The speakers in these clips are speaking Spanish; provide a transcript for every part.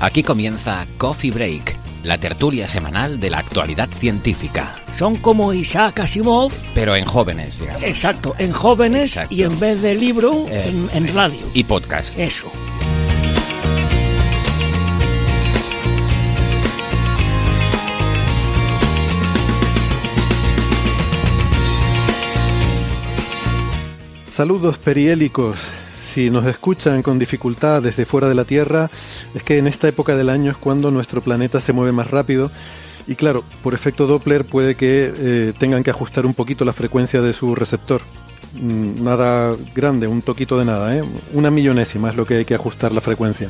Aquí comienza Coffee Break, la tertulia semanal de la actualidad científica. Son como Isaac Asimov, Pero en jóvenes, digamos. exacto, en jóvenes Exacto. y en vez de libro, Eh, en, en radio. Y podcast. Eso. Saludos periélicos. Si nos escuchan con dificultad desde fuera de la Tierra, es que en esta época del año es cuando nuestro planeta se mueve más rápido. Y claro, por efecto Doppler puede que eh, tengan que ajustar un poquito la frecuencia de su receptor. Mm, Nada grande, un toquito de nada, ¿eh? Una millonésima es lo que hay que ajustar la frecuencia.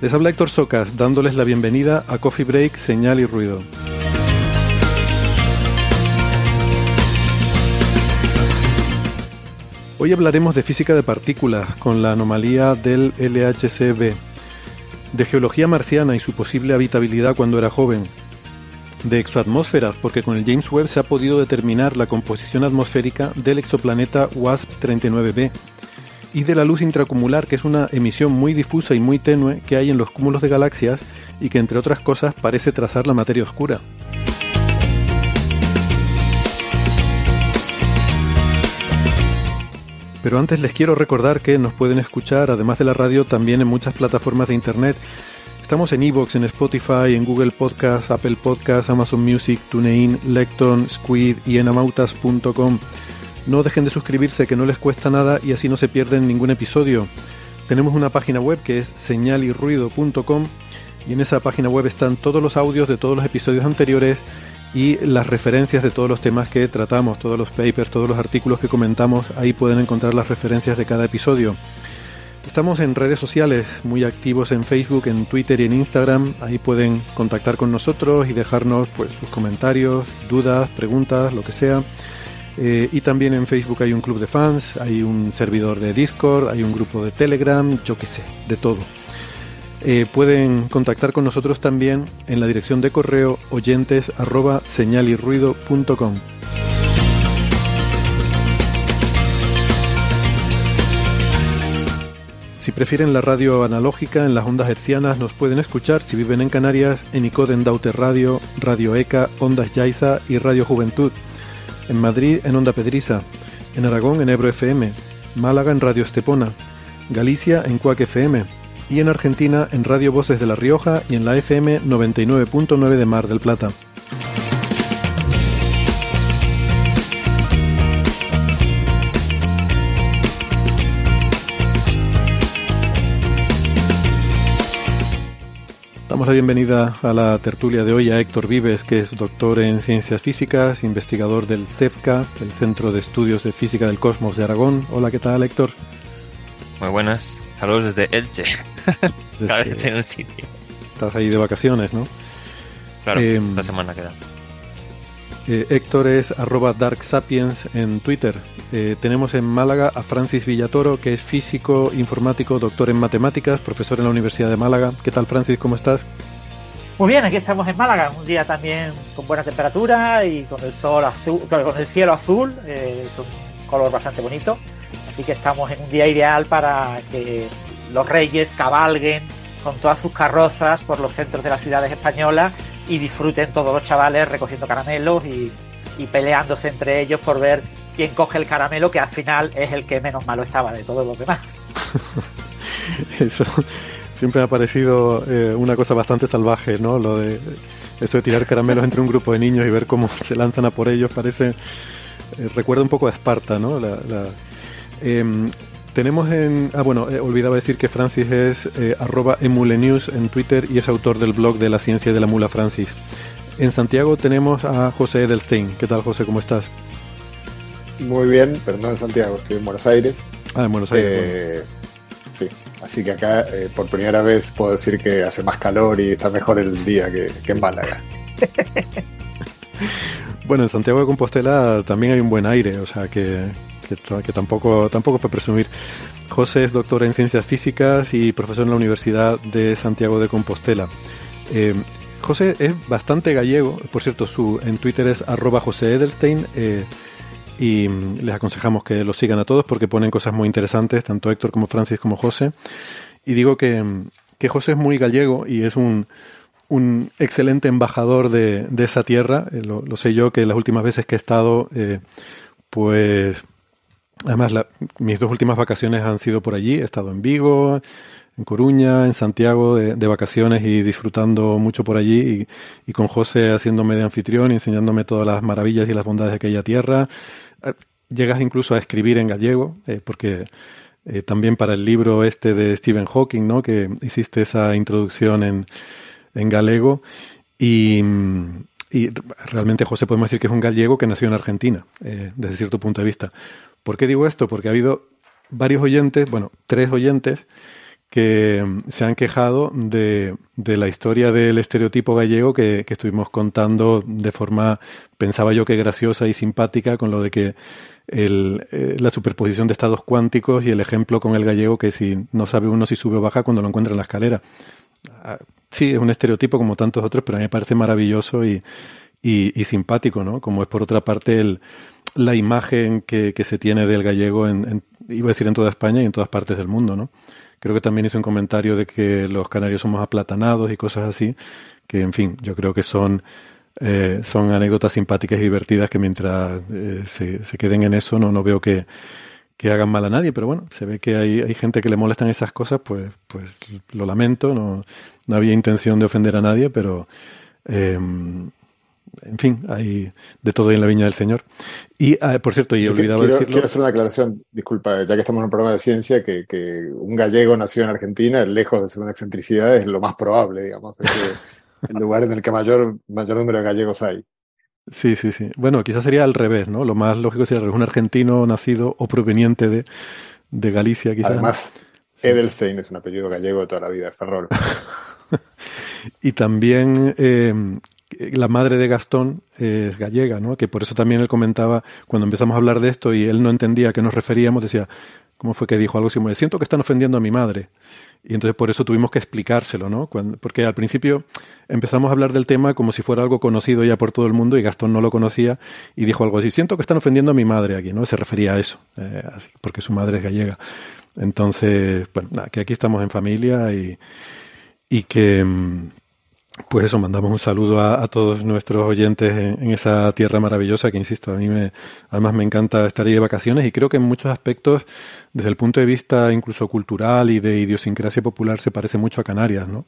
Les habla Héctor Socas, dándoles la bienvenida a Coffee Break, Señal y Ruido. Hoy hablaremos de física de partículas con la anomalía del LHCb, de geología marciana y su posible habitabilidad cuando era joven, de exoatmósferas porque con el James Webb se ha podido determinar la composición atmosférica del exoplaneta WASP-39b, y de la luz intracumular que es una emisión muy difusa y muy tenue que hay en los cúmulos de galaxias y que entre otras cosas parece trazar la materia oscura. Pero antes les quiero recordar que nos pueden escuchar, además de la radio, también en muchas plataformas de internet. Estamos en Evox, en Spotify, en Google Podcast, Apple Podcast, Amazon Music, TuneIn, Lecton, Squid y en amautas.com. No dejen de suscribirse, que no les cuesta nada y así no se pierden ningún episodio. Tenemos una página web que es señalyrruido.com y en esa página web están todos los audios de todos los episodios anteriores y las referencias de todos los temas que tratamos, todos los papers, todos los artículos que comentamos, ahí pueden encontrar las referencias de cada episodio. Estamos en redes sociales, muy activos en Facebook, en Twitter y en Instagram, ahí pueden contactar con nosotros y dejarnos pues, sus comentarios, dudas, preguntas, lo que sea. Eh, y también en Facebook hay un club de fans, hay un servidor de Discord, hay un grupo de Telegram, yo qué sé, de todo. Eh, pueden contactar con nosotros también en la dirección de correo oyentes arroba señalirruido.com. Si prefieren la radio analógica en las ondas hercianas, nos pueden escuchar si viven en Canarias en Icoden Daute Radio, Radio ECA, Ondas Yaiza y Radio Juventud. En Madrid en Onda Pedriza, en Aragón en Ebro FM, Málaga en Radio Estepona, Galicia en Cuac FM y en Argentina en Radio Voces de La Rioja y en la FM 99.9 de Mar del Plata. Damos la bienvenida a la tertulia de hoy a Héctor Vives, que es doctor en ciencias físicas, investigador del CEFCA, el Centro de Estudios de Física del Cosmos de Aragón. Hola, ¿qué tal, Héctor? Muy buenas. Saludos desde Elche. Cada vez en un sitio. Estás ahí de vacaciones, ¿no? Claro, Em, esta semana queda. Eh, Héctor es arroba Dark Sapiens en Twitter. Eh, tenemos en Málaga a Francis Villatoro, que es físico, informático, doctor en matemáticas, profesor en la Universidad de Málaga. ¿Qué tal, Francis? ¿Cómo estás? Muy bien, aquí estamos en Málaga, un día también con buena temperatura y con el sol azul, claro, con el cielo azul, eh, con un color bastante bonito. Así que estamos en un día ideal para que los reyes cabalguen con todas sus carrozas por los centros de las ciudades españolas y disfruten todos los chavales recogiendo caramelos y, y peleándose entre ellos por ver quién coge el caramelo, que al final es el que menos malo estaba de todos los demás. Eso siempre me ha parecido eh, una cosa bastante salvaje, ¿no? Lo de eso de tirar caramelos entre un grupo de niños y ver cómo se lanzan a por ellos parece eh, recuerda un poco a Esparta, ¿no? La- la- em, tenemos en... Ah, bueno, eh, olvidaba decir que Francis es eh, arroba emulenews en Twitter y es autor del blog de la ciencia de la mula Francis. En Santiago tenemos a José Edelstein. ¿Qué tal, José? ¿Cómo estás? Muy bien, pero no en Santiago, estoy en Buenos Aires. Ah, en Buenos Aires. Eh, sí, así que acá por primera vez puedo decir que hace más calor y está mejor el día que, que en Málaga. bueno, en Santiago de Compostela también hay un buen aire, o sea que, que, tampoco, tampoco para presumir. José es doctor en ciencias físicas y profesor en la Universidad de Santiago de Compostela. Eh, José es bastante gallego, por cierto, su en Twitter es arroba José Edelstein eh, y mm, les aconsejamos que lo sigan a todos porque ponen cosas muy interesantes, tanto Héctor como Francis como José. Y digo que, mm, que José es muy gallego y es un, un excelente embajador de, de esa tierra. Eh, lo, sé yo que las últimas veces que he estado, pues además mis dos últimas vacaciones han sido por allí. He estado en Vigo, en Coruña, en Santiago de, vacaciones y disfrutando mucho por allí y, con José haciéndome de anfitrión y enseñándome todas las maravillas y las bondades de aquella tierra. Llegas incluso a escribir en gallego, eh, porque eh, también para el libro este de Stephen Hawking, ¿no? que hiciste esa introducción en, en galego y, realmente José podemos decir que es un gallego que nació en Argentina, eh, desde cierto punto de vista. ¿Por qué digo esto? Porque ha habido varios oyentes, bueno, tres oyentes, que se han quejado de, de, la historia del estereotipo gallego que, que, estuvimos contando de forma, pensaba yo que graciosa y simpática, con lo de que el, eh, la superposición de estados cuánticos y el ejemplo con el gallego que si no sabe uno si sube o baja cuando lo encuentra en la escalera. Ah, sí, es un estereotipo como tantos otros, pero a mí me parece maravilloso y, y simpático, ¿no? Como es por otra parte el, la imagen que, que se tiene del gallego, en, en, iba a decir en toda España y en todas partes del mundo, ¿no? Creo que también hizo un comentario de que los canarios somos aplatanados y cosas así, que en fin, yo creo que son, eh, son anécdotas simpáticas y divertidas que mientras eh, se, se, queden en eso no, no veo que, que, hagan mal a nadie, pero bueno, se ve que hay, hay gente que le molestan esas cosas, pues, pues lo lamento, no, no había intención de ofender a nadie, pero eh, en fin, hay de todo en la viña del Señor. Y, ah, por cierto, y he olvidado quiero, decirlo. Quiero hacer una aclaración, disculpa, ya que estamos en un programa de ciencia, que, que un gallego nacido en Argentina, lejos de ser una excentricidad, es lo más probable, digamos. Es el lugar en el que mayor, mayor número de gallegos hay. Sí, sí, sí. Bueno, quizás sería al revés, ¿no? Lo más lógico sería un argentino nacido o proveniente de, de Galicia, quizás. Además, Edelstein es un apellido gallego de toda la vida, Ferrol. y también eh, la madre de Gastón es gallega, ¿no? Que por eso también él comentaba, cuando empezamos a hablar de esto y él no entendía a qué nos referíamos, decía, ¿cómo fue que dijo algo así? Como, siento que están ofendiendo a mi madre. Y entonces por eso tuvimos que explicárselo, ¿no? Porque al principio empezamos a hablar del tema como si fuera algo conocido ya por todo el mundo y Gastón no lo conocía y dijo algo así, siento que están ofendiendo a mi madre aquí, ¿no? Se refería a eso, eh, porque su madre es gallega. Entonces, bueno, nada, que aquí estamos en familia y, y que... Pues eso, mandamos un saludo a, todos nuestros oyentes en, esa tierra maravillosa que, insisto, a mí me, además me encanta estar ahí de vacaciones y creo que en muchos aspectos, desde el punto de vista incluso cultural y de idiosincrasia popular, se parece mucho a Canarias, ¿no?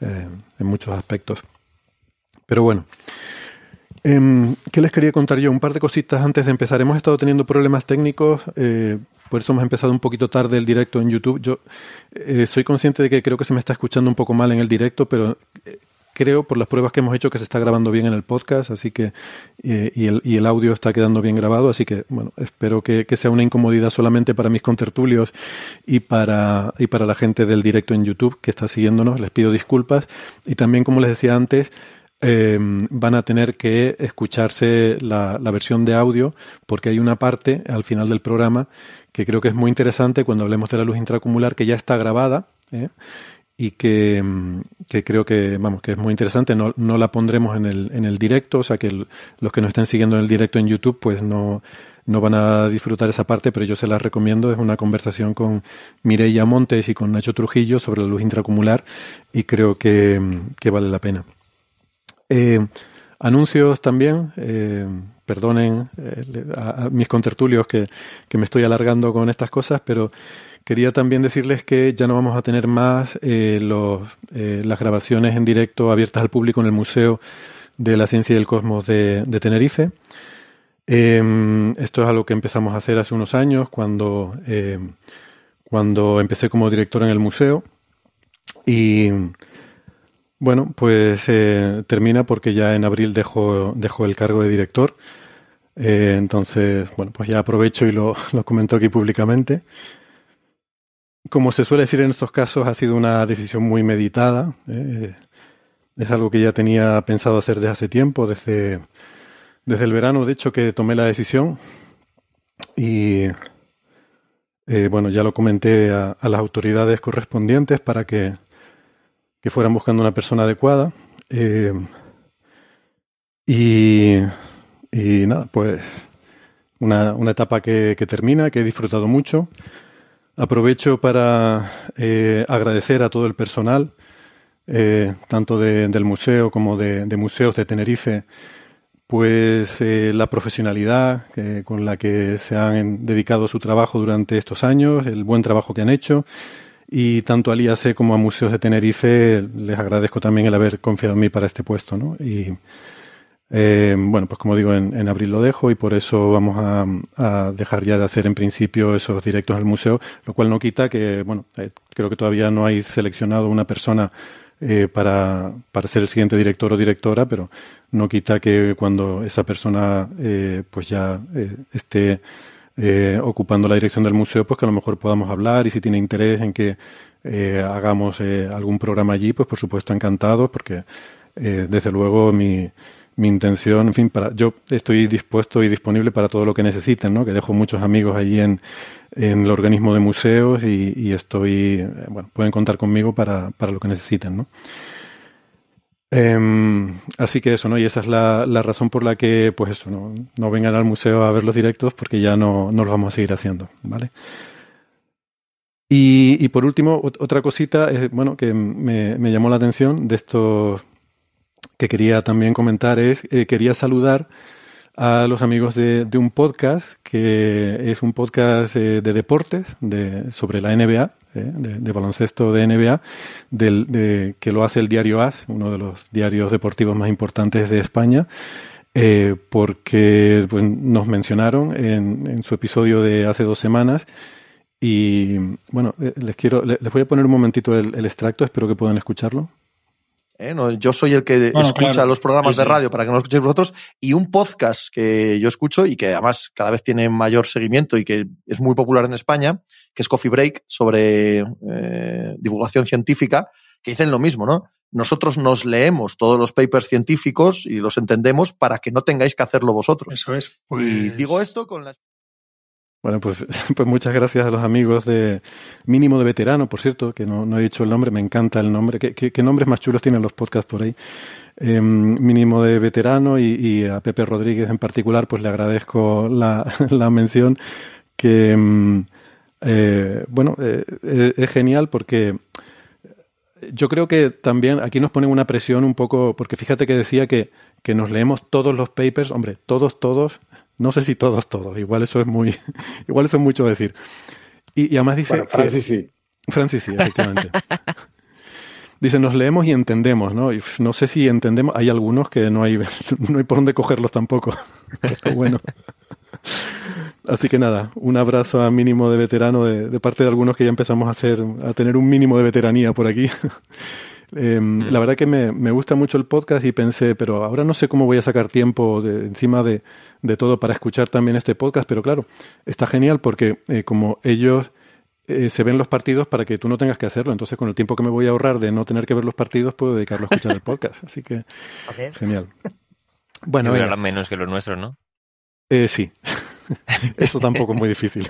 Eh, en muchos aspectos. Pero bueno, eh, ¿qué les quería contar yo? Un par de cositas antes de empezar. Hemos estado teniendo problemas técnicos, eh, por eso hemos empezado un poquito tarde el directo en YouTube. Yo eh, soy consciente de que creo que se me está escuchando un poco mal en el directo, pero creo por las pruebas que hemos hecho que se está grabando bien en el podcast, así que eh, y, el, y, el, audio está quedando bien grabado, así que bueno, espero que, sea una incomodidad solamente para mis contertulios y para y para la gente del directo en YouTube que está siguiéndonos, les pido disculpas y también como les decía antes eh, van a tener que escucharse la, la versión de audio porque hay una parte al final del programa que creo que es muy interesante cuando hablemos de la luz intracumular que ya está grabada. ¿eh? Y que, que, creo que vamos que es muy interesante. No, no la pondremos en el, en el directo o sea que los que nos estén siguiendo en el directo en YouTube pues no, no van a disfrutar esa parte pero yo se las recomiendo. Es una conversación con Mireia Montes y con Nacho Trujillo sobre la luz intracumular y creo que, que vale la pena. Eh, anuncios también eh, perdonen eh, a, a, mis contertulios que, que me estoy alargando con estas cosas pero Quería también decirles que ya no vamos a tener más eh, eh, las grabaciones en directo abiertas al público en el Museo de la Ciencia y del Cosmos de, Tenerife. Eh, esto es algo que empezamos a hacer hace unos años cuando, cuando empecé como director en el museo. Y bueno, pues eh, termina porque ya en abril dejo, dejo el cargo de director. Entonces, bueno, pues ya aprovecho y lo, lo comento aquí públicamente. Como se suele decir en estos casos, ha sido una decisión muy meditada. Eh, es algo que ya tenía pensado hacer desde hace tiempo, desde, desde el verano, de hecho, que tomé la decisión. Y eh, bueno, ya lo comenté a, las autoridades correspondientes para que, que, fueran buscando una persona adecuada. Eh, y, y, nada, pues una, una etapa que, termina, que he disfrutado mucho. Aprovecho para eh, agradecer a todo el personal, eh, tanto de, del museo como de, museos de Tenerife, pues eh, la profesionalidad con la que se han dedicado su trabajo durante estos años, el buen trabajo que han hecho. Y tanto al IAC como a Museos de Tenerife les agradezco también el haber confiado en mí para este puesto. ¿no? Eh, bueno, pues como digo, en, abril lo dejo y por eso vamos a, dejar ya de hacer en principio esos directos al museo, lo cual no quita que, bueno, eh, creo que todavía no hay seleccionado una persona eh, para, para, ser el siguiente director o directora, pero no quita que cuando esa persona pues ya esté ocupando la dirección del museo, pues que a lo mejor podamos hablar y si tiene interés en que hagamos algún programa allí, pues por supuesto encantado, porque desde luego mi mi intención, en fin, para, yo estoy dispuesto y disponible para todo lo que necesiten, ¿no? Que dejo muchos amigos allí en, en el organismo de museos y, estoy, bueno, pueden contar conmigo para, para lo que necesiten, ¿no? Eh, así que eso, ¿no? Y esa es la, la, razón por la que, pues eso, ¿no? no vengan al museo a ver los directos porque ya no, no los vamos a seguir haciendo, ¿vale? Y, y por último, otra cosita, es, bueno, que me, me llamó la atención de estos que quería también comentar es, eh, quería saludar a los amigos de, un podcast que es un podcast eh, de deportes de, sobre la NBA, eh, de, baloncesto de NBA, del, de, que lo hace el diario AS, uno de los diarios deportivos más importantes de España, porque pues, nos mencionaron en, en, su episodio de hace dos semanas. Y bueno, les quiero, les voy a poner un momentito el extracto, espero que puedan escucharlo. ¿Eh? No, yo soy el que bueno, escucha claro. los programas sí, de radio para que no lo escuchéis vosotros y un podcast que yo escucho y que además cada vez tiene mayor seguimiento y que es muy popular en España, que es Coffee Break sobre eh, divulgación científica, que dicen lo mismo, ¿no? Nosotros nos leemos todos los papers científicos y los entendemos para que no tengáis que hacerlo vosotros. Eso es. Pues... Y digo esto con la bueno, pues, pues muchas gracias a los amigos de Mínimo de Veterano, por cierto, que no, no he dicho el nombre, me encanta el nombre. ¿Qué, nombres más chulos tienen los podcasts por ahí? Eh, mínimo de Veterano y, a Pepe Rodríguez en particular, pues le agradezco la, la mención que, eh, bueno, eh, es genial porque yo creo que también aquí nos ponen una presión un poco, porque fíjate que decía que, que nos leemos todos los papers, hombre, todos, todos, no sé si todos, todos. Igual eso es muy, igual eso es mucho decir. Y, y además dice. Bueno, Francis que, sí. Francis sí, efectivamente. dice, nos leemos y entendemos, ¿no? Y no sé si entendemos. Hay algunos que no hay, no hay por dónde cogerlos tampoco. Pero bueno. Así que nada, un abrazo a mínimo de veterano de, de, parte de algunos que ya empezamos a hacer, a tener un mínimo de veteranía por aquí. Eh, mm. La verdad que me, me, gusta mucho el podcast y pensé, pero ahora no sé cómo voy a sacar tiempo de, encima de, de, todo para escuchar también este podcast, pero claro, está genial porque eh, como ellos eh, se ven los partidos para que tú no tengas que hacerlo, entonces con el tiempo que me voy a ahorrar de no tener que ver los partidos puedo dedicarlo a escuchar el podcast, así que okay. genial. Bueno, durarán menos que los nuestros, ¿no? Eh, sí, eso tampoco es muy difícil.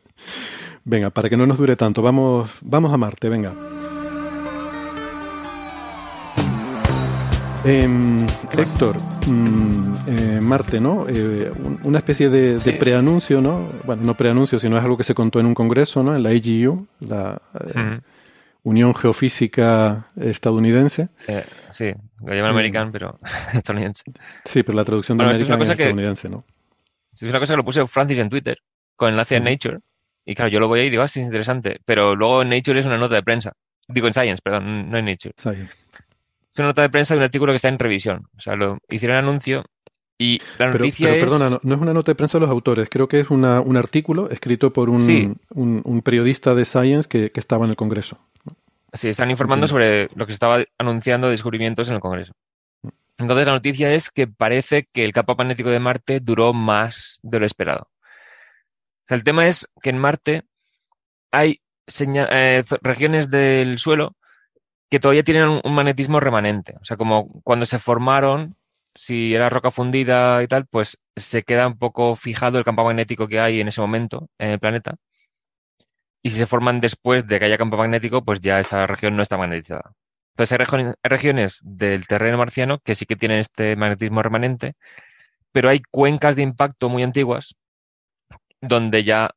venga, para que no nos dure tanto, vamos, vamos a Marte, venga. Eh, Héctor, mmm, eh, Marte, ¿no? Eh, una especie de, sí. de, preanuncio, ¿no? Bueno, no preanuncio, sino es algo que se contó en un congreso, ¿no? En la AGU, la -huh. Unión Geofísica Estadounidense. Eh, sí, lo llaman American, pero estadounidense. Sí, pero la traducción de bueno, American es, es estadounidense, que, ¿no? Es una cosa que lo puse Francis en Twitter, con enlace a Nature. Y claro, yo lo voy ahí y digo, ah, sí, es interesante. Pero luego en Nature es una nota de prensa. Digo, en Science, perdón, no en Nature. Science una nota de prensa de un artículo que está en revisión. O sea, lo hicieron anuncio Y la noticia pero, perdona, no, es una nota de prensa de los autores, creo que es una, un artículo escrito por un, un, periodista de Science que, que, estaba en el Congreso. Sí, están informando sobre lo que se estaba anunciando de descubrimientos en el Congreso. Entonces la noticia es que parece que el campo magnético de Marte duró más de lo esperado. O sea, el tema es que en Marte hay eh, regiones del suelo que todavía tienen un magnetismo remanente. O sea, como cuando se formaron, si era roca fundida y tal, pues se queda un poco fijado el campo magnético que hay en ese momento en el planeta. Y si se forman después de que haya campo magnético, pues ya esa región no está magnetizada. Entonces hay, regiones del terreno marciano que sí que tienen este magnetismo remanente, pero hay cuencas de impacto muy antiguas donde ya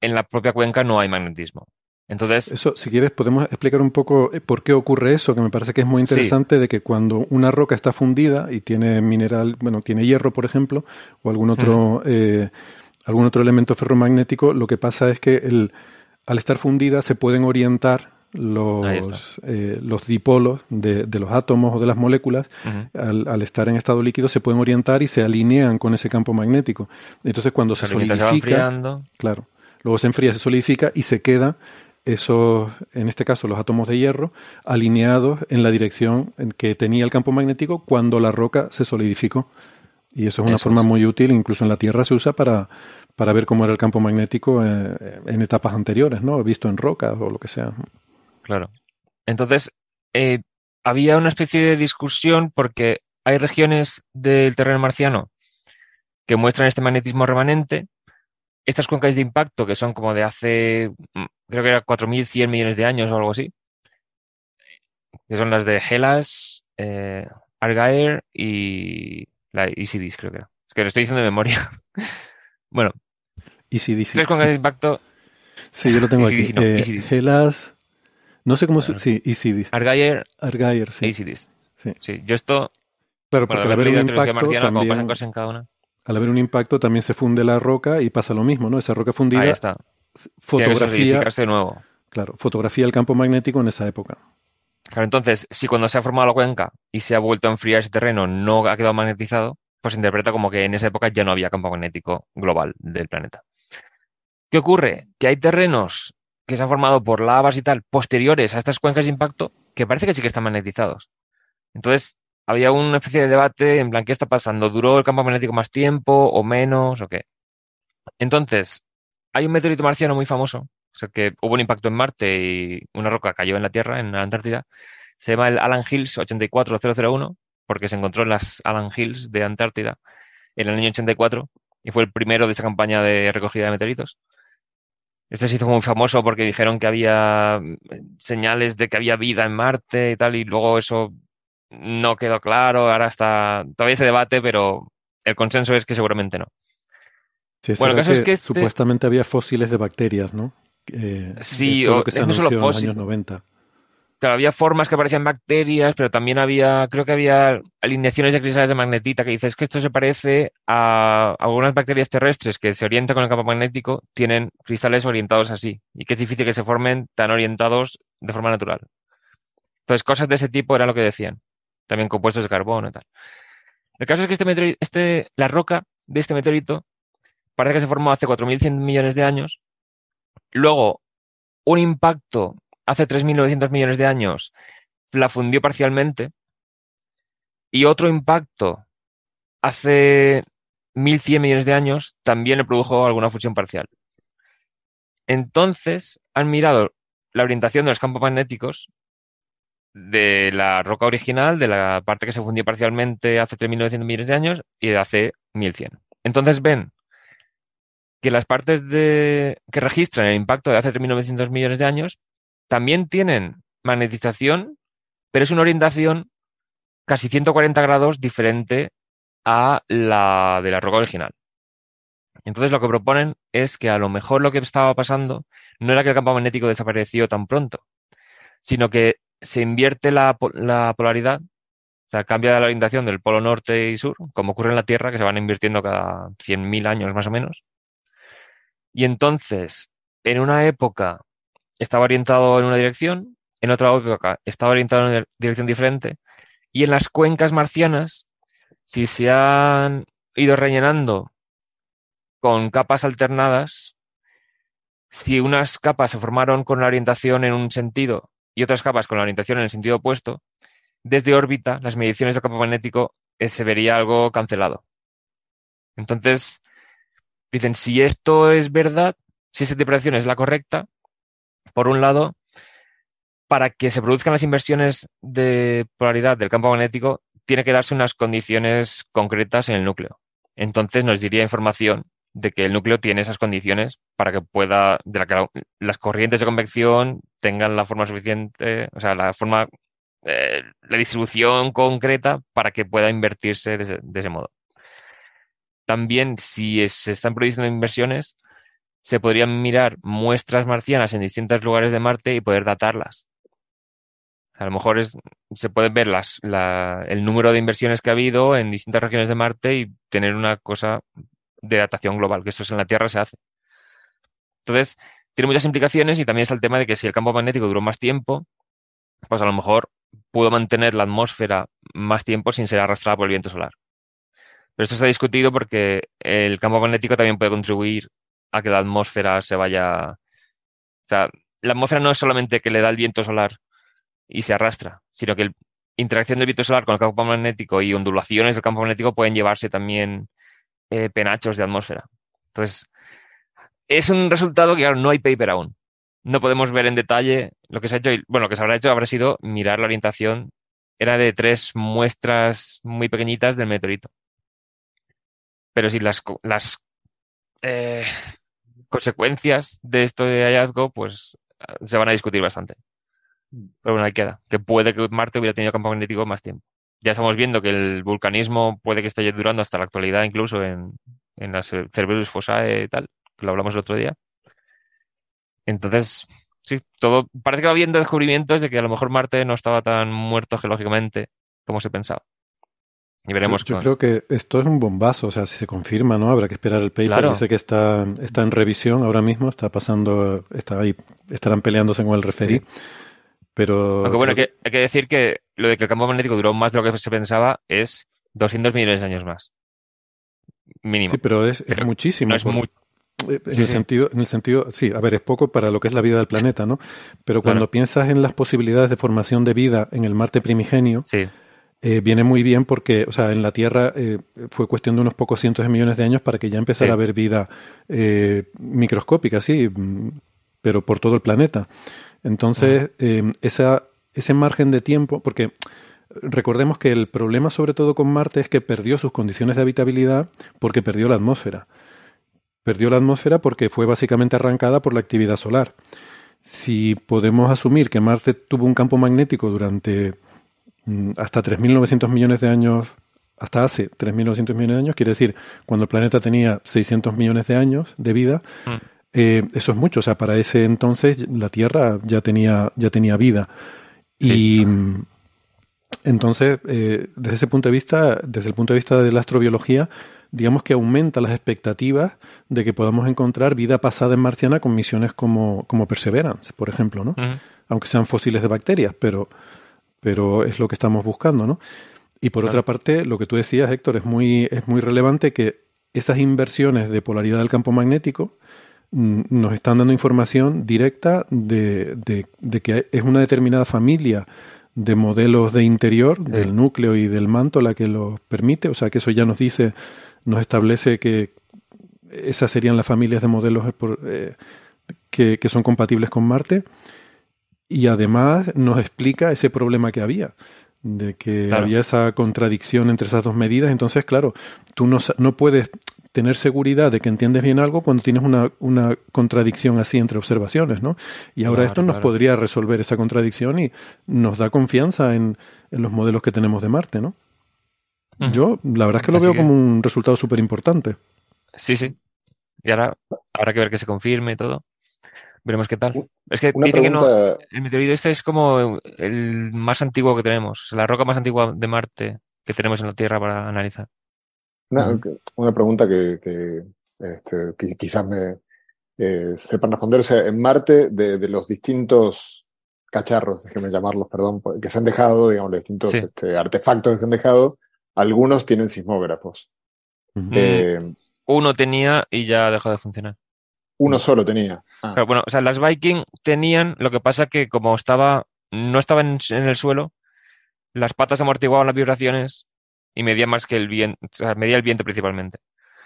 en la propia cuenca no hay magnetismo. Entonces, eso, si quieres, podemos explicar un poco eh, por qué ocurre eso, que me parece que es muy interesante de que cuando una roca está fundida y tiene mineral, bueno, tiene hierro, por ejemplo, o algún otro, eh, algún otro elemento ferromagnético, lo que pasa es que el, al estar fundida se pueden orientar los, eh, los dipolos de, los átomos o de las moléculas, al, estar en estado líquido, se pueden orientar y se alinean con ese campo magnético. Entonces, cuando se, solidifica, claro, luego se enfría, se solidifica y se queda esos, en este caso, los átomos de hierro, alineados en la dirección en que tenía el campo magnético cuando la roca se solidificó. Y eso es una forma muy útil, incluso en la Tierra se usa para, para ver cómo era el campo magnético en, eh, en etapas anteriores, ¿no? Visto en rocas o lo que sea. Claro. Entonces, eh, había una especie de discusión porque hay regiones del terreno marciano que muestran este magnetismo remanente. Estas cuencas de impacto, que son como de hace, mm, creo que era 4.100 millones de años o algo así, que son las de Hellas, eh, y la Isidis, creo que era. Es que lo estoy diciendo de memoria. bueno. Isidis. Tres cuencas de impacto. Sí, yo lo tengo aquí. Eh, Hellas, no sé cómo se... Sí, Isidis. Argayer. Argayer, sí. Isidis. Sí. sí. Yo esto... Pero porque al haber un impacto también... Cosas en cada una. Al haber un impacto también se funde la roca y pasa lo mismo, ¿no? Esa roca fundida... Ahí está. Fotografía... de nuevo. Claro, fotografía el campo magnético en esa época. Claro, entonces, si cuando se ha formado la cuenca y se ha vuelto a enfriar ese terreno no ha quedado magnetizado, pues se interpreta como que en esa época ya no había campo magnético global del planeta. ¿Qué ocurre? Que hay terrenos que se han formado por lavas y tal posteriores a estas cuencas de impacto que parece que sí que están magnetizados. Entonces, había una especie de debate en plan, ¿qué está pasando? ¿Duró el campo magnético más tiempo o menos o qué? Entonces, hay un meteorito marciano muy famoso, o sea, que hubo un impacto en Marte y una roca cayó en la Tierra, en la Antártida. Se llama el Alan Hills 84001, porque se encontró en las Alan Hills de Antártida en el año 84 y fue el primero de esa campaña de recogida de meteoritos. Este se hizo muy famoso porque dijeron que había mm, señales de que había vida en Marte y tal, y luego eso no quedó claro. Ahora está. Todavía se debate, pero el consenso es que seguramente no. Sí, bueno, el caso es que este supuestamente había fósiles de bacterias, ¿no? sí, o, no solo fósiles. En los años 90. Claro, había formas que parecían bacterias, pero también había, creo que había alineaciones de cristales de magnetita que dices que esto se parece a algunas bacterias terrestres que se orientan con el campo magnético, tienen cristales orientados así, y que es difícil que se formen tan orientados de forma natural. Entonces, cosas de ese tipo era lo que decían. También compuestos de carbono y tal. El caso es que este meteorito, este, la roca de este meteorito parece que se formó hace 4.100 millones de años. Luego, un impacto hace 3.900 millones de años la fundió parcialmente y otro impacto hace 1.100 millones de años también le produjo alguna fusión parcial. Entonces han mirado la orientación de los campos magnéticos de la roca original, de la parte que se fundió parcialmente hace 3.900 millones de años y de hace 1.100. Entonces ven que las partes de, que registran el impacto de hace 3.900 millones de años también tienen magnetización, pero es una orientación casi 140 grados diferente a la de la roca original. Entonces lo que proponen es que a lo mejor lo que estaba pasando no era que el campo magnético desapareció tan pronto, sino que se invierte la, la polaridad, o sea, cambia la orientación del polo norte y sur, como ocurre en la Tierra, que se van invirtiendo cada 100.000 años más o menos. Y entonces, en una época estaba orientado en una dirección, en otra época estaba orientado en una dirección diferente, y en las cuencas marcianas, si se han ido rellenando con capas alternadas, si unas capas se formaron con la orientación en un sentido y otras capas con la orientación en el sentido opuesto, desde órbita las mediciones del campo magnético eh, se vería algo cancelado. Entonces, dicen, si esto es verdad, si esa interpretación es la correcta, por un lado, para que se produzcan las inversiones de polaridad del campo magnético, tiene que darse unas condiciones concretas en el núcleo. Entonces nos diría información de que el núcleo tiene esas condiciones para que pueda, de la que las corrientes de convección tengan la forma suficiente, o sea, la forma, eh, la distribución concreta para que pueda invertirse de ese, modo. También, si se están produciendo inversiones, se podrían mirar muestras marcianas en distintos lugares de Marte y poder datarlas. A lo mejor es, se puede ver las, el número de inversiones que ha habido en distintas regiones de Marte y tener una cosa de datación global, que eso en la Tierra se hace. Entonces, tiene muchas implicaciones y también es el tema de que si el campo magnético duró más tiempo, pues a lo mejor pudo mantener la atmósfera más tiempo sin ser arrastrada por el viento solar. Pero esto ha discutido porque el campo magnético también puede contribuir a que la atmósfera se vaya. O sea, la atmósfera no es solamente que le da el viento solar y se arrastra, sino que la interacción del viento solar con el campo magnético y ondulaciones del campo magnético pueden llevarse también eh, penachos de atmósfera. Entonces, es un resultado que, claro, no hay paper aún. No podemos ver en detalle lo que se ha hecho. Y, bueno, lo que se habrá hecho habrá sido mirar la orientación. Era de tres muestras muy pequeñitas del meteorito. Pero si las, las eh, consecuencias de este hallazgo, pues se van a discutir bastante. Pero bueno, ahí queda. Que puede que Marte hubiera tenido campo magnético más tiempo ya estamos viendo que el vulcanismo puede que esté durando hasta la actualidad, incluso en, en las Cerberus Fossae y tal, que lo hablamos el otro día. Entonces, sí, todo parece que va habiendo descubrimientos de que a lo mejor Marte no estaba tan muerto geológicamente como se pensaba. Y veremos. Yo, creo que esto es un bombazo, o sea, si se confirma, ¿no? Habrá que esperar el paper. Dice que está, está en revisión ahora mismo, está pasando, está ahí, estarán peleándose con el referí. Pero. Aunque bueno, hay que, hay que decir que lo de que el campo magnético duró más de lo que se pensaba es 200 millones de años más. Mínimo. Sí, pero es, muchísimo. No es muy... Eh, en, el Sentido, en el sentido, sí, a ver, es poco para lo que es la vida del planeta, ¿no? Pero cuando piensas en las posibilidades de formación de vida en el Marte primigenio, eh, viene muy bien porque, o sea, en la Tierra eh, fue cuestión de unos pocos cientos de millones de años para que ya empezara a haber vida microscópica, sí, pero por todo el planeta. Entonces, esa, ese margen de tiempo, porque recordemos que el problema sobre todo con Marte es que perdió sus condiciones de habitabilidad porque perdió la atmósfera. Perdió la atmósfera porque fue básicamente arrancada por la actividad solar. Si podemos asumir que Marte tuvo un campo magnético durante hasta 3.900 millones de años, hasta hace 3.900 millones de años, quiere decir, cuando el planeta tenía 600 millones de años de vida, mm. eh, eso es mucho. O sea, para ese entonces la Tierra ya tenía, ya tenía vida. Y entonces, eh, desde ese punto de vista, desde el punto de vista de la astrobiología, digamos que aumenta las expectativas de que podamos encontrar vida pasada en marciana con misiones como, como Perseverance, por ejemplo, ¿no? Aunque sean fósiles de bacterias, pero, pero es lo que estamos buscando, ¿no? Y por otra parte, lo que tú decías, Héctor, es muy, es muy relevante que esas inversiones de polaridad del campo magnético Mm, nos están dando información directa de, de, que es una determinada familia de modelos de interior, del núcleo y del manto la que lo permite. O sea que eso ya nos dice, nos establece que esas serían las familias de modelos eh, que, que, son compatibles con Marte. Y además nos explica ese problema que había, de que había esa contradicción entre esas dos medidas. Entonces, claro, tú no, no puedes tener seguridad de que entiendes bien algo cuando tienes una, una contradicción así entre observaciones, ¿no? Y ahora esto nos podría resolver esa contradicción y nos da confianza en, en los modelos que tenemos de Marte, ¿no? Yo, la verdad es que lo veo como un resultado súper importante. Sí, sí. Y ahora habrá que ver que se confirme y todo. Veremos qué tal. Es que dice que no. El meteorito este es como el más antiguo que tenemos. Es la roca más antigua de Marte que tenemos en la Tierra para analizar. Una, pregunta que, este, quizás me eh, sepan responder. O sea, en Marte, de, los distintos cacharros, déjenme llamarlos, perdón, que se han dejado, digamos, los distintos este, artefactos que se han dejado, algunos tienen sismógrafos. Mm. uno tenía y ya dejó de funcionar. Uno solo tenía. Ah. bueno, o sea, las Viking tenían, lo que pasa que como estaba, no estaba en, el suelo, las patas amortiguaban las vibraciones y medía más que el viento, o sea, medía el viento principalmente.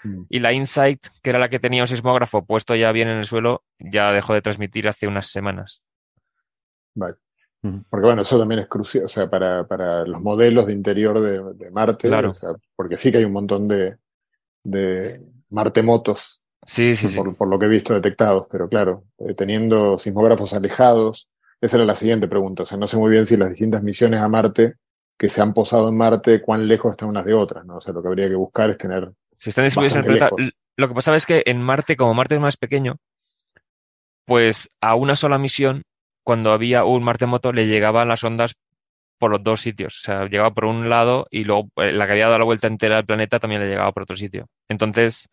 Mm. Y la Insight, que era la que tenía un sismógrafo puesto ya bien en el suelo, ya dejó de transmitir hace unas semanas. Vale. Porque bueno, eso también es crucial, o sea, para, para los modelos de interior de, Marte, claro. porque sí que hay un montón de, de Marte-motos Sí, sí, por, lo que he visto detectados, pero claro, eh, teniendo sismógrafos alejados, esa era la siguiente pregunta. O sea, no sé muy bien si las distintas misiones a Marte que se han posado en Marte, cuán lejos están unas de otras, ¿no? O sea, lo que habría que buscar es tener. Si están distribuidos en el planeta. Lo que pasa es que en Marte, como Marte es más pequeño, pues a una sola misión, cuando había un Marte moto, le llegaban las ondas por los dos sitios. O sea, llegaba por un lado y luego eh, la que había dado la vuelta entera al planeta también le llegaba por otro sitio. Entonces,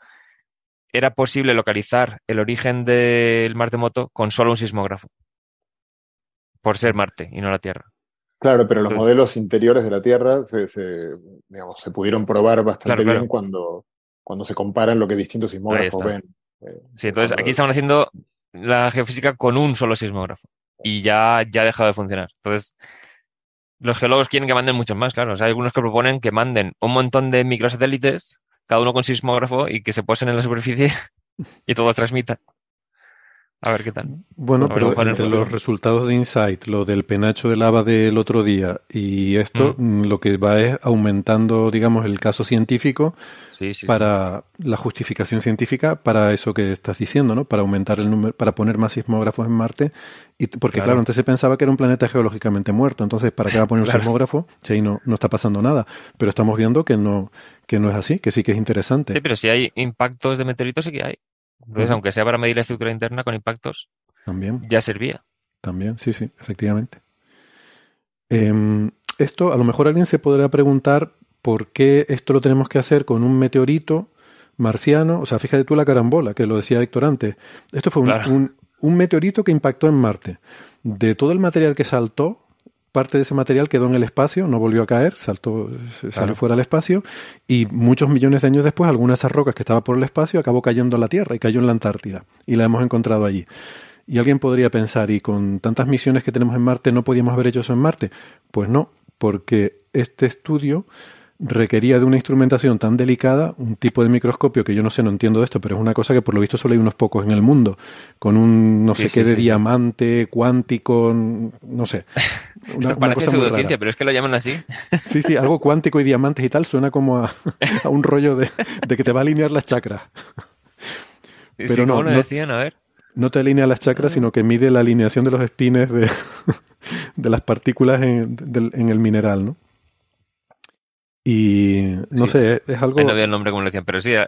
era posible localizar el origen del Marte Moto con solo un sismógrafo, por ser Marte y no la Tierra. Claro, pero los modelos interiores de la Tierra se, digamos, se pudieron probar bastante bien Cuando, cuando se comparan lo que distintos sismógrafos ven. Eh, sí, entonces aquí estamos haciendo la geofísica con un solo sismógrafo y ya, ya ha dejado de funcionar. Entonces, los geólogos quieren que manden muchos más, claro. hay algunos que proponen que manden un montón de microsatélites cada uno con sismógrafo y que se posen en la superficie y todos transmitan. A ver qué tal. Bueno, pero entre los resultados de Insight, lo del penacho de lava del otro día y esto, mm. Mm, lo que va es aumentando, digamos, el caso científico para la justificación científica para eso que estás diciendo, ¿no? Para aumentar el número, para poner más sismógrafos en Marte. Y, porque, claro. antes se pensaba que era un planeta geológicamente muerto. Entonces, ¿para qué va a poner un sismógrafo si ahí no, no está pasando nada? Pero estamos viendo que no, que no es así, que sí que es interesante. Sí, pero si hay impactos de meteoritos, sí que hay. Entonces, aunque sea para medir la estructura interna con impactos, también ya servía. También, sí, sí, efectivamente. Em, esto, a lo mejor alguien se podrá preguntar por qué esto lo tenemos que hacer con un meteorito marciano. O sea, fíjate tú la carambola, que lo decía Héctor antes. Esto fue un, un meteorito que impactó en Marte. De todo el material que saltó, parte de ese material quedó en el espacio, no volvió a caer, saltó, salió fuera del espacio y muchos millones de años después alguna de esas rocas que estaba por el espacio acabó cayendo en la Tierra y cayó en la Antártida y la hemos encontrado allí. Y alguien podría pensar, ¿y con tantas misiones que tenemos en Marte no podíamos haber hecho eso en Marte? Pues no, porque este estudio requería de una instrumentación tan delicada, un tipo de microscopio que yo no sé, no entiendo de esto, pero es una cosa que por lo visto solo hay unos pocos en el mundo, con un no sé qué de diamante cuántico, no sé. Una, parece pseudociencia, pero es que lo llaman así. Sí, sí, algo cuántico y diamantes y tal suena como a, un rollo de, que te va a alinear las chakras. Pero no, decían? A ver. No te alinea las chakras, sino que mide la alineación de los espines de, de las partículas en, en el mineral, ¿no? Y no sé, es algo. no había el nombre como lo decían, pero sí. Eh,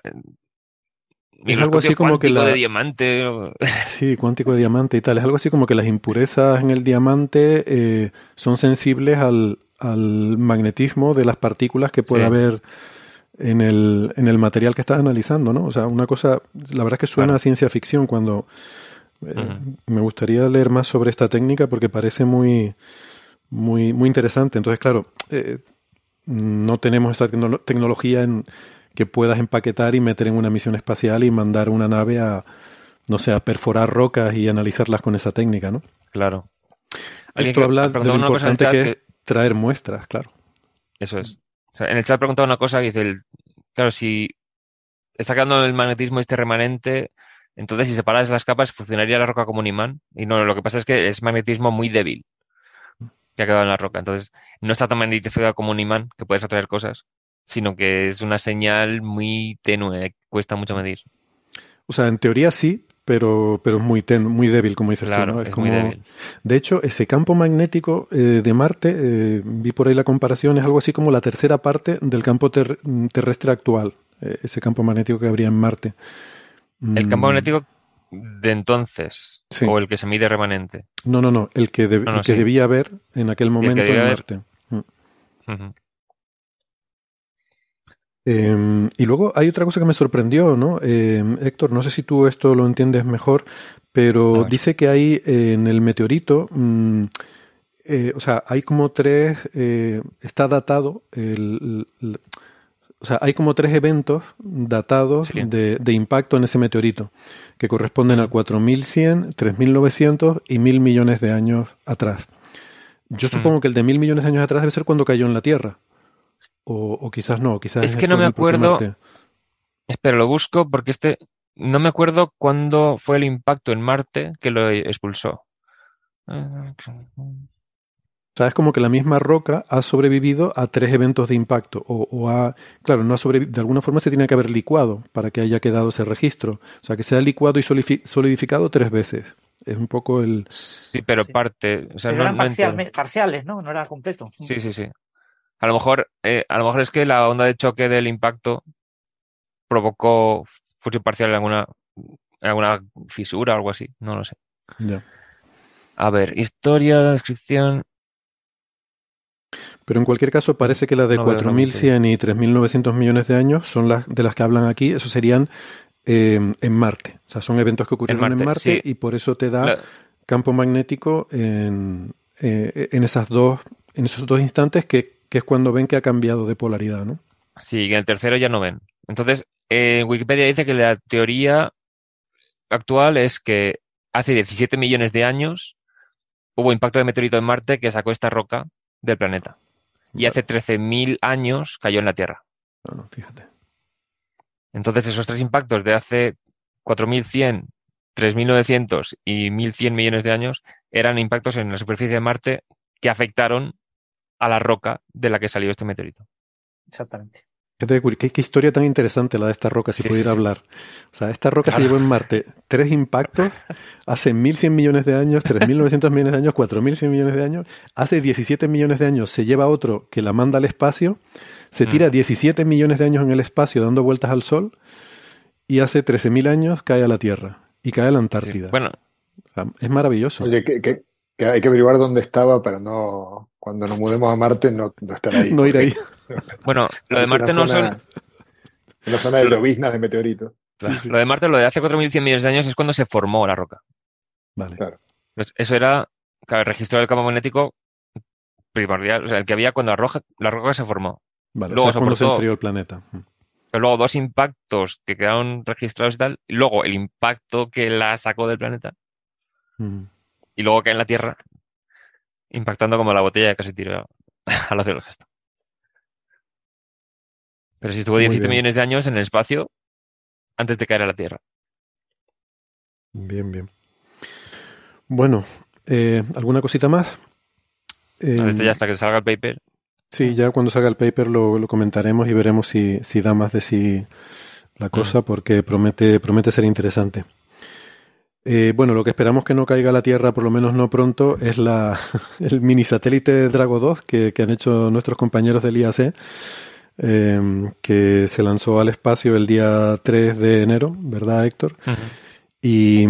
es algo así como que la. de diamante. Sí, cuántico de diamante y tal. Es algo así como que las impurezas en el diamante eh, son sensibles al, al, magnetismo de las partículas que puede haber en el, en el material que estás analizando, ¿no? O sea, una cosa. La verdad es que suena a ciencia ficción cuando. Eh, me gustaría leer más sobre esta técnica porque parece muy. Muy, muy interesante. Entonces, claro, no tenemos esa tecnología en que puedas empaquetar y meter en una misión espacial y mandar una nave a, no sé, a perforar rocas y analizarlas con esa técnica, ¿no? Claro. Esto habla de lo importante que, es traer muestras, claro. Eso es. en el chat preguntado una cosa que dice, el, claro, si está quedando el magnetismo este remanente, entonces si separas las capas funcionaría la roca como un imán. Y no, lo que pasa es que es magnetismo muy débil que ha quedado en la roca. Entonces, no está tan magnetizada como un imán que puedes atraer cosas, sino que es una señal muy tenue, cuesta mucho medir. O sea, en teoría sí, pero, pero es muy, muy débil, como dices tú. ¿no? Es, como... muy débil. De hecho, ese campo magnético eh, de Marte, eh, vi por ahí la comparación, es algo así como la tercera parte del campo terrestre actual, eh, ese campo magnético que habría en Marte. El campo mm. magnético de entonces o el que se mide remanente. No, no, no, el que, que debía haber en aquel momento en Marte. Mm. Em, y luego hay otra cosa que me sorprendió, ¿no? Em, Héctor, no sé si tú esto lo entiendes mejor, pero dice que hay en el meteorito, mm, eh, o sea, hay como tres, eh, está datado el, o sea, hay como tres eventos datados de, de, impacto en ese meteorito, que corresponden a 4100, 3900 y 1000 millones de años atrás. Yo supongo que el de mil millones de años atrás debe ser cuando cayó en la Tierra. O, quizás no, quizás es que no me acuerdo. Espera, lo busco porque este no me acuerdo cuándo fue el impacto en Marte que lo expulsó. O sea, es como que la misma roca ha sobrevivido a tres eventos de impacto. O, ha, claro, no ha sobrevivido, de alguna forma se tiene que haber licuado para que haya quedado ese registro. O sea, que se ha licuado y solidificado tres veces. Es un poco el. Sí, pero parte. O sea, no, eran parciales, ¿no? No era completo. Sí, sí, sí. A lo mejor, eh, a lo mejor es que la onda de choque del impacto provocó fusión parcial en alguna, en alguna fisura o algo así. No lo sé. Ya. A ver, historia, descripción. Pero en cualquier caso parece que las de 4.100 y 3.900 millones de años son las de las que hablan aquí. Eso serían eh, en Marte. O sea, son eventos que ocurrieron en Marte, y por eso te da campo magnético en, eh, en, esas dos, en esos dos instantes que, que, es cuando ven que ha cambiado de polaridad, ¿no? Sí, en el tercero ya no ven. Entonces, en Wikipedia dice que la teoría actual es que hace 17 millones de años hubo impacto de meteorito en Marte que sacó esta roca del planeta. Y hace 13.000 años cayó en la Tierra. Bueno, fíjate. Entonces, esos tres impactos de hace 4.100, 3.900 y 1.100 millones de años eran impactos en la superficie de Marte que afectaron a la roca de la que salió este meteorito. Exactamente. Qué, historia tan interesante la de esta roca, si pudiera hablar. O sea, esta roca se llevó en Marte tres impactos hace 1.100 millones de años, 3.900 millones de años, 4.100 millones de años. Hace 17 millones de años se lleva otro que la manda al espacio, se mm. tira 17 millones de años en el espacio dando vueltas al Sol y hace 13.000 años cae a la Tierra y cae a la Antártida. bueno. es maravilloso. Oye, que, hay que averiguar dónde estaba para no, cuando nos mudemos a Marte, no, no estar ahí. no ir ahí. Bueno, lo de Marte no son. Una zona de lloviznas de meteoritos. Lo de Marte, lo de hace 4.100 millones de años es cuando se formó la roca. Vale. Claro. Pues eso era el registro del campo magnético primordial, o sea, el que había cuando la roca, la roca se formó. Vale, luego o sea, cuando se enfrió el planeta. Mm. Pero luego dos impactos que quedaron registrados y tal, y luego el impacto que la sacó del planeta, mm. y luego cae en la Tierra, impactando como la botella que casi tiró al hacer el gesto. Pero si estuvo 17 millones de años en el espacio antes de caer a la Tierra. Bien, bien. Bueno, eh, ¿alguna cosita más? Esto ya hasta que salga el paper. Sí, ya cuando salga el paper lo, comentaremos y veremos si, da más de sí la cosa, porque promete, promete ser interesante. Eh, bueno, lo que esperamos que no caiga a la Tierra, por lo menos no pronto, es la, el mini satélite Drago 2 que, que han hecho nuestros compañeros del IAC Em, que se lanzó al espacio el día 3 de enero, ¿verdad, Héctor? y,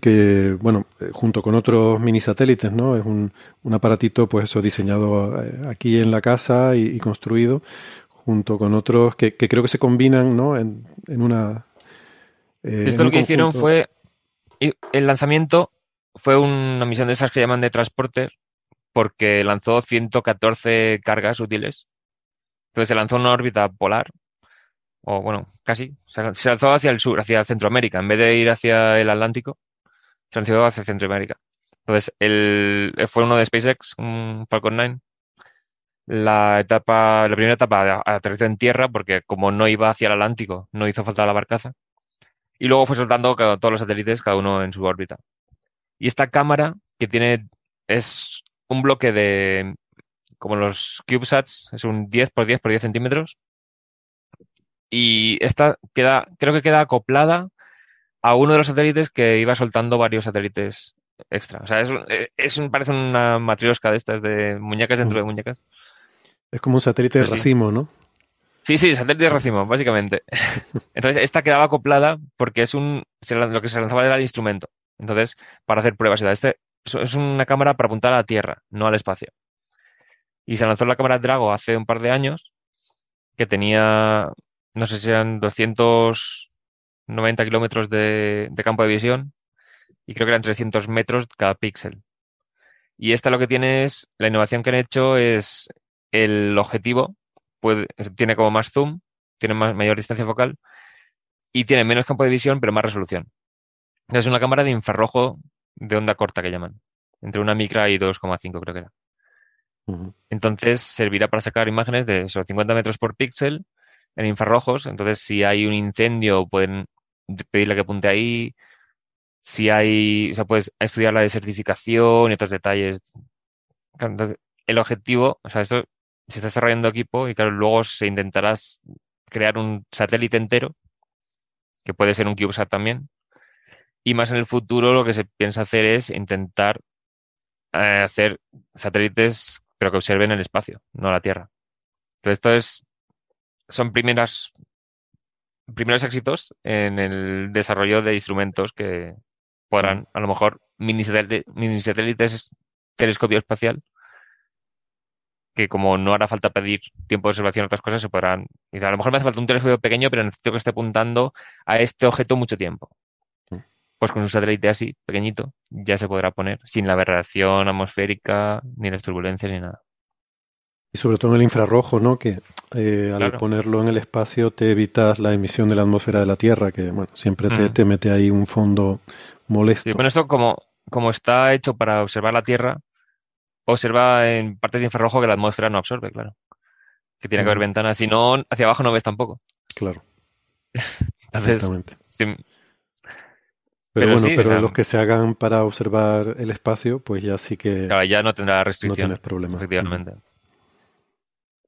que, bueno, eh, junto con otros mini satélites, ¿no? Es un, aparatito, pues eso, diseñado eh, aquí en la casa y, construido, junto con otros que, creo que se combinan, ¿no? En, una... Eh, Esto lo que hicieron fue, el lanzamiento fue una misión de esas que llaman de transporte, porque lanzó 114 cargas útiles entonces se lanzó una órbita polar, o bueno, casi, se lanzó hacia el sur, hacia Centroamérica, en vez de ir hacia el Atlántico, se lanzó hacia Centroamérica. Entonces, el, fue uno de SpaceX, un Falcon 9. La etapa, la primera etapa aterrizó en tierra porque como no iba hacia el Atlántico, no hizo falta la barcaza. Y luego fue soltando todos los satélites, cada uno en su órbita. Y esta cámara que tiene es un bloque de como los CubeSats, es un 10 por 10 por 10 centímetros. Y esta queda, creo que queda acoplada a uno de los satélites que iba soltando varios satélites extra. O sea, es, es parece una matriosca de estas, de muñecas dentro de muñecas. Es como un satélite de racimo, ¿no? Sí, sí, satélite de racimo, básicamente. Entonces, esta quedaba acoplada porque es un. Lo que se lanzaba era el instrumento. Entonces, para hacer pruebas y tal. Este es una cámara para apuntar a la Tierra, no al espacio. Y se lanzó la cámara Drago hace un par de años, que tenía, no sé si eran 290 kilómetros de, campo de visión, y creo que eran 300 metros cada píxel. Y esta lo que tiene es, la innovación que han hecho es el objetivo, puede, tiene como más zoom, tiene mayor distancia focal y tiene menos campo de visión, pero más resolución. Es una cámara de infrarrojo de onda corta que llaman, entre una micra y 2,5 creo que era. Entonces servirá para sacar imágenes de esos 50 metros por píxel en infrarrojos. Entonces, si hay un incendio, pueden pedirle que apunte ahí. Si hay, o sea, puedes estudiar la desertificación y otros detalles. Entonces, el objetivo, o sea, esto se está desarrollando equipo y claro, luego se intentará crear un satélite entero, que puede ser un CubeSat también. Y más en el futuro lo que se piensa hacer es intentar eh, hacer satélites, pero que observen el espacio, no la Tierra. Entonces, esto es, son primeras, primeros éxitos en el desarrollo de instrumentos que podrán, a lo mejor, mini, mini satélites, telescopio espacial, que como no hará falta pedir tiempo de observación, otras cosas se podrán. A lo mejor me hace falta un telescopio pequeño, pero necesito que esté apuntando a este objeto mucho tiempo. Pues con un satélite así, pequeñito, ya se podrá poner, sin la aberración atmosférica, ni las turbulencias, ni nada. Y sobre todo en el infrarrojo, ¿no? Que eh, al ponerlo en el espacio te evitas la emisión de la atmósfera de la Tierra, que bueno, siempre te, mm. mete ahí un fondo molesto. Sí, bueno, esto como, como está hecho para observar la Tierra, observa en partes de infrarrojo que la atmósfera no absorbe, claro. Que tiene que haber ventanas. Si no, hacia abajo no ves tampoco. Claro. Exactamente. pero, bueno, pero los que se hagan para observar el espacio, pues ya sí que. Claro, ya no tendrá restricción. No tienes problemas. Efectivamente.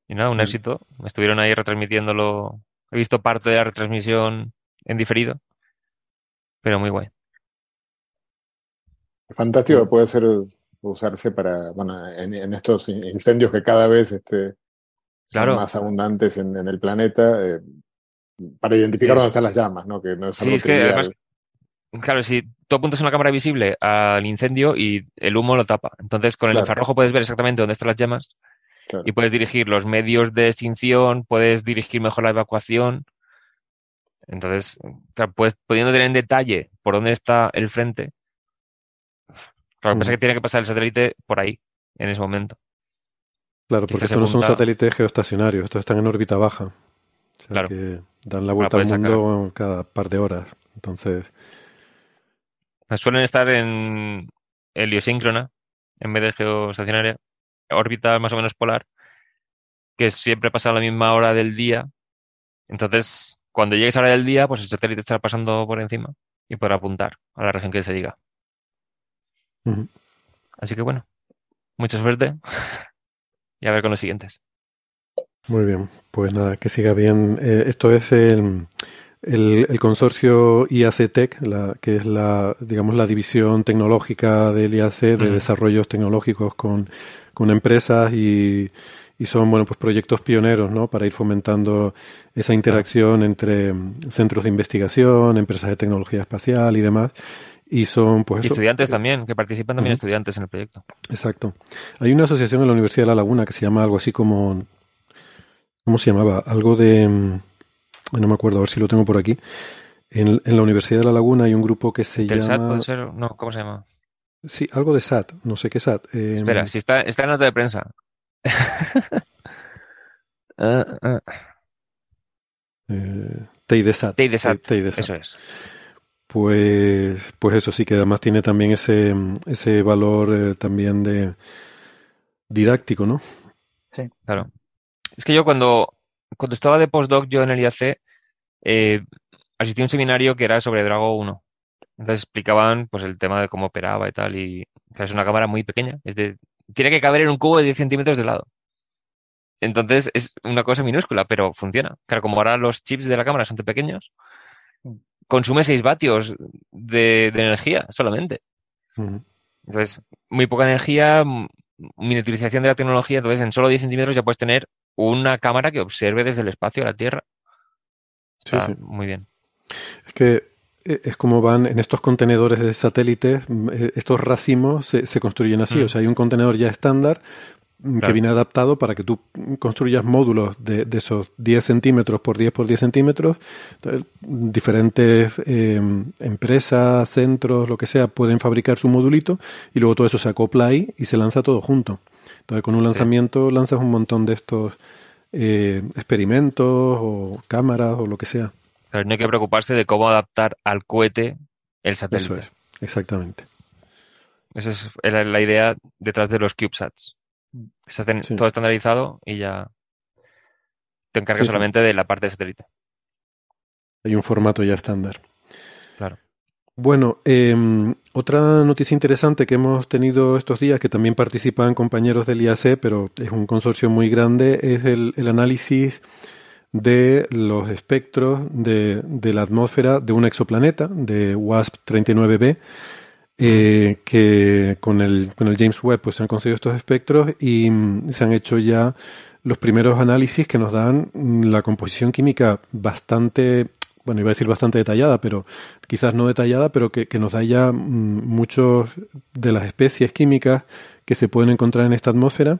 Y nada, un éxito. Estuvieron ahí retransmitiéndolo. He visto parte de la retransmisión en diferido. Pero muy guay. Fantástico, puede ser usarse para, bueno, en, estos incendios que cada vez este, son más abundantes en, el planeta, eh, para identificar dónde están las llamas, ¿no? Que no es algo sí, es que además, claro, si tú apuntas una cámara visible al incendio y el humo lo tapa, entonces con el infrarrojo puedes ver exactamente dónde están las llamas y puedes dirigir los medios de extinción, puedes dirigir mejor la evacuación. Entonces, claro, puedes, pudiendo tener en detalle por dónde está el frente, Claro, que que tiene que pasar el satélite por ahí, en ese momento. Claro, porque estos no son satélites geoestacionarios, estos están en órbita baja. O sea que dan la vuelta al mundo cada par de horas. Entonces. Suelen estar en heliosíncrona en vez de geoestacionaria, órbita más o menos polar, que siempre pasa a la misma hora del día. Entonces, cuando llegues a la hora del día, pues el satélite estará pasando por encima y podrá apuntar a la región que se diga. Así que bueno, mucha suerte y a ver con los siguientes. Muy bien, pues nada, que siga bien. Eh, esto es el, el, consorcio IAC la, que es la, digamos, la división tecnológica del IAC de desarrollos tecnológicos con, con empresas y, y, son, bueno, pues proyectos pioneros, ¿no? Para ir fomentando esa interacción entre centros de investigación, empresas de tecnología espacial y demás. Y son, pues. estudiantes también, que participan también estudiantes en el proyecto. Exacto. Hay una asociación en la Universidad de La Laguna que se llama algo así como. ¿Cómo se llamaba? Algo de. Mm, no me acuerdo, a ver si lo tengo por aquí. En, la Universidad de La Laguna hay un grupo que se llama. SAT puede ser? No, ¿cómo se llama? Sí, algo de SAT, no sé qué SAT. Em, Espera, si está, está en nota de prensa. uh, uh. Eh, TIDESAT. TIDESAT, eso es pues, pues eso sí que además tiene también ese, ese valor eh, también de didáctico, ¿no? Sí, claro. Es que yo cuando, cuando estaba de postdoc yo en el IAC eh, asistí a un seminario que era sobre Drago 1. Entonces explicaban pues el tema de cómo operaba y tal, y es una cámara muy pequeña, es de, tiene que caber en un cubo de 10 centímetros de lado. Entonces es una cosa minúscula, pero funciona. Claro, como ahora los chips de la cámara son tan pequeños, consume 6 vatios de, energía solamente. Entonces, muy poca energía, miniaturización de la tecnología. Entonces, en solo 10 centímetros ya puedes tener una cámara que observe desde el espacio a la Tierra. sí, sí. Muy bien. Es que eh, es como van en estos contenedores de satélites, eh, estos racimos se, construyen así. O sea, hay un contenedor ya estándar Que viene adaptado para que tú construyas módulos de, esos 10 centímetros por 10 por 10 centímetros. diferentes em, empresas, centros, lo que sea, pueden fabricar su modulito y luego todo eso se acopla ahí y se lanza todo junto. Entonces, con un lanzamiento lanzas un montón de estos eh, experimentos o cámaras o lo que sea. Pero no hay que preocuparse de cómo adaptar al cohete el satélite. Eso es, exactamente. Esa es la idea detrás de los CubeSats. Se hacen todo estandarizado y ya te encargas solamente de la parte de satélite. Hay un formato ya estándar. Claro. Bueno, em, otra noticia interesante que hemos tenido estos días, que también participan compañeros del IAC, pero es un consorcio muy grande, es el, análisis de los espectros de, la atmósfera de un exoplaneta, de WASP-39b, eh, que con el, con el James Webb pues, se han conseguido estos espectros y mm, se han hecho ya los primeros análisis que nos dan mm, la composición química bastante bueno, iba a decir bastante detallada, pero quizás no detallada, pero que, nos da ya mm, muchos de las especies químicas que se pueden encontrar en esta atmósfera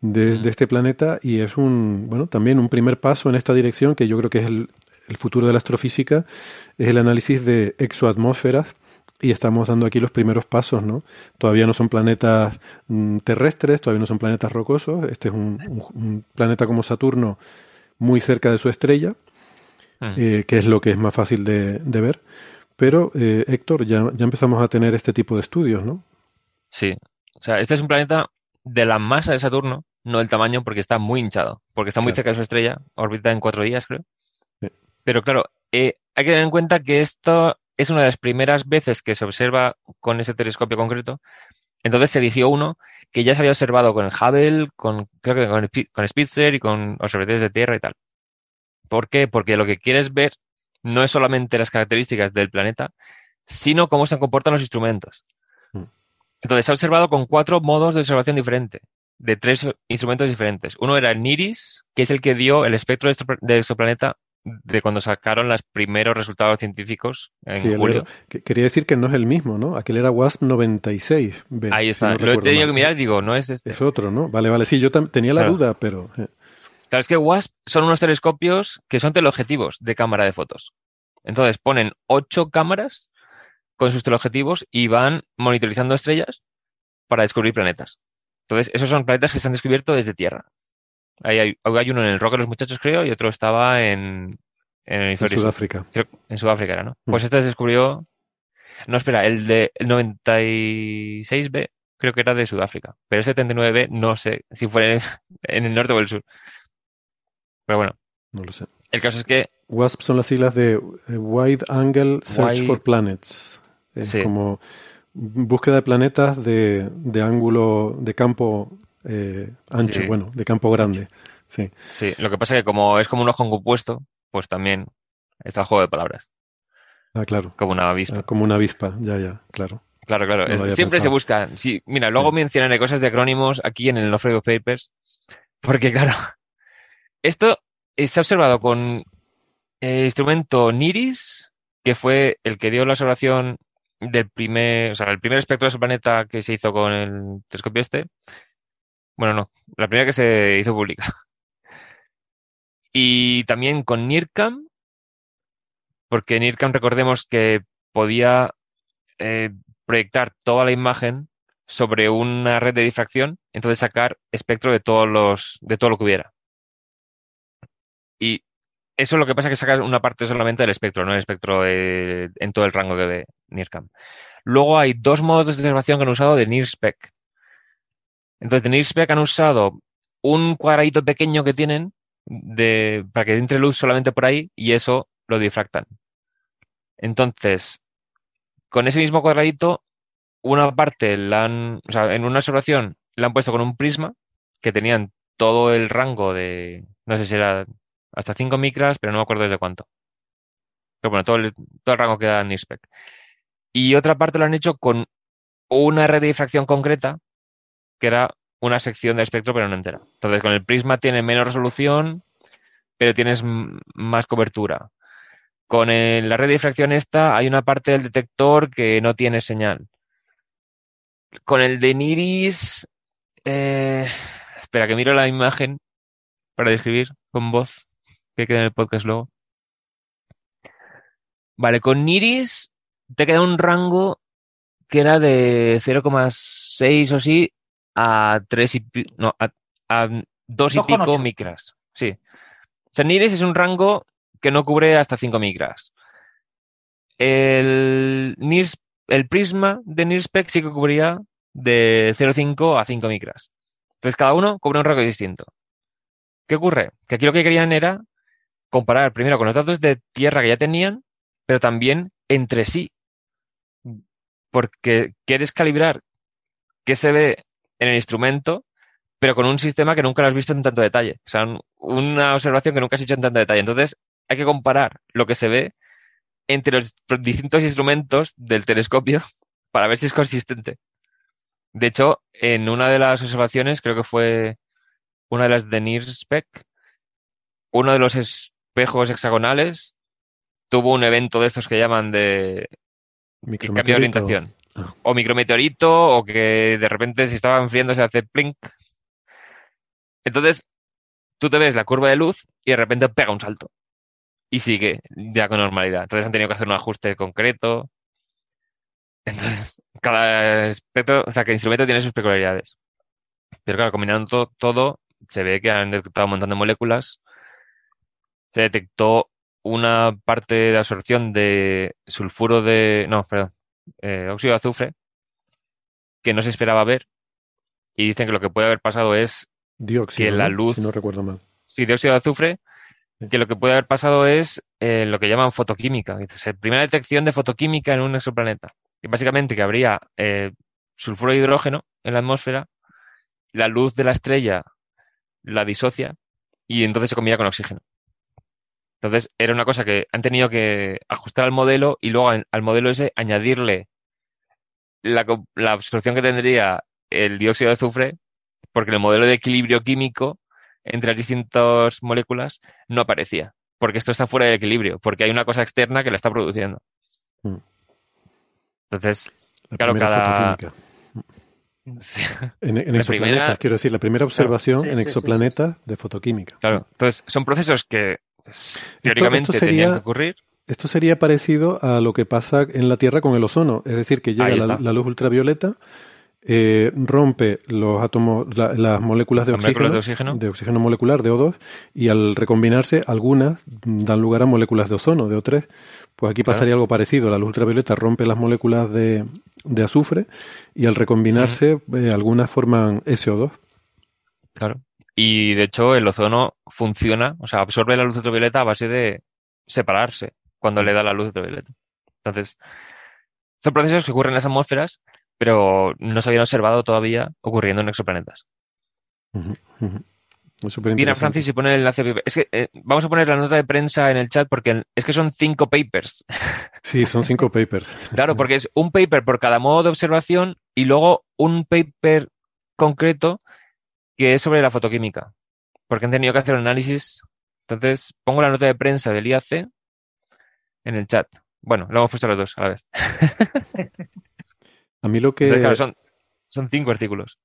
de, este planeta y es un, bueno, también un primer paso en esta dirección que yo creo que es el, futuro de la astrofísica, es el análisis de exoatmósferas y estamos dando aquí los primeros pasos, ¿no? Todavía no son planetas mm, terrestres, todavía no son planetas rocosos, este es un planeta como Saturno muy cerca de su estrella, Mm. Eh, que es lo que es más fácil de, ver. Pero, eh, Héctor, ya, ya empezamos a tener este tipo de estudios, ¿no? Sí. O sea, este es un planeta de la masa de Saturno, no el tamaño, porque está muy hinchado, porque está muy cerca de su estrella, orbita en cuatro días, creo. Pero claro, eh, hay que tener en cuenta que esto es una de las primeras veces que se observa con ese telescopio concreto. Entonces se eligió uno que ya se había observado con el Hubble, con, creo que con, con Spitzer y con observatorios de Tierra y tal. ¿Por qué? Porque lo que quieres ver no es solamente las características del planeta, sino cómo se comportan los instrumentos. Mm. Entonces, se ha observado con cuatro modos de observación diferente, de tres instrumentos diferentes. Uno era el NIRIS, que es el que dio el espectro de su planeta de cuando sacaron los primeros resultados científicos en julio. quería decir que no es el mismo, ¿no? Aquel era WASP 96. Ahí está. lo he tenido que mirar digo, no es este. Es otro, ¿no? Vale, vale. Sí, yo tenía la duda, pero... Eh. Claro, es que WASP son unos telescopios que son teleobjetivos de cámara de fotos. Entonces ponen ocho cámaras con sus teleobjetivos y van monitorizando estrellas para descubrir planetas. Entonces, esos son planetas que se han descubierto desde Tierra. Ahí hay, uno en el Roque de los Muchachos, creo, y otro estaba en, en, Sudáfrica. en Sudáfrica era, ¿no? Mm. Pues este se descubrió. No, espera, el de el 96B creo que era de Sudáfrica. Pero el 79B no sé si fue en el norte o el sur. Pero bueno. No lo sé. El caso es que. WASP son las siglas de eh, Wide Angle Search for Planets. Es como búsqueda de planetas de, de ángulo, de campo eh, ancho, bueno, de campo grande. Sí. sí, lo que pasa es que como es como un ojo compuesto, pues también está el juego de palabras. Ah, claro. Como una avispa. Ah, como una avispa, ya, ya, claro. Claro, claro. siempre se busca. Sí, mira, luego mencionaré cosas de acrónimos aquí en el No Papers, porque claro, esto eh, se ha observado con el instrumento NIRIS, que fue el que dio la observación del primer, o sea, el primer espectro de su planeta que se hizo con el telescopio este. Bueno, no, la primera que se hizo pública. Y también con NIRCAM, porque NIRCAM recordemos que podía eh, proyectar toda la imagen sobre una red de difracción, entonces sacar espectro de todos los, de todo lo que hubiera. Y eso es lo que pasa que saca una parte solamente del espectro, no el espectro en todo el rango que ve NIRCAM. Luego hay dos modos de observación que han usado de NIRSPEC. Entonces, de NIRSPEC han usado un cuadradito pequeño que tienen de, para que entre luz solamente por ahí y eso lo difractan. Entonces, con ese mismo cuadradito, una parte la han, o sea, en una observación la han puesto con un prisma que tenían todo el rango de, no sé si era hasta 5 micras, pero no me acuerdo desde cuánto. Pero bueno, todo el, todo el rango queda en NIRSPEC. Y otra parte lo han hecho con una red de difracción concreta, que era una sección del espectro, pero no entera. Entonces, con el prisma tiene menos resolución, pero tienes más cobertura. Con la red de difracción esta hay una parte del detector que no tiene señal. Con el de NIRIS, eh, espera que miro la imagen para describir con voz que queda en el podcast luego. Vale, con Niris te queda un rango que era de 0,6 o sí a 3 y no, a, 2 y pico micras. Sí. O sea, NIRIS es un rango que no cubre hasta 5 micras. El, NIRS, el prisma de NIRSPEC sí que cubría de 0,5 a 5 micras. Entonces cada uno cubre un rango distinto. ¿Qué ocurre? Que aquí lo que querían era comparar primero con los datos de tierra que ya tenían, pero también entre sí. Porque quieres calibrar qué se ve en el instrumento, pero con un sistema que nunca lo has visto en tanto detalle. O sea, una observación que nunca has hecho en tanto detalle. Entonces, hay que comparar lo que se ve entre los distintos instrumentos del telescopio para ver si es consistente. De hecho, en una de las observaciones, creo que fue una de las de NIRSPEC, uno de los espejos hexagonales tuvo un evento de estos que llaman de cambio de orientación. O micrometeorito, o que de repente si estaba enfriando se hace plink. Entonces, tú te ves la curva de luz y de repente pega un salto. Y sigue ya con normalidad. Entonces han tenido que hacer un ajuste concreto. Entonces, cada espectro, o sea, cada instrumento tiene sus peculiaridades. Pero claro, combinando todo, se ve que han detectado un montón de moléculas. Se detectó una parte de absorción de sulfuro de. No, perdón. Eh, óxido de azufre que no se esperaba ver. Y dicen que lo que puede haber pasado es dióxido, que la luz. Si no recuerdo mal. Sí, dióxido de azufre. Que lo que puede haber pasado es eh, lo que llaman fotoquímica. Dices, primera detección de fotoquímica en un exoplaneta. Y básicamente que habría eh, sulfuro de hidrógeno en la atmósfera, la luz de la estrella la disocia y entonces se combina con oxígeno. Entonces era una cosa que han tenido que ajustar al modelo y luego al modelo ese añadirle la, la absorción que tendría el dióxido de azufre, porque el modelo de equilibrio químico entre las distintas moléculas no aparecía, porque esto está fuera de equilibrio, porque hay una cosa externa que la está produciendo. Mm. Entonces, claro, cada... En, exoplanetas, quiero decir, la primera observación en exoplanetas de fotoquímica. Claro, entonces son procesos que teóricamente esto, sería, que ocurrir. Esto sería parecido a lo que pasa en la Tierra con el ozono, es decir, que llega la, luz ultravioleta, eh, rompe los átomos, las moléculas, de, oxígeno, de, oxígeno, de oxígeno molecular, de O2, y al recombinarse, algunas dan lugar a moléculas de ozono, de O3. Pues aquí pasaría algo parecido. La luz ultravioleta rompe las moléculas de, azufre y al recombinarse, eh, algunas forman SO2. Claro. Y de hecho, el ozono funciona, o sea, absorbe la luz ultravioleta a base de separarse cuando le da la luz ultravioleta. Entonces, son procesos que ocurren en las atmósferas, pero no se habían observado todavía ocurriendo en exoplanetas. Mira, Francis, y pone el enlace. Es que eh, vamos a poner la nota de prensa en el chat porque es que son cinco papers. Sí, son cinco papers. claro, porque es un paper por cada modo de observación y luego un paper concreto que es sobre la fotoquímica. Porque han tenido que hacer un análisis. Entonces, pongo la nota de prensa del IAC en el chat. Bueno, lo hemos puesto los dos a la vez. a mí lo que. son, son cinco artículos.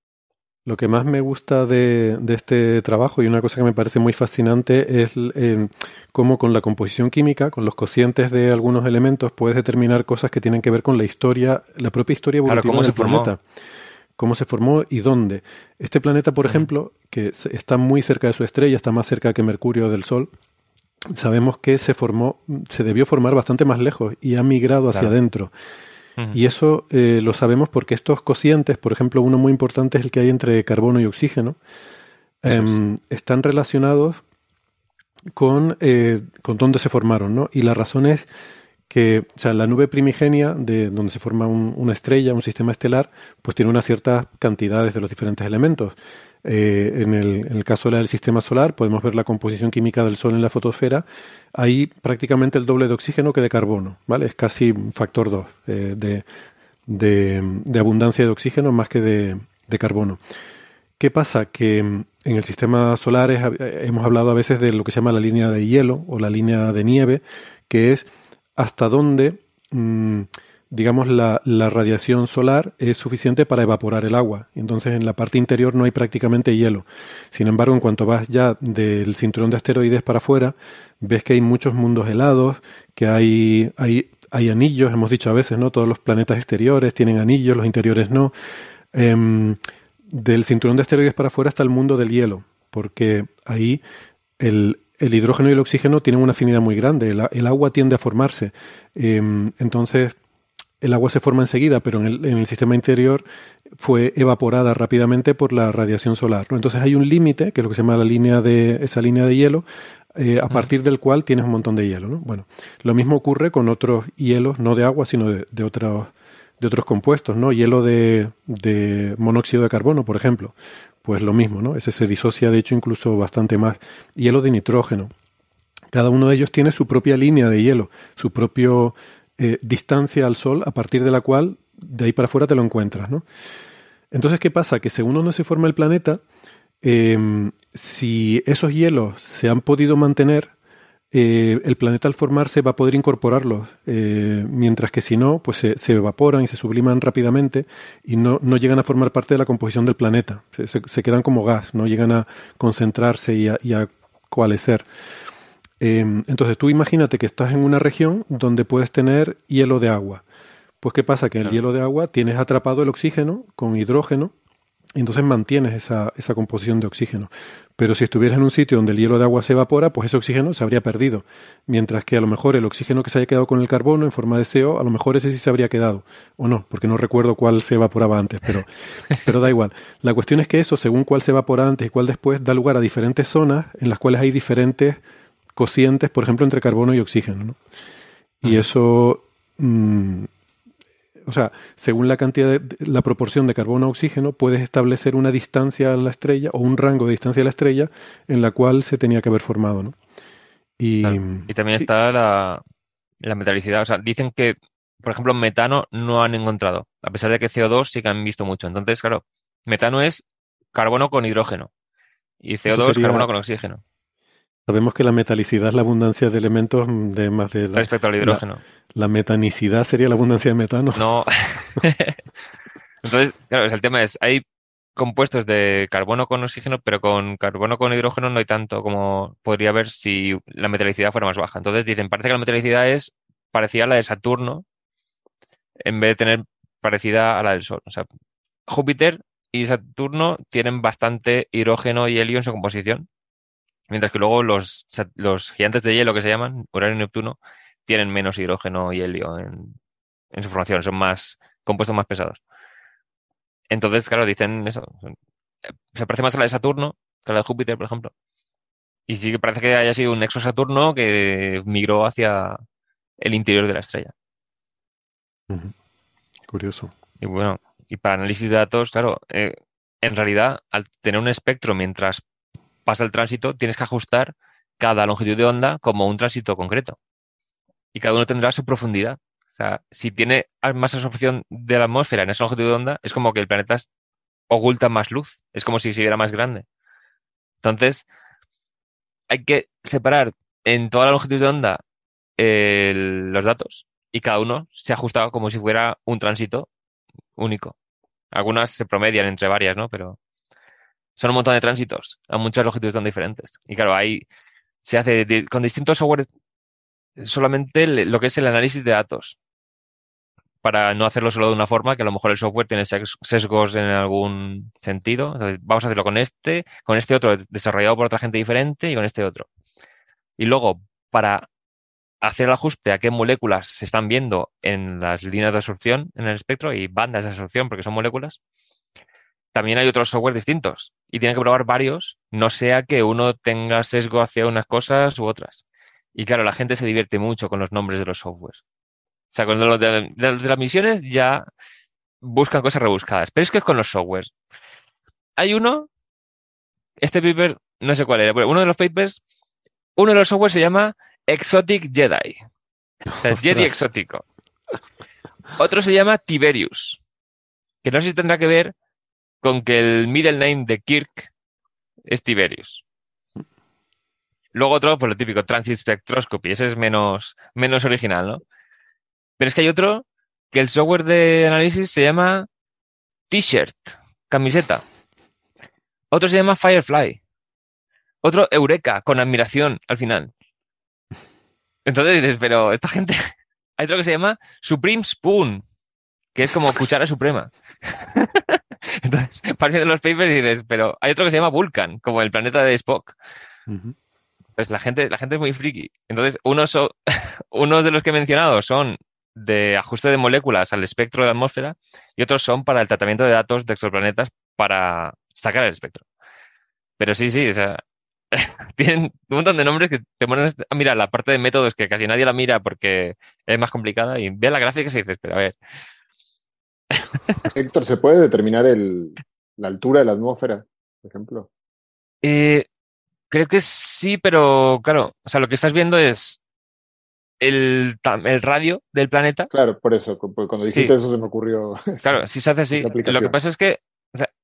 Lo que más me gusta de, este trabajo y una cosa que me parece muy fascinante es eh, cómo con la composición química, con los cocientes de algunos elementos, puedes determinar cosas que tienen que ver con la historia, la propia historia evolutiva del planeta. Cómo se formó y dónde. Este planeta, por ejemplo, que está muy cerca de su estrella, está más cerca que Mercurio del Sol, sabemos que se formó, se debió formar bastante más lejos y ha migrado hacia adentro. Y eso eh, lo sabemos porque estos cocientes, por ejemplo, uno muy importante es el que hay entre carbono y oxígeno, em, están relacionados con, eh, con dónde se formaron, ¿no? Y la razón es que, o sea, la nube primigenia, de donde se forma una estrella, un sistema estelar, pues tiene unas ciertas cantidades de los diferentes elementos. Eh, en, el, caso del sistema solar, podemos ver la composición química del Sol en la fotosfera. Hay prácticamente el doble de oxígeno que de carbono, ¿vale? Es casi un factor 2 eh, de, abundancia de oxígeno más que de, carbono. ¿Qué pasa? Que mm, en el sistema solar eh, hemos hablado a veces de lo que se llama la línea de hielo o la línea de nieve, que es hasta dónde mm, digamos, la, radiación solar es suficiente para evaporar el agua. Entonces, en la parte interior no hay prácticamente hielo. Sin embargo, en cuanto vas ya del cinturón de asteroides para afuera, ves que hay muchos mundos helados, que hay, hay, hay anillos, hemos dicho a veces, ¿no? Todos los planetas exteriores tienen anillos, los interiores no. Em, del cinturón de asteroides para afuera está el mundo del hielo, porque ahí el, hidrógeno y el oxígeno tienen una afinidad muy grande. El, agua tiende a formarse. Em, entonces, el agua se forma enseguida, pero en el, sistema interior fue evaporada rápidamente por la radiación solar. Entonces hay un límite, que es lo que se llama la línea de, esa línea de hielo, eh, a partir del cual tienes un montón de hielo. Bueno, lo mismo ocurre con otros hielos, no de agua, sino de, otros, de otros compuestos, ¿no? Hielo de, monóxido de carbono, por ejemplo. Pues lo mismo, ¿no? Ese se disocia, de hecho, incluso bastante más. Hielo de nitrógeno. Cada uno de ellos tiene su propia línea de hielo, su propio eh, distancia al Sol a partir de la cual de ahí para afuera te lo encuentras. ¿no? Entonces, ¿qué pasa? Que según donde se forma el planeta, em, si esos hielos se han podido mantener, eh, el planeta al formarse va a poder incorporarlos, eh, mientras que si no, pues se, evaporan y se subliman rápidamente y no, no, llegan a formar parte de la composición del planeta. Se, quedan como gas, no llegan a concentrarse y a, y a coalescer. Em, entonces tú imagínate que estás en una región donde puedes tener hielo de agua. Pues ¿qué pasa? Que en el hielo de agua tienes atrapado el oxígeno con hidrógeno y entonces mantienes esa, esa, composición de oxígeno. Pero si estuvieras en un sitio donde el hielo de agua se evapora, pues ese oxígeno se habría perdido. Mientras que a lo mejor el oxígeno que se haya quedado con el carbono en forma de CO, a lo mejor ese sí se habría quedado. O no, porque no recuerdo cuál se evaporaba antes, pero, pero da igual. La cuestión es que eso, según cuál se evapora antes y cuál después, da lugar a diferentes zonas en las cuales hay diferentes cocientes, por ejemplo, entre carbono y oxígeno. ¿no? Y eso, mm, o sea, según la cantidad de la proporción de carbono a oxígeno, puedes establecer una distancia a la estrella o un rango de distancia a la estrella en la cual se tenía que haber formado. ¿no? Y, también está la, la metalicidad. O sea, dicen que, por ejemplo, metano no han encontrado, a pesar de que CO2 sí que han visto mucho. Entonces, claro, metano es carbono con hidrógeno y CO2 es carbono con oxígeno. Sabemos que la metalicidad es la abundancia de elementos de más de... Respecto al hidrógeno. La, metanicidad sería la abundancia de metano. No. Entonces, claro, el tema es, hay compuestos de carbono con oxígeno, pero con carbono con hidrógeno no hay tanto como podría haber si la metalicidad fuera más baja. Entonces dicen, parece que la metalicidad es parecida a la de Saturno, en vez de tener parecida a la del Sol. O sea, Júpiter y Saturno tienen bastante hidrógeno y helio en su composición, Mientras que luego los, los gigantes de hielo que se llaman, Urano y Neptuno, tienen menos hidrógeno y helio en, en su formación, son más compuestos más pesados. Entonces, claro, dicen eso. Se parece más a la de Saturno que a la de Júpiter, por ejemplo. Y sí que parece que haya sido un exosaturno que migró hacia el interior de la estrella. Curioso. Y bueno, y para análisis de datos, claro, eh, en realidad, al tener un espectro mientras pasa el tránsito, tienes que ajustar cada longitud de onda como un tránsito concreto. Y cada uno tendrá su profundidad. O sea, si tiene más absorción de la atmósfera en esa longitud de onda, es como que el planeta oculta más luz. Es como si siguiera más grande. Entonces, hay que separar en toda la longitud de onda los datos y cada uno se ajusta como si fuera un tránsito único. Algunas se promedian entre varias, ¿no? Pero son un montón de tránsitos a muchas longitudes tan diferentes. Y claro, ahí se hace con distintos software solamente lo que es el análisis de datos para no hacerlo solo de una forma, que a lo mejor el software tiene sesgos en algún sentido. vamos a hacerlo con este, con este otro desarrollado por otra gente diferente y con este otro. Y luego, para hacer el ajuste a qué moléculas se están viendo en las líneas de absorción en el espectro y bandas de absorción, porque son moléculas, también hay otros software distintos y tienen que probar varios, no sea que uno tenga sesgo hacia unas cosas u otras. Y claro, la gente se divierte mucho con los nombres de los softwares. O sea, con los de, las misiones ya buscan cosas rebuscadas. Pero es que es con los softwares. Hay uno, este paper, no sé cuál era, pero uno de los papers, uno de los softwares se llama Exotic Jedi. O sea, Jedi exótico. Otro se llama Tiberius, que no sé si tendrá que ver con que el middle name de Kirk es Tiberius. Luego otro, pues lo típico, Transit Spectroscopy, ese es menos, menos original, ¿no? Pero es que hay otro que el software de análisis se llama T-shirt, camiseta. Otro se llama Firefly. Otro Eureka, con admiración al final. Entonces dices, pero esta gente. Hay otro que se llama Supreme Spoon, que es como cuchara suprema. Entonces, de los papers y dices, pero hay otro que se llama Vulcan, como el planeta de Spock. pues la gente, la gente es muy friki. Entonces, unos, unos de los que he mencionado son de ajuste de moléculas al espectro de la atmósfera y otros son para el tratamiento de datos de exoplanetas para sacar el espectro. Pero sí, sí, o sea, tienen un montón de nombres que te ponen a mirar la parte de métodos que casi nadie la mira porque es más complicada y ve la gráfica y dices, pero a ver. Héctor, ¿se puede determinar el, la altura de la atmósfera, por ejemplo? Eh, creo que sí, pero claro, o sea, lo que estás viendo es el, el radio del planeta. Claro, por eso, cuando dijiste eso se me ocurrió. Claro, si se hace así. Lo que pasa es que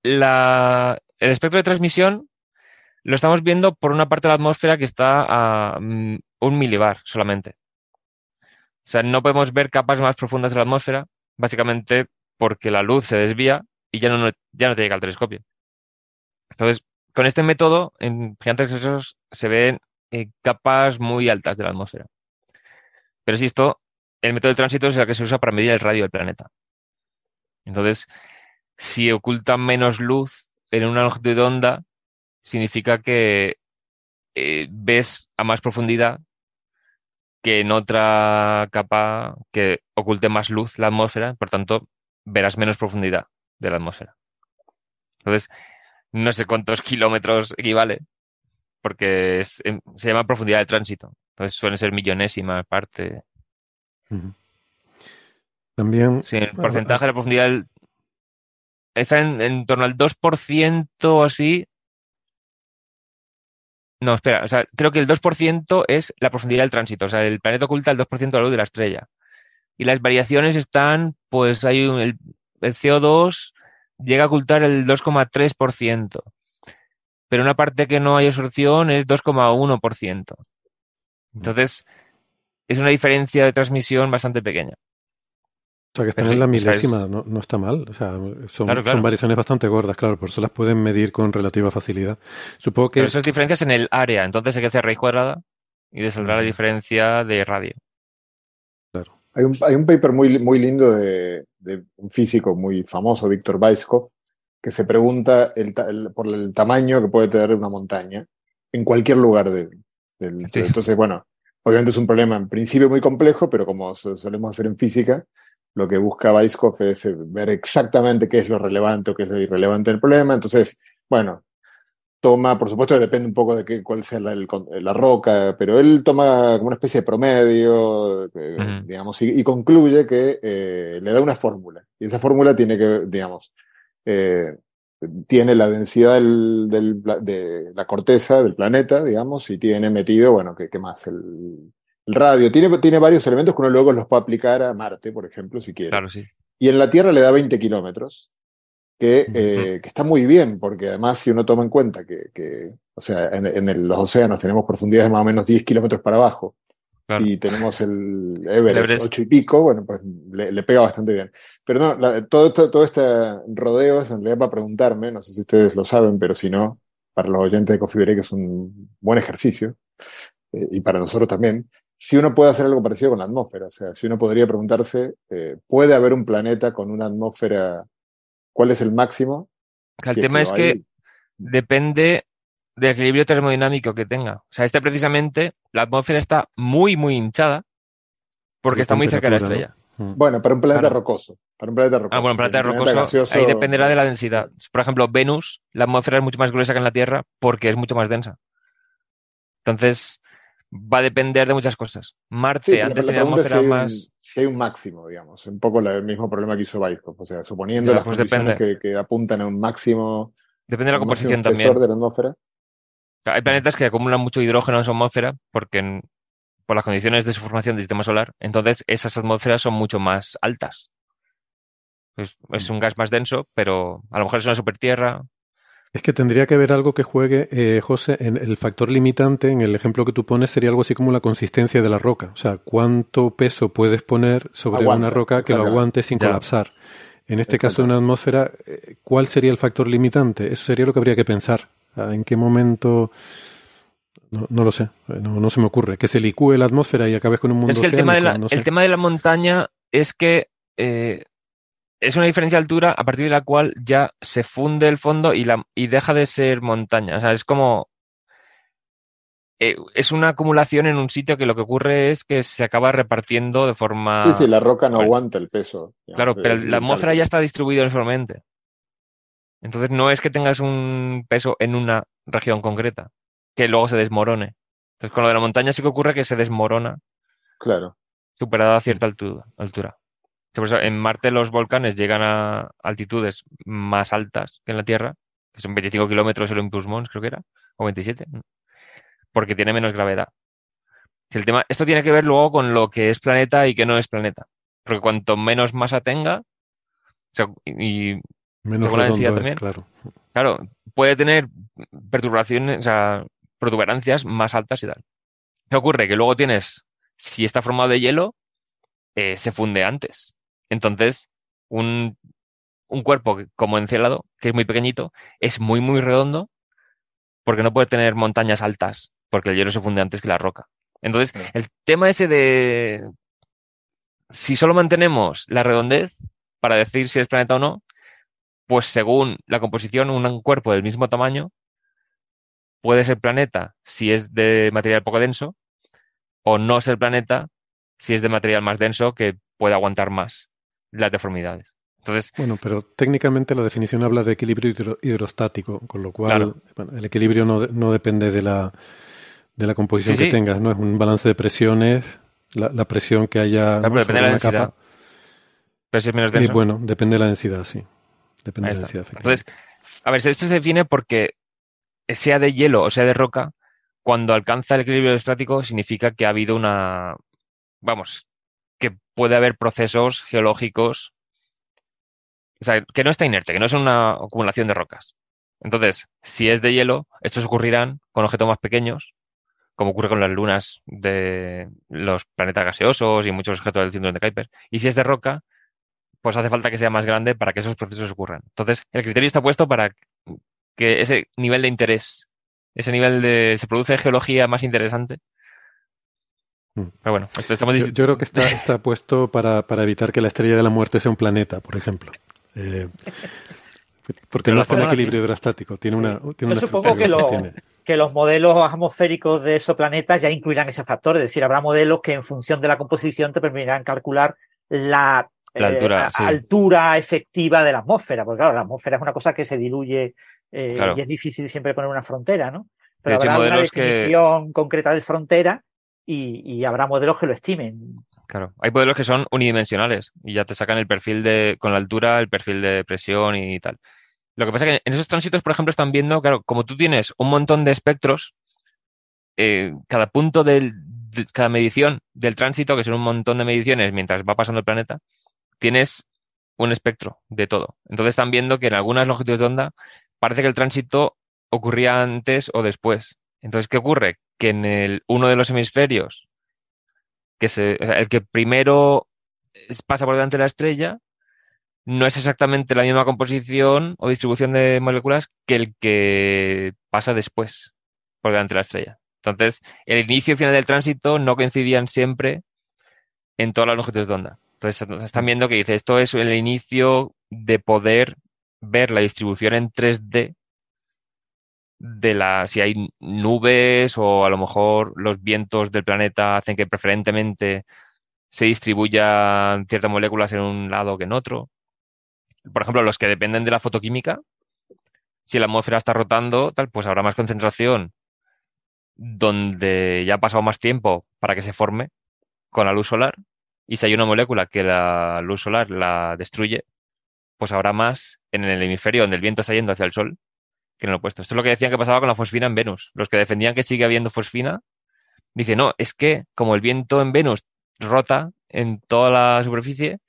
la, el espectro de transmisión lo estamos viendo por una parte de la atmósfera que está a mm, un milibar solamente. O sea, no podemos ver capas más profundas de la atmósfera, básicamente porque la luz se desvía y ya no, ya no te llega al telescopio. Entonces, con este método, en gigantes se ven eh, capas muy altas de la atmósfera. Pero esto, el método de tránsito es el que se usa para medir el radio del planeta. Entonces, si oculta menos luz en una longitud de onda, significa que eh, ves a más profundidad que en otra capa que oculte más luz la atmósfera, por tanto, verás menos profundidad de la atmósfera. Entonces, no sé cuántos kilómetros equivale, porque em, se llama profundidad de tránsito. Entonces suelen ser millonésima parte. También. Sí, el porcentaje de la profundidad está en, en, torno al 2% o así. No, espera, o sea, creo que el 2% es la profundidad del tránsito. O sea, el planeta oculta el 2% de la luz de la estrella. Y las variaciones están, pues hay un, el, el CO2 llega a ocultar el 2,3%, pero una parte que no hay absorción es 2,1%. Entonces, es una diferencia de transmisión bastante pequeña. O sea, que están en la milésima, no, no, está mal. O sea, son, son, variaciones bastante gordas, claro, por eso las pueden medir con relativa facilidad. Supongo que. Pero esas diferencias en el área, entonces hay que hacer raíz cuadrada y desaldar la diferencia de radio. Hay un, hay un paper muy, muy lindo de, de un físico muy famoso, Víctor Weisskopf, que se pregunta el, el, por el tamaño que puede tener una montaña en cualquier lugar del... Sí. Entonces, bueno, obviamente es un problema en principio muy complejo, pero como solemos hacer en física, lo que busca Weisskopf es ver exactamente qué es lo relevante o qué es lo irrelevante del problema. Entonces, bueno, toma, por supuesto depende un poco de qué, cuál sea la, el, la, roca, pero él toma como una especie de promedio, eh, uh -huh. digamos, y, y, concluye que eh, le da una fórmula. Y esa fórmula tiene que, digamos, eh, tiene la densidad del, del, de la corteza del planeta, digamos, y tiene metido, bueno, ¿qué, qué más? El, el, radio. Tiene, tiene varios elementos que uno luego los puede aplicar a Marte, por ejemplo, si quiere. Claro, sí. Y en la Tierra le da 20 kilómetros que, eh, que, está muy bien, porque además si uno toma en cuenta que, que o sea, en, en el, los océanos tenemos profundidades más o menos 10 kilómetros para abajo, claro. y tenemos el Everest, Everest, 8 y pico, bueno, pues le, le pega bastante bien. Pero no, la, todo, todo, todo, este rodeo es en realidad para preguntarme, no sé si ustedes lo saben, pero si no, para los oyentes de Coffee Break es un buen ejercicio, eh, y para nosotros también, si uno puede hacer algo parecido con la atmósfera, o sea, si uno podría preguntarse, eh, ¿puede haber un planeta con una atmósfera ¿Cuál es el máximo? El si tema es, que, depende del equilibrio termodinámico que tenga. O sea, este precisamente, la atmósfera está muy, muy hinchada porque está muy cerca de la estrella. ¿no? Mm. Bueno, para un planeta claro. rocoso. Para un planeta rocoso. Ah, bueno, un planeta, rocoso, planeta gaseoso, ahí dependerá de la densidad. Por ejemplo, Venus, la atmósfera es mucho más gruesa que en la Tierra porque es mucho más densa. Entonces, va a depender de muchas cosas. Marte sí, antes tenía atmósfera si más. Un, si hay un máximo, digamos, un poco el mismo problema que hizo Weisskopf, o sea, suponiendo ya, las pues condiciones que, que, apuntan a un máximo. Depende de la composición también. De la atmósfera. Hay planetas que acumulan mucho hidrógeno en su atmósfera porque en, por las condiciones de su formación del sistema solar, entonces esas atmósferas son mucho más altas. Es, es un gas más denso, pero a lo mejor es una supertierra, es que tendría que haber algo que juegue, eh, José, en el factor limitante, en el ejemplo que tú pones, sería algo así como la consistencia de la roca. O sea, cuánto peso puedes poner sobre Aguanta, una roca que lo aguante sin ya. colapsar. En este caso de una atmósfera, eh, ¿cuál sería el factor limitante? Eso sería lo que habría que pensar. Ah, ¿En qué momento? No, no lo sé, no, no, se me ocurre. Que se licúe la atmósfera y acabes con un mundo Es que el, oceánico, tema, de la, no sé. el tema de la montaña es que eh, es una diferencia de altura a partir de la cual ya se funde el fondo y, la, y deja de ser montaña. O sea, es como. eh, es una acumulación en un sitio que lo que ocurre es que se acaba repartiendo de forma. Sí, sí, la roca no aguanta el peso. claro, pero la atmósfera ya está distribuida uniformemente. Entonces no es que tengas un peso en una región concreta, que luego se desmorone. Entonces con lo de la montaña sí que ocurre que se desmorona. Claro. Superada a cierta altura. Por eso en Marte los volcanes llegan a altitudes más altas que en la Tierra, que son 25 kilómetros Olympus Mons, creo que era, o 27, porque tiene menos gravedad. El tema, esto tiene que ver luego con lo que es planeta y que no es planeta. Porque cuanto menos masa tenga, y Menos según la densidad también. Claro. claro, puede tener perturbaciones, o sea, protuberancias más altas y tal. ¿Qué ocurre? Que luego tienes, si está formado de hielo, eh, se funde antes. Entonces, un, un cuerpo como Encélado, que es muy pequeñito, es muy, muy redondo, porque no puede tener montañas altas, porque el hielo se funde antes que la roca. Entonces, el tema ese de si solo mantenemos la redondez para decir si es planeta o no, pues según la composición, un cuerpo del mismo tamaño puede ser planeta si es de material poco denso o no ser planeta si es de material más denso que puede aguantar más las deformidades. Entonces, bueno, pero técnicamente la definición habla de equilibrio hidrostático, con lo cual el equilibrio no, depende de la, de la composición que tengas, ¿no? Es un balance de presiones, la, presión que haya. depende de la densidad. Pero si es menos denso. Y bueno, depende de la densidad, sí. Depende de la densidad. Entonces, a ver, esto se define porque sea de hielo o sea de roca, cuando alcanza el equilibrio estático significa que ha habido una, vamos, que puede haber procesos geológicos, o sea, que no está inerte, que no es una acumulación de rocas. Entonces, si es de hielo, estos ocurrirán con objetos más pequeños, como ocurre con las lunas de los planetas gaseosos y muchos objetos del cinturón de Kuiper. Y si es de roca, pues hace falta que sea más grande para que esos procesos ocurran. Entonces, el criterio está puesto para que ese nivel de interés, ese nivel de... se produce geología más interesante. Mm. Pero bueno, estamos yo, yo, creo que está, está puesto para, para, evitar que la estrella de la muerte sea un planeta, por ejemplo. Eh, porque no está en equilibrio hidrostático, tiene una, tiene yo supongo que, que, los modelos atmosféricos de esos planetas ya incluirán ese factor, es decir, habrá modelos que en función de la composición te permitirán calcular la la altura, eh, altura efectiva de la atmósfera, porque claro, la atmósfera es una cosa que se diluye eh, y es difícil siempre poner una frontera, ¿no? Pero habrá una definición concreta de frontera y, habrá modelos que lo estimen. Claro, hay modelos que son unidimensionales y ya te sacan el perfil de, con la altura, el perfil de presión y tal. Lo que pasa es que en esos tránsitos, por ejemplo, están viendo, claro, como tú tienes un montón de espectros, eh, cada punto de cada medición del tránsito, que son un montón de mediciones mientras va pasando el planeta, tienes un espectro de todo. Entonces están viendo que en algunas longitudes de onda parece que el tránsito ocurría antes o después. Entonces, ¿qué ocurre? Que en el, uno de los hemisferios, que el que primero pasa por delante de la estrella, no es exactamente la misma composición o distribución de moléculas que el que pasa después por delante de la estrella. Entonces, el inicio y final del tránsito no coincidían siempre en todas las longitudes de onda. Entonces están viendo que dice, esto es el inicio de poder ver la distribución en 3D de la si hay nubes o a lo mejor los vientos del planeta hacen que preferentemente se distribuyan ciertas moléculas en un lado que en otro. Por ejemplo, los que dependen de la fotoquímica, si la atmósfera está rotando, tal, pues habrá más concentración donde ya ha pasado más tiempo para que se forme con la luz solar y si hay una molécula que la luz solar la destruye, pues habrá más en el hemisferio donde el viento está yendo hacia el Sol que en lo opuesto. Esto es lo que decían que pasaba con la fosfina en Venus. Los que defendían que sigue habiendo fosfina, dicen, no, es que como el viento en Venus rota en toda la superficie,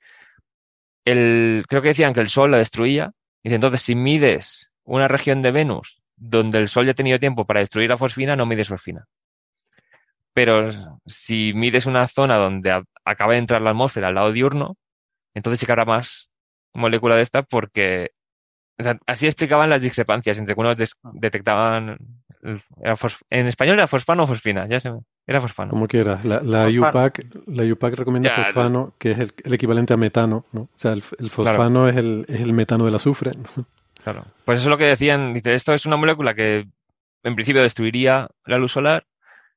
el, creo que decían que el Sol la destruía. Dice, entonces, si mides una región de Venus donde el Sol ya ha tenido tiempo para destruir la fosfina, no mides fosfina. Pero si mides una zona donde acaba de entrar la atmósfera al lado diurno, entonces sí que habrá más molécula de esta porque así explicaban las discrepancias entre que unos ah. detectaban en español era fosfano o fosfina, ya se era fosfano. Como quieras, la, la UPAC, la UPAC recomienda fosfano, que es el, equivalente a metano, ¿no? O sea, el, fosfano es, el, es el metano del azufre. Claro. Pues eso es lo que decían, dice, esto es una molécula que en principio destruiría la luz solar,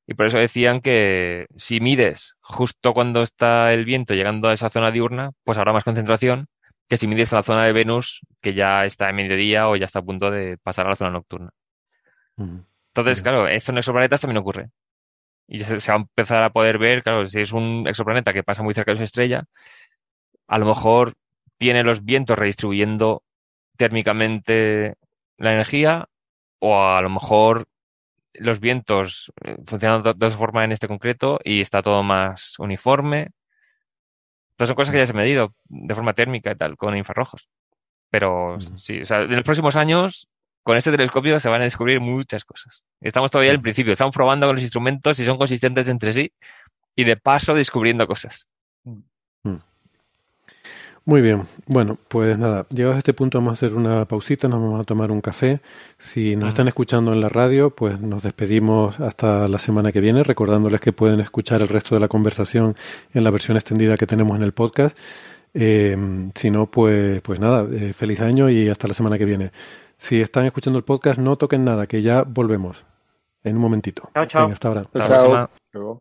Y por eso decían que si mides justo cuando está el viento llegando a esa zona diurna, pues habrá más concentración que si mides a la zona de Venus, que ya está en mediodía o ya está a punto de pasar a la zona nocturna. Entonces, claro, esto en exoplanetas también ocurre. Y se, va a empezar a poder ver, claro, si es un exoplaneta que pasa muy cerca de su estrella, a lo mejor tiene los vientos redistribuyendo térmicamente la energía, o a lo mejor los vientos eh, funcionan de otra forma en este concreto y está todo más uniforme. Estas son cosas que ya se han medido de forma térmica y tal, con infrarrojos. Pero sí, o sea, en los próximos años, con este telescopio se van a descubrir muchas cosas. Estamos todavía al principio, estamos probando con los instrumentos si son consistentes entre sí y de paso descubriendo cosas. Mm. Muy bien, bueno, pues nada, llegados a este punto vamos a hacer una pausita, nos vamos a tomar un café. Si nos están escuchando en la radio, pues nos despedimos hasta la semana que viene, recordándoles que pueden escuchar el resto de la conversación en la versión extendida que tenemos en el podcast. Eh, si no, pues, pues nada, eh, feliz año y hasta la semana que viene. Si están escuchando el podcast, no toquen nada, que ya volvemos en un momentito. Chao, chao. hasta ahora. Chao.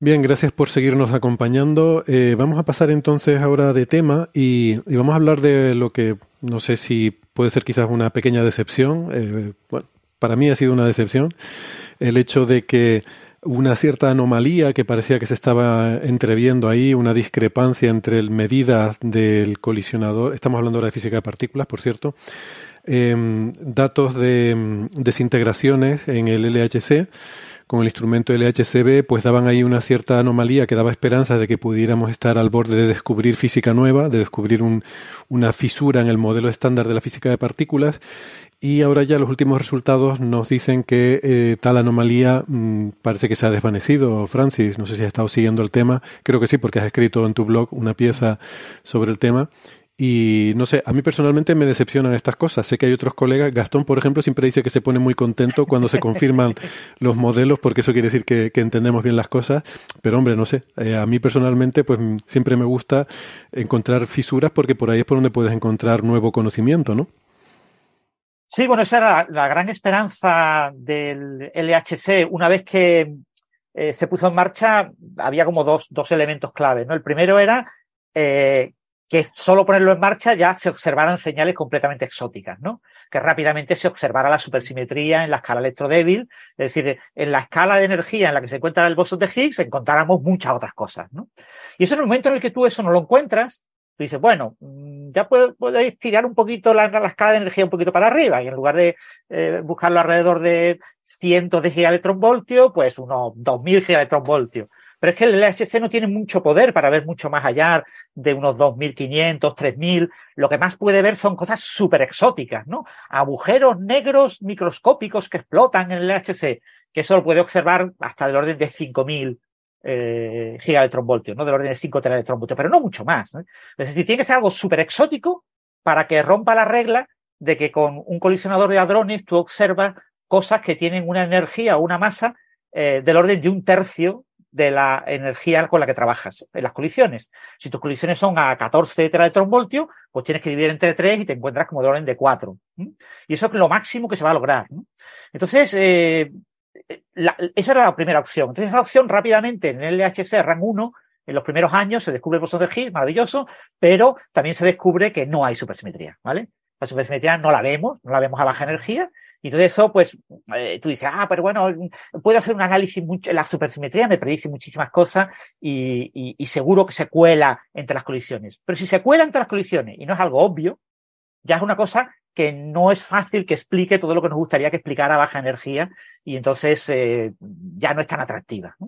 Bien, gracias por seguirnos acompañando. Eh, vamos a pasar entonces ahora de tema y, vamos a hablar de lo que no sé si puede ser quizás una pequeña decepción. Eh, bueno, para mí ha sido una decepción el hecho de que una cierta anomalía que parecía que se estaba entreviendo ahí, una discrepancia entre medidas del colisionador, estamos hablando ahora de física de partículas, por cierto, eh, datos de mm, desintegraciones en el LHC, con el instrumento LHCb, pues daban ahí una cierta anomalía que daba esperanza de que pudiéramos estar al borde de descubrir física nueva, de descubrir un, una fisura en el modelo estándar de la física de partículas, y ahora ya los últimos resultados nos dicen que eh, tal anomalía mmm, parece que se ha desvanecido. Francis, no sé si has estado siguiendo el tema. Creo que sí, porque has escrito en tu blog una pieza sobre el tema. Y no sé, a mí personalmente me decepcionan estas cosas. Sé que hay otros colegas. Gastón, por ejemplo, siempre dice que se pone muy contento cuando se confirman los modelos, porque eso quiere decir que, que entendemos bien las cosas. Pero hombre, no sé. Eh, a mí personalmente, pues siempre me gusta encontrar fisuras, porque por ahí es por donde puedes encontrar nuevo conocimiento, ¿no? Sí, bueno, esa era la, gran esperanza del LHC. Una vez que eh, se puso en marcha, había como dos, dos elementos claves. ¿no? El primero era eh, que solo ponerlo en marcha ya se observaran señales completamente exóticas, ¿no? Que rápidamente se observara la supersimetría en la escala electrodébil, es decir, en la escala de energía en la que se encuentra el bosón de Higgs encontráramos muchas otras cosas, ¿no? Y eso en el momento en el que tú eso no lo encuentras, tú dices, bueno, mm, ya podéis tirar un poquito la, la, escala de energía un poquito para arriba y en lugar de eh, buscarlo alrededor de cientos de gigaelectronvoltios, pues unos 2000 gigaelectronvoltios. Pero es que el LHC no tiene mucho poder para ver mucho más allá de unos 2500, 3000. Lo que más puede ver son cosas súper exóticas, ¿no? Agujeros negros microscópicos que explotan en el LHC, que eso lo puede observar hasta del orden de 5000 eh, gigaelectronvoltios, ¿no? Del orden de 5 teraelectronvoltios, pero no mucho más. ¿no? Es decir, tiene que ser algo súper exótico para que rompa la regla de que con un colisionador de hadrones tú observas cosas que tienen una energía o una masa eh, del orden de un tercio de la energía con la que trabajas en las colisiones. Si tus colisiones son a 14 teraelectronvoltios, pues tienes que dividir entre 3 y te encuentras como del orden de 4. ¿sí? Y eso es lo máximo que se va a lograr. Entonces, eh, esa era la primera opción. Entonces, esa opción rápidamente en el LHC RAN 1, en los primeros años se descubre el bosón de Higgs, maravilloso, pero también se descubre que no hay supersimetría, ¿vale? La supersimetría no la vemos, no la vemos a baja energía, y todo eso, pues, eh, tú dices, ah, pero bueno, puedo hacer un análisis, mucho, la supersimetría me predice muchísimas cosas y, y, seguro que se cuela entre las colisiones. Pero si se cuela entre las colisiones y no es algo obvio, ya es una cosa que no es fácil que explique todo lo que nos gustaría que explicara a baja energía y entonces eh, ya no es tan atractiva.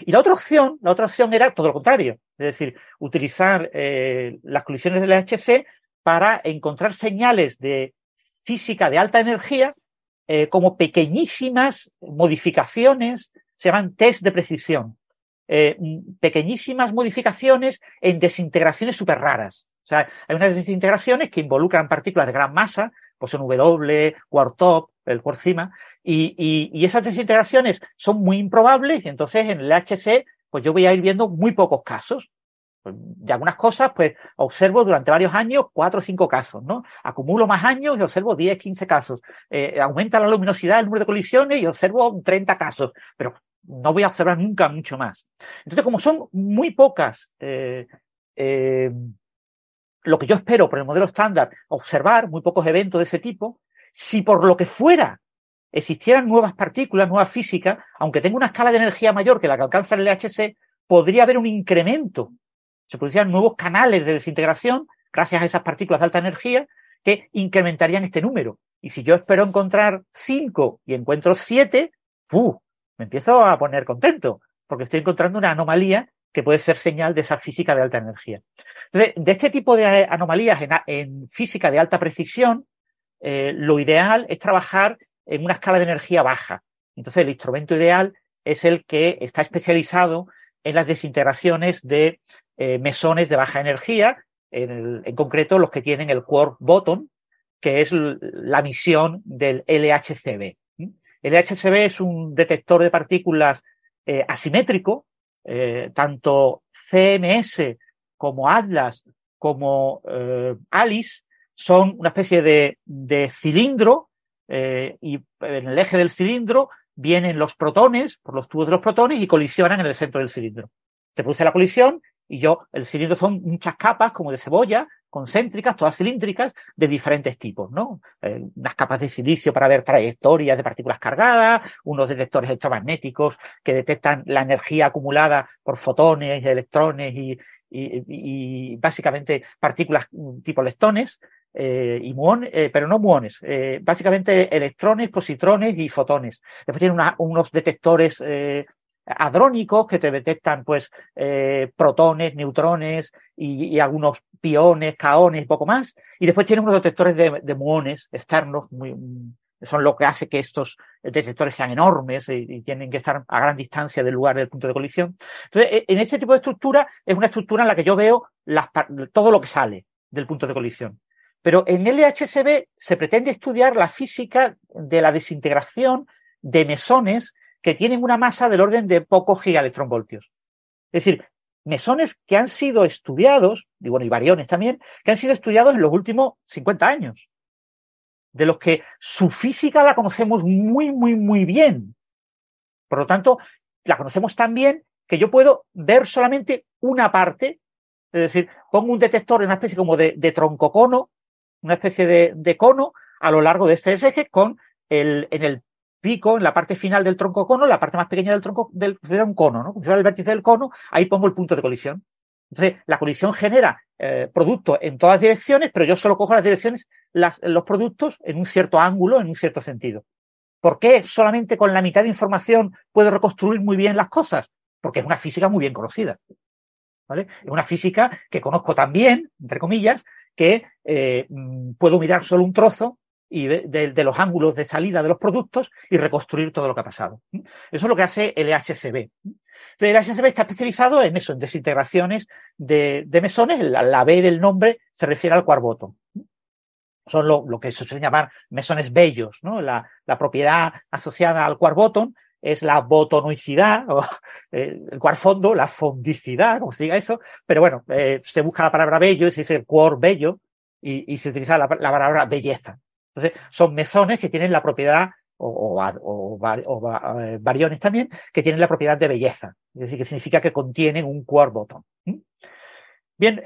Y la otra opción, la otra opción era todo lo contrario, es decir, utilizar eh, las colisiones del LHC para encontrar señales de física de alta energía eh, como pequeñísimas modificaciones, se llaman test de precisión, eh, pequeñísimas modificaciones en desintegraciones súper raras. O sea, hay unas desintegraciones que involucran partículas de gran masa, pues en W, quark top, el quark cima, y, y, esas desintegraciones son muy improbables y entonces en el HC pues yo voy a ir viendo muy pocos casos. Pues, de algunas cosas, pues observo durante varios años cuatro o cinco casos, ¿no? Acumulo más años y observo 10, 15 casos. Eh, aumenta la luminosidad, el número de colisiones y observo 30 casos, pero no voy a observar nunca mucho más. Entonces, como son muy pocas, eh, eh, lo que yo espero por el modelo estándar, observar muy pocos eventos de ese tipo, si por lo que fuera existieran nuevas partículas, nueva física, aunque tenga una escala de energía mayor que la que alcanza el LHC, podría haber un incremento se producirían nuevos canales de desintegración gracias a esas partículas de alta energía que incrementarían este número. Y si yo espero encontrar cinco y encuentro siete, ¡fu! me empiezo a poner contento, porque estoy encontrando una anomalía que puede ser señal de esa física de alta energía. Entonces, de este tipo de anomalías en, física de alta precisión, eh, lo ideal es trabajar en una escala de energía baja. Entonces, el instrumento ideal es el que está especializado en las desintegraciones de eh, mesones de baja energía, en, concreto los que tienen el quark bottom, que es la misión del LHCb. El LHCb es un detector de partículas eh, asimétrico, eh, tanto CMS como Atlas como ALICE son una especie de, de cilindro y en el eje del cilindro vienen los protones por los tubos de los protones y colisionan en el centro del cilindro. Se produce la colisión y yo, el cilindro son muchas capas como de cebolla, concéntricas, todas cilíndricas, de diferentes tipos, ¿no? Eh, unas capas de silicio para ver trayectorias de partículas cargadas, unos detectores electromagnéticos que detectan la energía acumulada por fotones, electrones y, y, básicamente partículas mm, tipo leptones, eh, y muones, eh, pero no muones, eh, básicamente electrones, positrones y fotones. Después tiene unos detectores eh, hadrónicos que te detectan pues eh, protones, neutrones y, algunos piones, caones, poco más. Y después tiene unos detectores de, muones externos, muy, son lo que hace que estos detectores sean enormes y, tienen que estar a gran distancia del lugar del punto de colisión. Entonces, e, en este tipo de estructura es una estructura en la que yo veo todo lo que sale del punto de colisión. Pero en LHCb se pretende estudiar la física de la desintegración de mesones que tienen una masa del orden de pocos gigaelectronvoltios. Es decir, mesones que han sido estudiados, y bueno, y variones también, que han sido estudiados en los últimos 50 años, de los que su física la conocemos muy, muy, muy bien. Por lo tanto, la conocemos tan bien que yo puedo ver solamente una parte, es decir, pongo un detector en una especie como de, de troncocono, una especie de, de, cono a lo largo de este eje con el, en el pico, en la parte final del tronco cono, la parte más pequeña del tronco, del, un cono, ¿no? El vértice del cono, ahí pongo el punto de colisión. Entonces, la colisión genera eh, productos en todas direcciones, pero yo solo cojo las direcciones, las, los productos en un cierto ángulo, en un cierto sentido. ¿Por qué solamente con la mitad de información puedo reconstruir muy bien las cosas? Porque es una física muy bien conocida. ¿Vale? Es una física que conozco tan bien, entre comillas, que eh, mm, puedo mirar solo un trozo y de, los ángulos de salida de los productos y reconstruir todo lo que ha pasado. Eso es lo que hace el HSB. el HSB está especializado en eso, en desintegraciones de, mesones. La, B del nombre se refiere al cuarboto. Son lo, que se suele llamar mesones bellos. La, propiedad asociada al quark es la botonoicidad, o eh, el cuarfondo, la fondicidad, como se diga eso, pero bueno, eh, se busca la palabra bello y se dice quark bello y, se utiliza la, palabra belleza. Entonces, son mesones que tienen la propiedad o, bariones también, que tienen la propiedad de belleza, es decir, que significa que contienen un quark botón. Bien,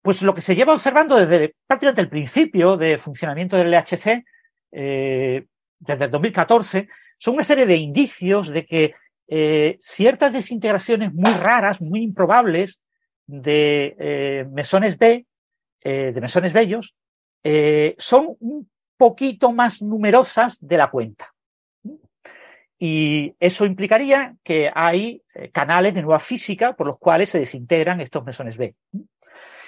pues lo que se lleva observando desde prácticamente el principio de funcionamiento del LHC, desde el 2014, son una serie de indicios de que eh, ciertas desintegraciones muy raras, muy improbables de eh, mesones B, eh, de mesones bellos, son un poquito más numerosas de la cuenta. Y eso implicaría que hay canales de nueva física por los cuales se desintegran estos mesones B.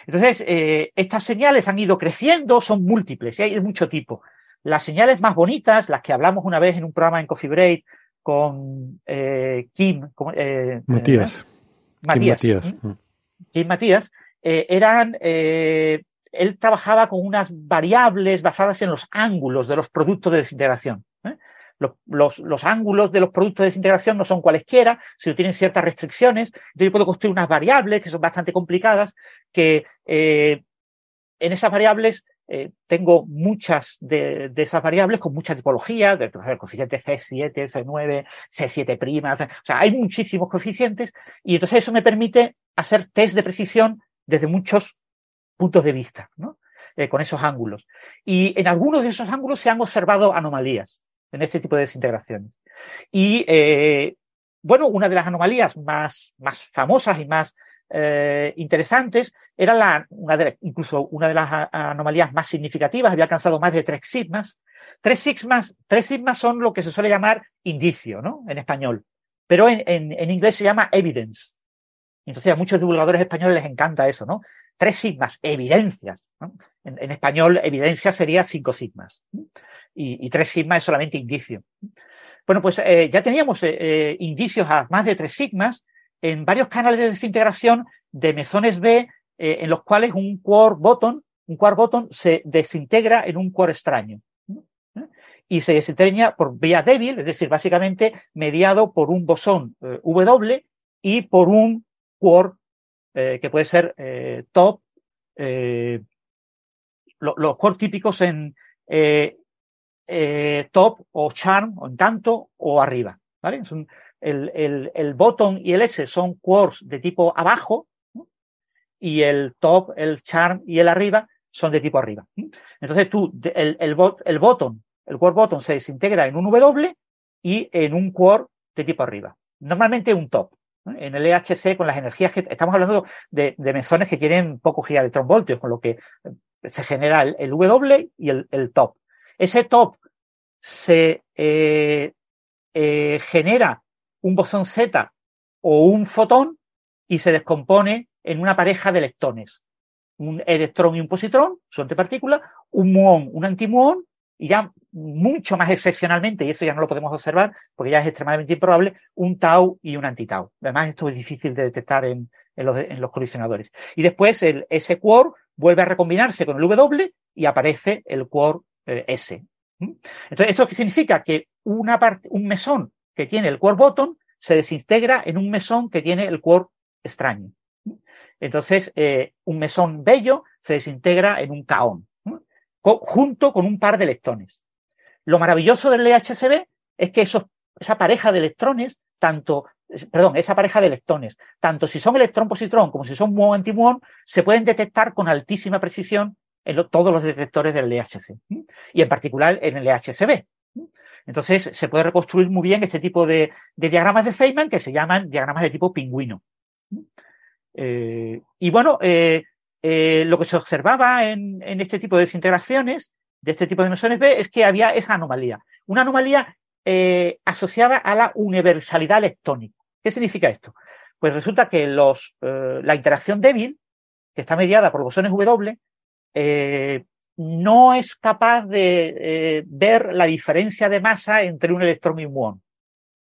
Entonces, estas señales han ido creciendo, son múltiples y hay de mucho tipo. Las señales más bonitas, las que hablamos una vez en un programa en Coffee Break con eh, Kim, eh, Matías. Matías. Kim Matías. Kim Matías eh, eran, él trabajaba con unas variables basadas en los ángulos de los productos de desintegración. Los, los, ángulos de los productos de desintegración no son cualesquiera, sino tienen ciertas restricciones. Entonces yo puedo construir unas variables que son bastante complicadas, que en esas variables eh, tengo muchas de, esas variables con mucha tipología, de, el coeficiente C7, C9, C7', o sea, hay muchísimos coeficientes y entonces eso me permite hacer test de precisión desde muchos puntos de vista, ¿no? Eh, con esos ángulos. Y en algunos de esos ángulos se han observado anomalías en este tipo de desintegraciones. Y, eh, bueno, una de las anomalías más, más famosas y más eh, interesantes, era la, incluso una de las anomalías más significativas, había alcanzado más de tres sigmas. Tres sigmas, tres sigmas son lo que se suele llamar indicio, ¿no? En español. Pero en, en, inglés se llama evidence. Entonces a muchos divulgadores españoles les encanta eso, ¿no? Tres sigmas, evidencias. En, español, evidencia sería cinco sigmas. Y, tres sigmas es solamente indicio. Bueno, pues eh, ya teníamos eh, indicios a más de tres sigmas en varios canales de desintegración de mesones B eh, en los cuales un quark botón, un quark botón se desintegra en un quark extraño. ¿Eh? Y se desintegra por vía débil, es decir, básicamente mediado por un bosón eh, W y por un quark que puede ser top. los quarks típicos en top o charm o encanto o arriba. ¿vale? El, el, el bottom y el S son quarks de tipo abajo, y el top, el charm y el arriba son de tipo arriba. Entonces tú, el, el, bot, el bottom, el quark bottom se desintegra en un W y en un quark de tipo arriba. Normalmente un top. En el EHC, con las energías que estamos hablando de, de mesones que tienen pocos gigaelectronvoltios, con lo que se genera el, W y el, el, top. Ese top se eh, eh, genera un bosón Z o un fotón y se descompone en una pareja de electrones. Un electrón y un positrón, son de partículas, un muón, un antimuón, y ya mucho más excepcionalmente, y eso ya no lo podemos observar porque ya es extremadamente improbable, un tau y un antitau. Además, esto es difícil de detectar en, los, colisionadores. Y después el, ese quark vuelve a recombinarse con el W y aparece el quark eh, S. ¿Mm? Entonces, ¿esto qué significa? Que una parte, un mesón que tiene el quark bottom se desintegra en un mesón que tiene el quark extraño. Entonces, eh, un mesón bello se desintegra en un caón, junto con un par de electrones. Lo maravilloso del LHCb es que esa pareja de electrones, tanto, perdón, esa pareja de electrones, tanto si son electrón-positrón como si son muón-antimuón, se pueden detectar con altísima precisión en todos los detectores del LHC. Y en particular en el LHCb. Entonces, se puede reconstruir muy bien este tipo de, diagramas de Feynman que se llaman diagramas de tipo pingüino. Eh, y bueno, eh, eh, lo que se observaba en, este tipo de desintegraciones, de este tipo de mesones B, es que había esa anomalía. Una anomalía asociada a la universalidad electrónica. ¿Qué significa esto? Pues resulta que los, la interacción débil, que está mediada por bosones W, no es capaz de eh, ver la diferencia de masa entre un electrón y un muón.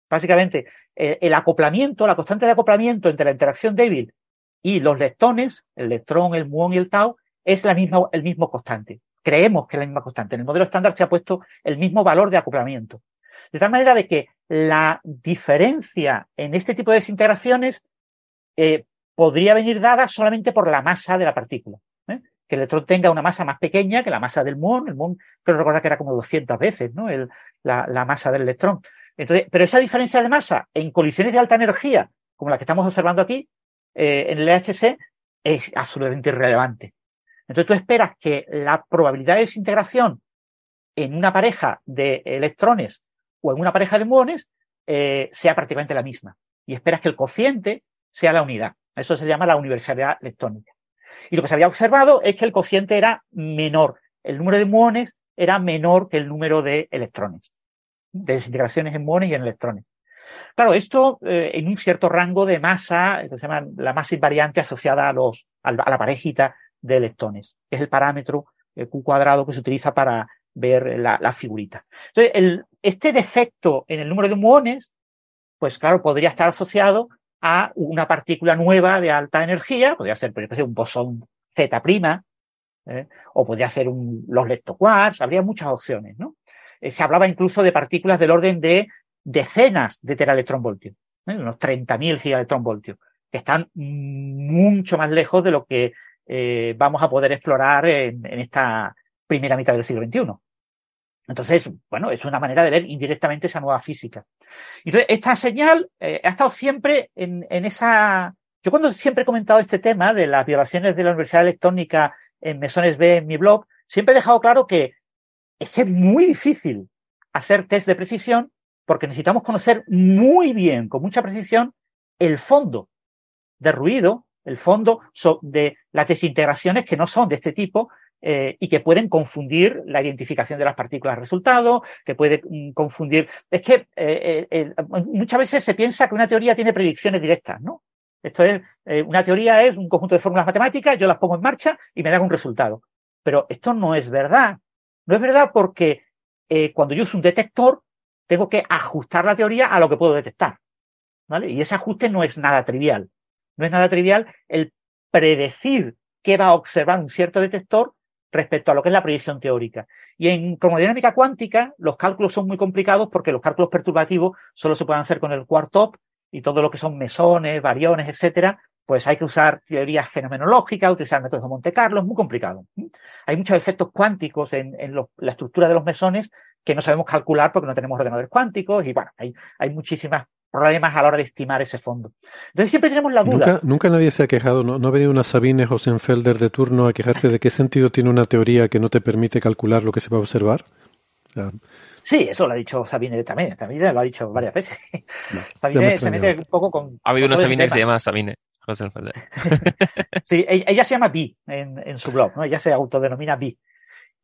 Básicamente, eh, el acoplamiento, la constante de acoplamiento entre la interacción débil y los leptones, el electrón, el muón y el tau, es la misma, el mismo constante. Creemos que es la misma constante. En el modelo estándar se ha puesto el mismo valor de acoplamiento. De tal manera de que la diferencia en este tipo de desintegraciones eh, podría venir dada solamente por la masa de la partícula. que el electrón tenga una masa más pequeña que la masa del muón. El muón, creo recordar que era como 200 veces, ¿no? la, masa del electrón. Entonces, pero esa diferencia de masa en colisiones de alta energía, como la que estamos observando aquí, eh, en el LHC, es absolutamente irrelevante. Entonces tú esperas que la probabilidad de desintegración en una pareja de electrones o en una pareja de muones eh, sea prácticamente la misma. Y esperas que el cociente sea la unidad. Eso se llama la universalidad electrónica. Y lo que se había observado es que el cociente era menor. El número de muones era menor que el número de electrones, de desintegraciones en muones y en electrones. Claro, esto eh, en un cierto rango de masa, que se llama la masa invariante asociada a, los, a la parejita de electrones. Es el parámetro eh, Q cuadrado que se utiliza para ver la, figurita. Entonces, este defecto en el número de muones, pues claro, podría estar asociado a una partícula nueva de alta energía, podría ser, por ejemplo, un bosón Z', ¿eh? o podría ser un, los leptoquarks, habría muchas opciones. Eh, se hablaba incluso de partículas del orden de decenas de teraelectronvoltios, ¿eh? unos 30.000 gigaelectronvoltios, que están mucho más lejos de lo que eh, vamos a poder explorar en, esta primera mitad del siglo XXI. Entonces, bueno, es una manera de ver indirectamente esa nueva física. Entonces, esta señal eh, ha estado siempre en, esa... Yo cuando siempre he comentado este tema de las violaciones de la Universidad Electrónica en Mesones B en mi blog, siempre he dejado claro que es que es muy difícil hacer test de precisión porque necesitamos conocer muy bien, con mucha precisión, el fondo de ruido, el fondo de las desintegraciones que no son de este tipo eh, y que pueden confundir la identificación de las partículas resultado, que puede mm, confundir. Es que eh, eh, muchas veces se piensa que una teoría tiene predicciones directas, ¿no? Esto es, una teoría es un conjunto de fórmulas matemáticas, yo las pongo en marcha y me dan un resultado. Pero esto no es verdad. No es verdad porque cuando yo uso un detector, tengo que ajustar la teoría a lo que puedo detectar. ¿Vale? Y ese ajuste no es nada trivial. No es nada trivial el predecir qué va a observar un cierto detector respecto a lo que es la predicción teórica. Y en cromodinámica cuántica, los cálculos son muy complicados porque los cálculos perturbativos solo se pueden hacer con el quark-top y todo lo que son mesones, variones, etcétera, pues hay que usar teorías fenomenológicas, utilizar métodos de Monte Carlo, es muy complicado. Hay muchos efectos cuánticos en, la estructura de los mesones que no sabemos calcular porque no tenemos ordenadores cuánticos y bueno, hay, hay muchísimas problemas a la hora de estimar ese fondo. Entonces siempre tenemos la duda. Nunca, nadie se ha quejado, ¿no? ¿no ha venido una Sabine Hosenfelder de turno a quejarse de qué sentido tiene una teoría que no te permite calcular lo que se va a observar? Sí, eso lo ha dicho Sabine también. Sabine lo ha dicho varias veces. Sabine se mete un poco con. Ha habido una Sabine que se llama Sabine. Hosenfelder. sí, ella, se llama Bi en, en, su blog, ¿no? Ella se autodenomina Bi.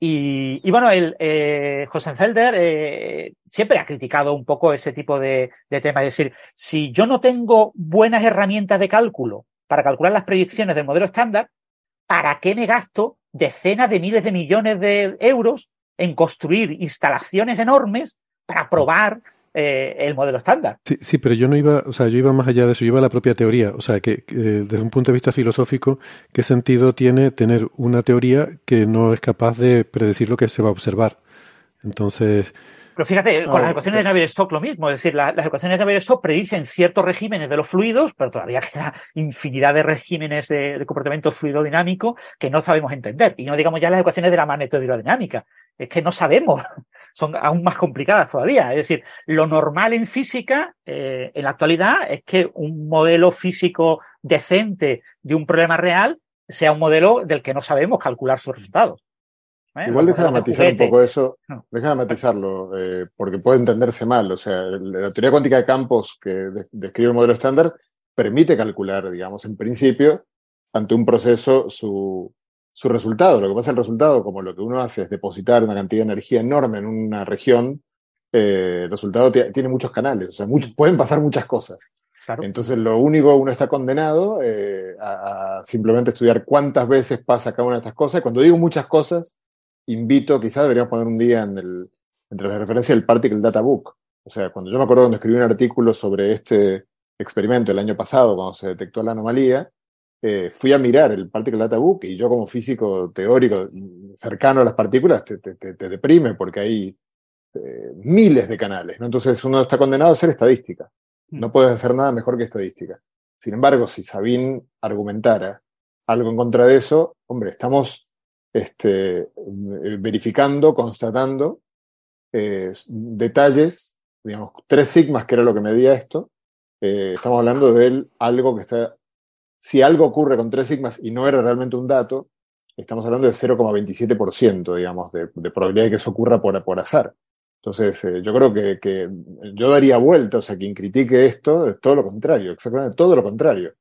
Y, bueno, el, eh, Felder eh, siempre ha criticado un poco ese tipo de, de temas. Es decir, si yo no tengo buenas herramientas de cálculo para calcular las predicciones del modelo estándar, ¿para qué me gasto decenas de miles de millones de euros en construir instalaciones enormes para probar eh, el modelo estándar. Sí, sí, pero yo no iba, o sea, yo iba más allá de eso, yo iba a la propia teoría. O sea, que, desde un punto de vista filosófico, ¿qué sentido tiene tener una teoría que no es capaz de predecir lo que se va a observar? Entonces. Pero fíjate, con las ecuaciones de Navier-Stokes lo mismo, es decir, las ecuaciones de Navier-Stokes predicen ciertos regímenes de los fluidos, pero todavía queda infinidad de regímenes de, comportamiento fluido dinámico que no sabemos entender. Y no digamos ya las ecuaciones de la magnetohidrodinámica, es que no sabemos son aún más complicadas todavía. Es decir, lo normal en física, eh, en la actualidad, es que un modelo físico decente de un problema real sea un modelo del que no sabemos calcular sus resultados. ¿Eh? Igual deja de matizar un poco eso, deja de matizarlo, eh, porque puede entenderse mal. O sea, la teoría cuántica de campos que describe el modelo estándar permite calcular, digamos, en principio, ante un proceso su, su resultado. Lo que pasa el resultado, como lo que uno hace es depositar una cantidad de energía enorme en una región, eh, el resultado tiene muchos canales, o sea, pueden pasar muchas cosas. Entonces, lo único, uno está condenado eh, a, simplemente estudiar cuántas veces pasa cada una de estas cosas. Y cuando digo muchas cosas, invito, quizás deberíamos poner un día en el, entre las referencias del Particle Data Book. O sea, cuando yo me acuerdo cuando escribí un artículo sobre este experimento el año pasado, cuando se detectó la anomalía, eh, fui a mirar el Particle Data Book y yo como físico teórico cercano a las partículas te, deprime porque hay eh, miles de canales. ¿no? Entonces uno está condenado a hacer estadística. No mm. puedes hacer nada mejor que estadística. Sin embargo, si Sabine argumentara algo en contra de eso, hombre, estamos este, verificando, constatando detalles, digamos, tres sigmas, que era lo que medía esto. estamos hablando de algo que está si algo ocurre con tres sigmas y no era realmente un dato, estamos hablando de 0,27%, digamos, de, probabilidad de que eso ocurra por, por azar. Entonces, eh, yo creo que, yo daría vuelta, o sea, quien critique esto es todo lo contrario, exactamente todo lo contrario.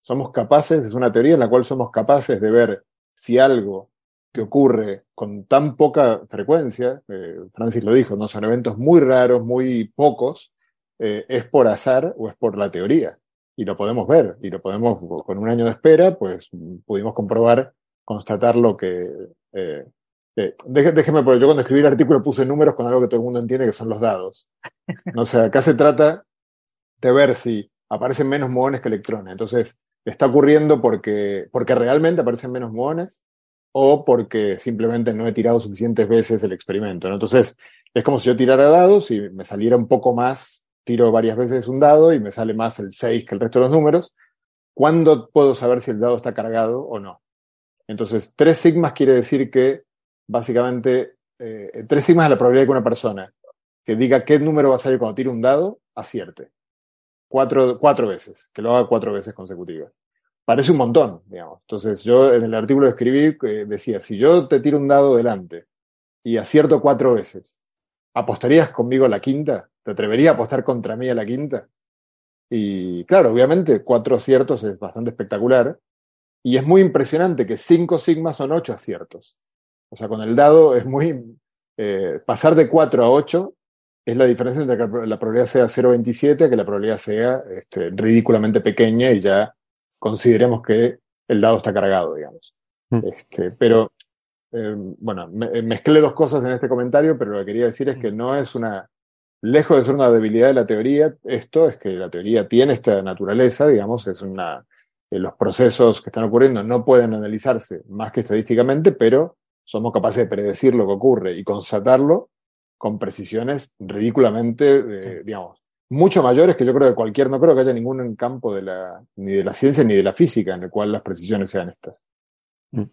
Somos capaces, es una teoría en la cual somos capaces de ver si algo que ocurre con tan poca frecuencia, eh, Francis lo dijo, no son eventos muy raros, muy pocos, eh, es por azar o es por la teoría y lo podemos ver, y lo podemos, con un año de espera, pues pudimos comprobar, constatar lo que... Eh, eh, déjeme, porque yo cuando escribí el artículo puse números con algo que todo el mundo entiende, que son los dados. O sea, acá se trata de ver si aparecen menos muones que electrones. Entonces, está ocurriendo porque, porque realmente aparecen menos muones o porque simplemente no he tirado suficientes veces el experimento. Entonces, es como si yo tirara dados y me saliera un poco más tiro varias veces un dado y me sale más el 6 que el resto de los números, ¿cuándo puedo saber si el dado está cargado o no? Entonces, tres sigmas quiere decir que básicamente, eh, tres sigmas es la probabilidad de que una persona que diga qué número va a salir cuando tire un dado, acierte. Cuatro, cuatro veces, que lo haga cuatro veces consecutivas. Parece un montón, digamos. Entonces, yo en el artículo escribí, eh, decía, si yo te tiro un dado delante y acierto cuatro veces, ¿apostarías conmigo la quinta? ¿Te atrevería a apostar contra mí a la quinta? Y claro, obviamente, cuatro aciertos es bastante espectacular. Y es muy impresionante que cinco sigmas son ocho aciertos. O sea, con el dado es muy... Eh, pasar de cuatro a ocho es la diferencia entre que la probabilidad sea 0,27 a que la probabilidad sea este, ridículamente pequeña y ya consideremos que el dado está cargado, digamos. Mm. Este, pero, eh, bueno, mezclé dos cosas en este comentario, pero lo que quería decir es que no es una lejos de ser una debilidad de la teoría, esto es que la teoría tiene esta naturaleza, digamos, es una. Eh, los procesos que están ocurriendo no pueden analizarse más que estadísticamente, pero somos capaces de predecir lo que ocurre y constatarlo con precisiones ridículamente, eh, digamos, mucho mayores que yo creo que cualquier, no creo que haya ningún campo de la, ni de la ciencia ni de la física en el cual las precisiones sean estas. Mm.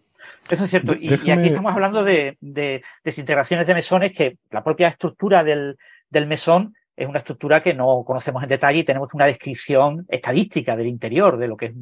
Eso es cierto. Y, aquí estamos hablando de, de, desintegraciones de mesones que la propia estructura del, del mesón es una estructura que no conocemos en detalle y tenemos una descripción estadística del interior, de lo que es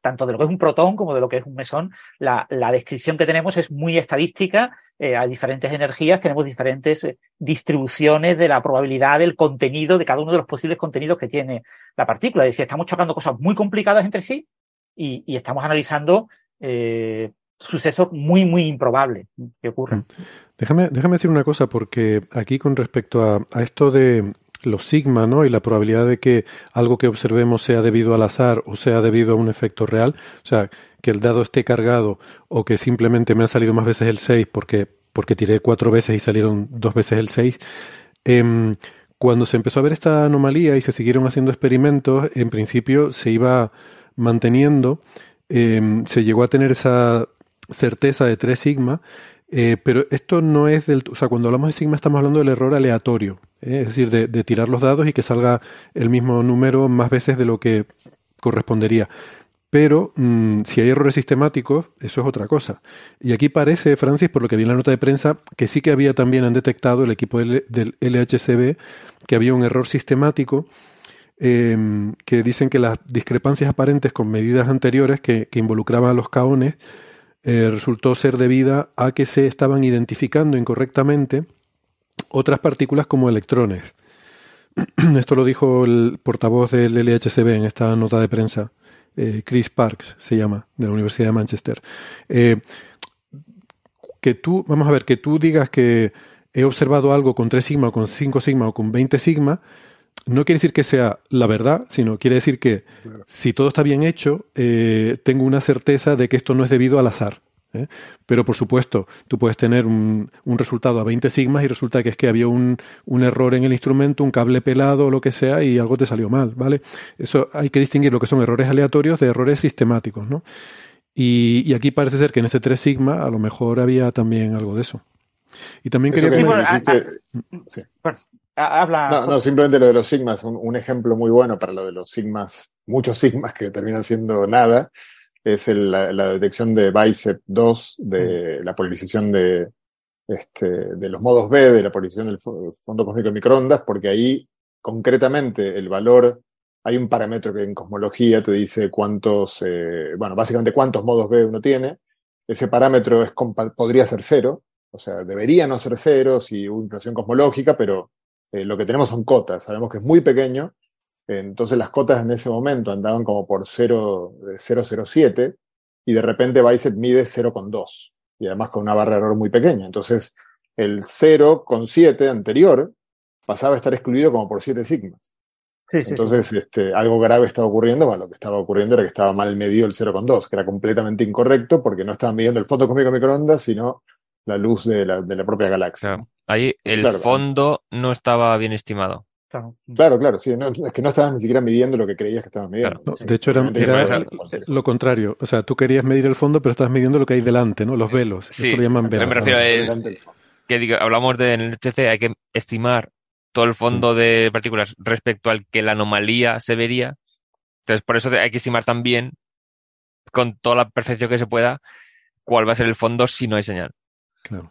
tanto de lo que es un protón como de lo que es un mesón. La, descripción que tenemos es muy estadística, eh, hay diferentes energías, tenemos diferentes eh, distribuciones de la probabilidad del contenido, de cada uno de los posibles contenidos que tiene la partícula. Es decir, estamos chocando cosas muy complicadas entre sí y, estamos analizando eh, suceso muy, muy improbable que ocurra. Mm. Déjame, déjame decir una cosa, porque aquí con respecto a, esto de los sigma, ¿no? Y la probabilidad de que algo que observemos sea debido al azar o sea debido a un efecto real, o sea, que el dado esté cargado o que simplemente me ha salido más veces el 6 porque, porque tiré cuatro veces y salieron dos veces el 6. Em, cuando se empezó a ver esta anomalía y se siguieron haciendo experimentos, en principio se iba manteniendo, em, se llegó a tener esa certeza de 3 sigma, eh, pero esto no es del... O sea, cuando hablamos de sigma estamos hablando del error aleatorio, ¿eh? es decir, de, tirar los dados y que salga el mismo número más veces de lo que correspondería. Pero mm, si hay errores sistemáticos, eso es otra cosa. Y aquí parece, Francis, por lo que vi en la nota de prensa, que sí que había también han detectado el equipo del, LHCB que había un error sistemático em, que dicen que las discrepancias aparentes con medidas anteriores que, que involucraban a los caones eh, resultó ser debida a que se estaban identificando incorrectamente otras partículas como electrones. Esto lo dijo el portavoz del LHCb en esta nota de prensa, eh, Chris Parks se llama, de la Universidad de Manchester. Eh, que tú, vamos a ver, que tú digas que he observado algo con 3 sigma, o con 5 sigma o con 20 sigma, no quiere decir que sea la verdad, sino quiere decir que si todo está bien hecho, eh, tengo una certeza de que esto no es debido al azar. ¿eh? Pero por supuesto, tú puedes tener un, resultado a 20 sigmas y resulta que es que había un, error en el instrumento, un cable pelado o lo que sea y algo te salió mal, ¿vale? Eso hay que distinguir lo que son errores aleatorios de errores sistemáticos, ¿no? Y, aquí parece ser que en ese 3 sigma a lo mejor había también algo de eso. Y también quería... Sí, no, no, simplemente lo de los sigmas, un, ejemplo muy bueno para lo de los sigmas, muchos sigmas que terminan siendo nada. es la, detección de BICEP 2, de la polarización de, este, de los modos B, de la polarización del fondo cósmico de microondas, porque ahí concretamente el valor, hay un parámetro que en cosmología te dice cuántos, eh, bueno, básicamente cuántos modos B uno tiene. Ese parámetro es, podría ser cero, o sea, debería no ser cero si hubo inflación cosmológica, pero eh, lo que tenemos son cotas, sabemos que es muy pequeño, entonces las cotas en ese momento andaban como por 0,007 eh, y de repente Bicep mide 0,2 y además con una barra de error muy pequeña. Entonces el 0,7 anterior pasaba a estar excluido como por 7 sigmas. Entonces Este, algo grave estaba ocurriendo, bueno, lo que estaba ocurriendo era que estaba mal medido el 0,2, que era completamente incorrecto porque no estaban midiendo el fondo cósmico microondas, sino la luz de la, de la propia galaxia. Ahí el fondo no estaba bien estimado. Claro, claro, sí, es que no estabas ni siquiera midiendo lo que creías que estabas midiendo. de hecho, era, lo contrario. O sea, tú querías medir el fondo, pero estabas midiendo lo que hay delante, ¿no? Los velos. Sí, Esto lo llaman velos. Me refiero a que hablamos de en el HC, hay que estimar todo el fondo mm. de partículas respecto al que la anomalía se vería. Entonces, por eso hay que estimar también, con toda la perfección que se pueda, cuál va a ser el fondo si no hay señal. Claro.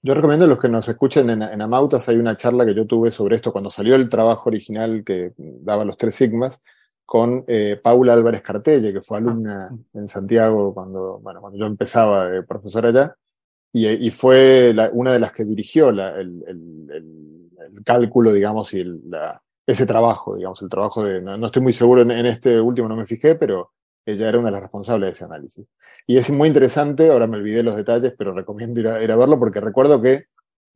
Yo recomiendo a los que nos escuchen en, Amautas, hay una charla que yo tuve sobre esto cuando salió el trabajo original que daba los tres sigmas, con eh, Paula Álvarez Cartelle, que fue alumna en Santiago cuando, bueno, cuando yo empezaba de profesor allá, y, fue una de las que dirigió el, cálculo, digamos, y ese trabajo, digamos, el trabajo de, no, estoy muy seguro en, este último, no me fijé, pero ella era una de las responsables de ese análisis. Y es muy interesante, ahora me olvidé los detalles, pero recomiendo ir a, verlo porque recuerdo que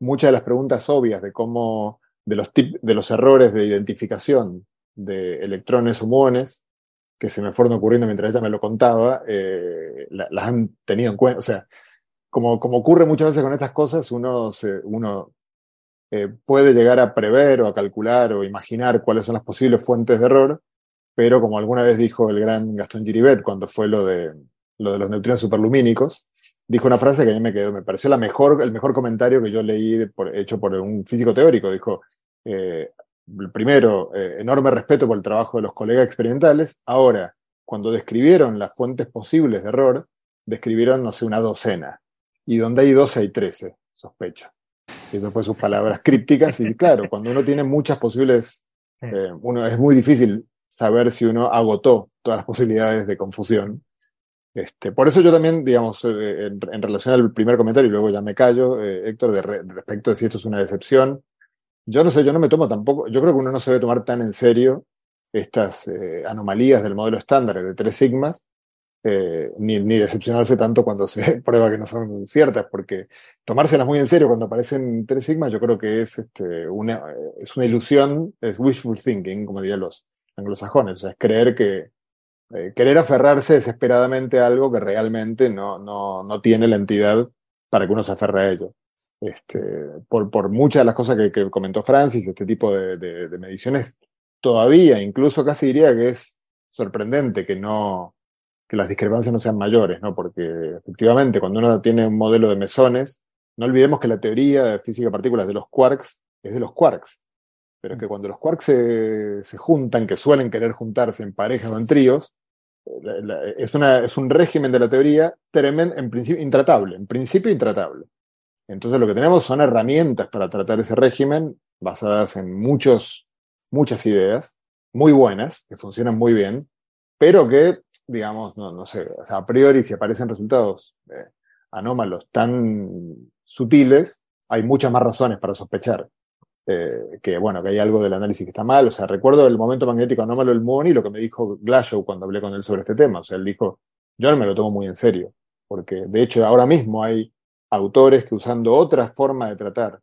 muchas de las preguntas obvias de cómo, de los, de los errores de identificación de electrones o muones, que se me fueron ocurriendo mientras ella me lo contaba, eh, las han tenido en cuenta. O sea, como, como ocurre muchas veces con estas cosas, uno, uno eh, puede llegar a prever o a calcular o imaginar cuáles son las posibles fuentes de error, pero como alguna vez dijo el gran Gastón Giribet cuando fue lo de, lo de los neutrinos superlumínicos, dijo una frase que a mí me quedó, me pareció la mejor, el mejor comentario que yo leí hecho por un físico teórico. Dijo, eh, primero, eh, enorme respeto por el trabajo de los colegas experimentales. Ahora, cuando describieron las fuentes posibles de error, describieron, no sé, una docena. Y donde hay 12 hay 13, sospecho. Eso fue sus palabras crípticas. Y claro, cuando uno tiene muchas posibles, eh, uno es muy difícil saber si uno agotó todas las posibilidades de confusión. Este, por eso yo también, digamos, eh, en, relación al primer comentario, y luego ya me callo, eh, Héctor, de respecto de si esto es una decepción, yo no sé, yo no me tomo tampoco, yo creo que uno no se debe tomar tan en serio estas eh, anomalías del modelo estándar de tres sigmas, ni, ni, decepcionarse tanto cuando se prueba que no son ciertas, porque tomárselas muy en serio cuando aparecen tres sigmas, yo creo que es, este, una, es una ilusión, es wishful thinking, como dirían los, anglosajones, o sea, es creer que, eh, querer aferrarse desesperadamente a algo que realmente no, no, no, tiene la entidad para que uno se aferre a ello. Este, por, por muchas de las cosas que, comentó Francis, este tipo de, de, mediciones, todavía, incluso casi diría que es sorprendente que no, que las discrepancias no sean mayores, ¿no? Porque efectivamente, cuando uno tiene un modelo de mesones, no olvidemos que la teoría de física de partículas de los quarks es de los quarks. Pero es que cuando los quarks se, se juntan, que suelen querer juntarse en parejas o en tríos, es, una, es un régimen de la teoría tremendo, en principio intratable, en principio intratable. Entonces lo que tenemos son herramientas para tratar ese régimen basadas en muchos, muchas ideas, muy buenas, que funcionan muy bien, pero que, digamos, no, no sé, a priori si aparecen resultados eh, anómalos tan sutiles, hay muchas más razones para sospechar eh, que bueno, que hay algo del análisis que está mal. O sea, recuerdo el momento magnético anómalo del Muon y lo que me dijo Glashow cuando hablé con él sobre este tema. O sea, él dijo, yo no me lo tomo muy en serio, porque de hecho ahora mismo hay autores que usando otra forma de tratar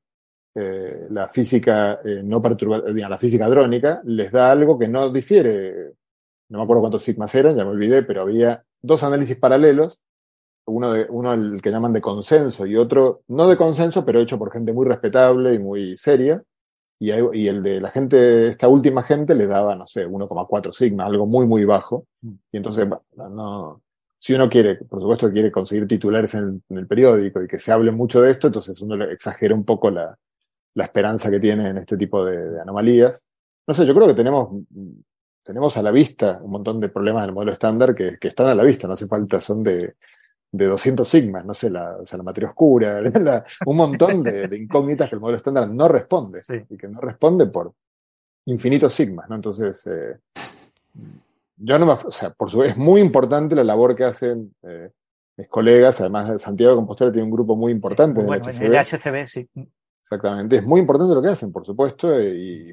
eh, la física eh, no perturbada, la física drónica, les da algo que no difiere. No me acuerdo cuántos sigmas eran, ya me olvidé, pero había dos análisis paralelos uno, de, uno el que llaman de consenso y otro no de consenso, pero hecho por gente muy respetable y muy seria. Y, y el de la gente, esta última gente le daba, no sé, 1,4 sigma, algo muy, muy bajo. Y entonces, no, si uno quiere, por supuesto, quiere conseguir titulares en el, periódico y que se hable mucho de esto, entonces uno le exagera un poco la, la esperanza que tiene en este tipo de, anomalías. No sé, yo creo que tenemos tenemos a la vista un montón de problemas del modelo estándar que, están a la vista, no hace falta, son de, de 200 sigmas, no sé, la, o sea, la materia oscura, un montón de, incógnitas que el modelo estándar no responde, y que no responde por infinitos sigmas, ¿no? Entonces, eh, yo no me, o sea, por su, es muy importante la labor que hacen eh, mis colegas, además Santiago de Compostela tiene un grupo muy importante bueno, el HCB, sí. Exactamente, es muy importante lo que hacen, por supuesto,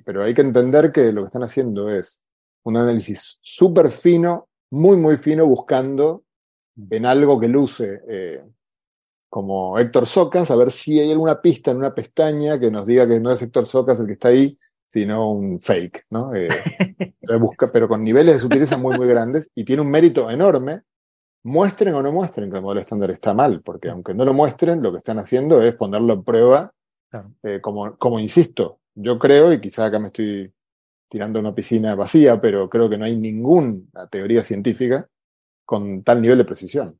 pero hay que entender que lo que están haciendo es un análisis súper fino, muy, muy fino, buscando en algo que luce eh, como Héctor Socas, a ver si hay alguna pista en una pestaña que nos diga que no es Héctor Socas el que está ahí, sino un fake, ¿no? Eh, busca, pero con niveles de sutileza muy, muy grandes y tiene un mérito enorme. Muestren o no muestren que el modelo estándar está mal, porque aunque no lo muestren, lo que están haciendo es ponerlo en prueba, eh, como, como insisto, yo creo, y quizá acá me estoy tirando una piscina vacía, pero creo que no hay ninguna teoría científica con tal nivel de precisión.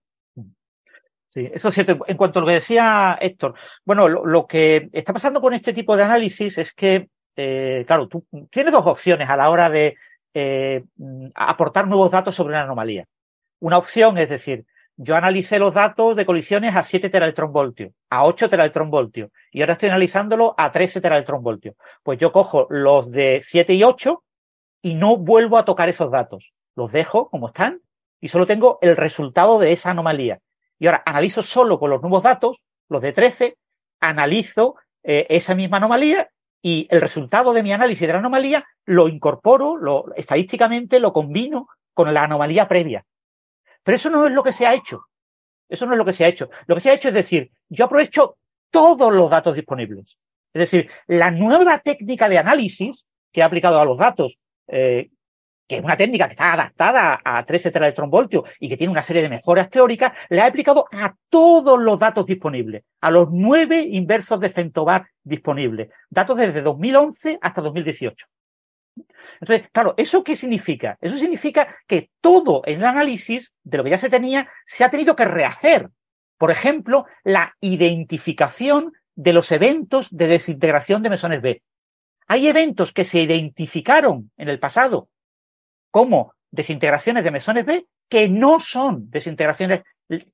Sí, eso es cierto. En cuanto a lo que decía Héctor, bueno, lo, que está pasando con este tipo de análisis es que, eh, claro, tú tienes dos opciones a la hora de eh, aportar nuevos datos sobre una anomalía. Una opción es decir, yo analicé los datos de colisiones a 7 teraelectronvoltios, a 8 teraelectronvoltios, y ahora estoy analizándolo a 13 teraelectronvoltios. Pues yo cojo los de 7 y 8 y no vuelvo a tocar esos datos. Los dejo como están y solo tengo el resultado de esa anomalía. Y ahora analizo solo con los nuevos datos, los de 13, analizo eh, esa misma anomalía y el resultado de mi análisis de la anomalía lo incorporo, lo, estadísticamente lo combino con la anomalía previa. Pero eso no es lo que se ha hecho. Eso no es lo que se ha hecho. Lo que se ha hecho es decir, yo aprovecho todos los datos disponibles. Es decir, la nueva técnica de análisis que ha aplicado a los datos, eh, que es una técnica que está adaptada a 13 teraelectronvoltios y que tiene una serie de mejoras teóricas, le ha aplicado a todos los datos disponibles, a los nueve inversos de Centobar disponibles, datos desde 2011 hasta 2018. Entonces, claro, ¿eso qué significa? Eso significa que todo el análisis de lo que ya se tenía se ha tenido que rehacer. Por ejemplo, la identificación de los eventos de desintegración de mesones B. Hay eventos que se identificaron en el pasado como desintegraciones de mesones B que no son desintegraciones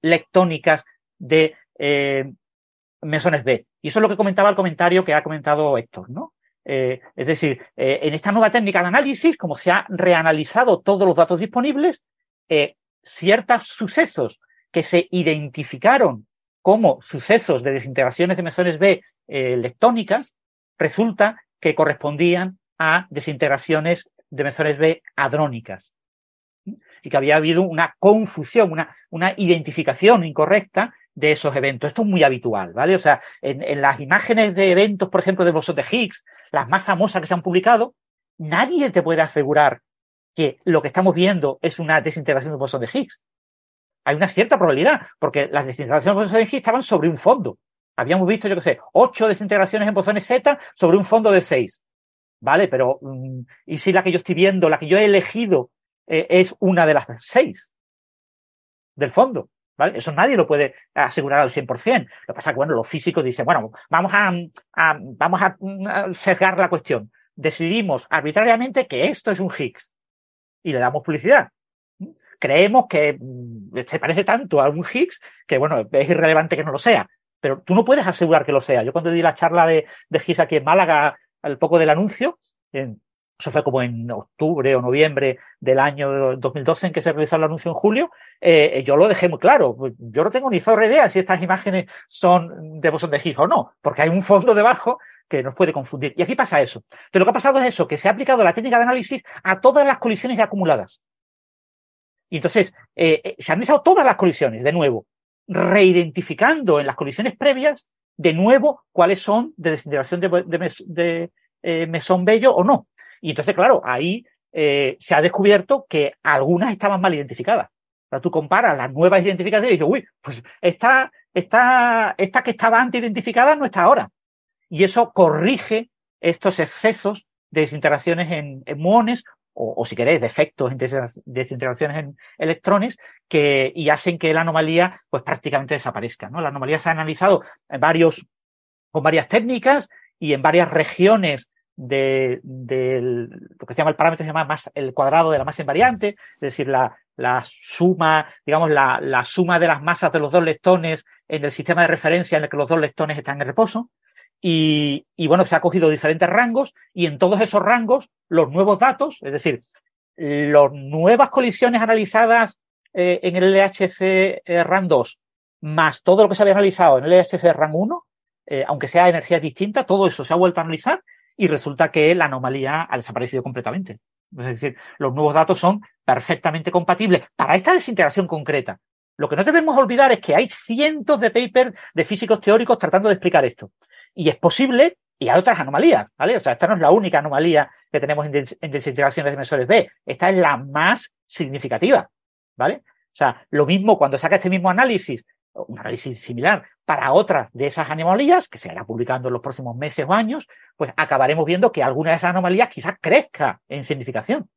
lectónicas de eh, mesones B. Y eso es lo que comentaba el comentario que ha comentado Héctor, ¿no? Eh, es decir, eh, en esta nueva técnica de análisis, como se ha reanalizado todos los datos disponibles, ciertos sucesos que se identificaron como sucesos de desintegraciones de mesones B lectónicas, resulta que correspondían a desintegraciones de mesones B adrónicas. Y que había habido una confusión, una, una identificación incorrecta de esos eventos. Esto es muy habitual, ¿vale? O sea, en, las imágenes de eventos, por ejemplo, de bosón de Higgs, las más famosas que se han publicado, nadie te puede asegurar que lo que estamos viendo es una desintegración de bosón de Higgs. Hay una cierta probabilidad, porque las desintegraciones de bosón de Higgs estaban sobre un fondo. Habíamos visto, yo qué sé, ocho desintegraciones en bosones Z sobre un fondo de seis. ¿Vale? Pero, mm, ¿y si la que yo estoy viendo, la que yo he elegido, eh, es una de las seis del fondo? Eso nadie lo puede asegurar al 100%. Lo que pasa es que, bueno, los físicos dicen, bueno, vamos a, vamos a sesgar la cuestión. Decidimos arbitrariamente que esto es un Higgs y le damos publicidad. Creemos que mm, se parece tanto a un Higgs que, bueno, es irrelevante que no lo sea. Pero tú no puedes asegurar que lo sea. Yo cuando di la charla de, de Higgs aquí en Málaga, al poco del anuncio, en, eso fue como en octubre o noviembre del año 2012 en que se realizó el anuncio en julio, eh, yo lo dejé muy claro. Yo no tengo ni zorra idea si estas imágenes son de bosón de Higgs o no, porque hay un fondo debajo que nos puede confundir. Y aquí pasa eso. Pero lo que ha pasado es eso, que se ha aplicado la técnica de análisis a todas las colisiones acumuladas. Y entonces, eh, eh, se han analizado todas las colisiones, de nuevo, reidentificando en las colisiones previas, de nuevo, cuáles son de desintegración de, mesón bello o no. Y entonces, claro, ahí eh, se ha descubierto que algunas estaban mal identificadas. Pero tú comparas las nuevas identificaciones y dices, uy, pues esta, esta, esta que estaba antes identificada no está ahora. Y eso corrige estos excesos de desintegraciones en, muones o, si queréis, defectos desintegraciones en electrones que, y hacen que la anomalía pues prácticamente desaparezca. ¿no? La anomalía se ha analizado en varios, con varias técnicas y en varias regiones de, lo que se llama el parámetro se llama más el cuadrado de la masa invariante, es decir, la, la suma, digamos, la, la, suma de las masas de los dos lectones en el sistema de referencia en el que los dos lectones están en reposo. Y, bueno, se ha cogido diferentes rangos y en todos esos rangos los nuevos datos, es decir, las nuevas colisiones analizadas eh, en el LHC eh, RAM 2, más todo lo que se había analizado en el LHC RAM 1, eh, aunque sea energías distintas, todo eso se ha vuelto a analizar y resulta que la anomalía ha desaparecido completamente. Es decir, los nuevos datos son perfectamente compatibles para esta desintegración concreta. Lo que no debemos olvidar es que hay cientos de papers de físicos teóricos tratando de explicar esto. Y es posible, y hay otras anomalías, ¿vale? O sea, esta no es la única anomalía que tenemos en, desintegraciones de emisores B. Esta es la más significativa, ¿vale? O sea, lo mismo cuando saca este mismo análisis, un análisis similar para otras de esas anomalías, que se irá publicando en los próximos meses o años, pues acabaremos viendo que alguna de esas anomalías quizás crezca en significación.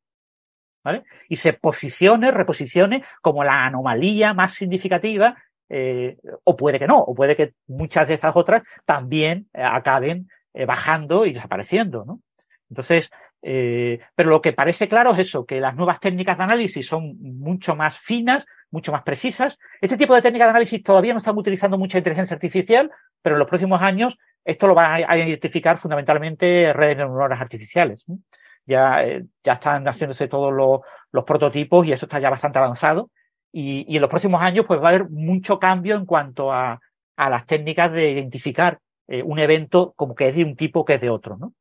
¿Vale? Y se posicione, reposicione como la anomalía más significativa, eh, o puede que no, o puede que muchas de esas otras también eh, acaben eh, bajando y desapareciendo, ¿no? Entonces, pero lo que parece claro es eso, que las nuevas técnicas de análisis son mucho más finas, mucho más precisas. Este tipo de técnicas de análisis todavía no están utilizando mucha inteligencia artificial, pero en los próximos años esto lo va a identificar fundamentalmente redes neuronales artificiales. Ya, ya están haciéndose todos los, prototipos y eso está ya bastante avanzado. Y, en los próximos años pues va a haber mucho cambio en cuanto a, las técnicas de identificar eh, un evento como que es de un tipo que es de otro, ¿no?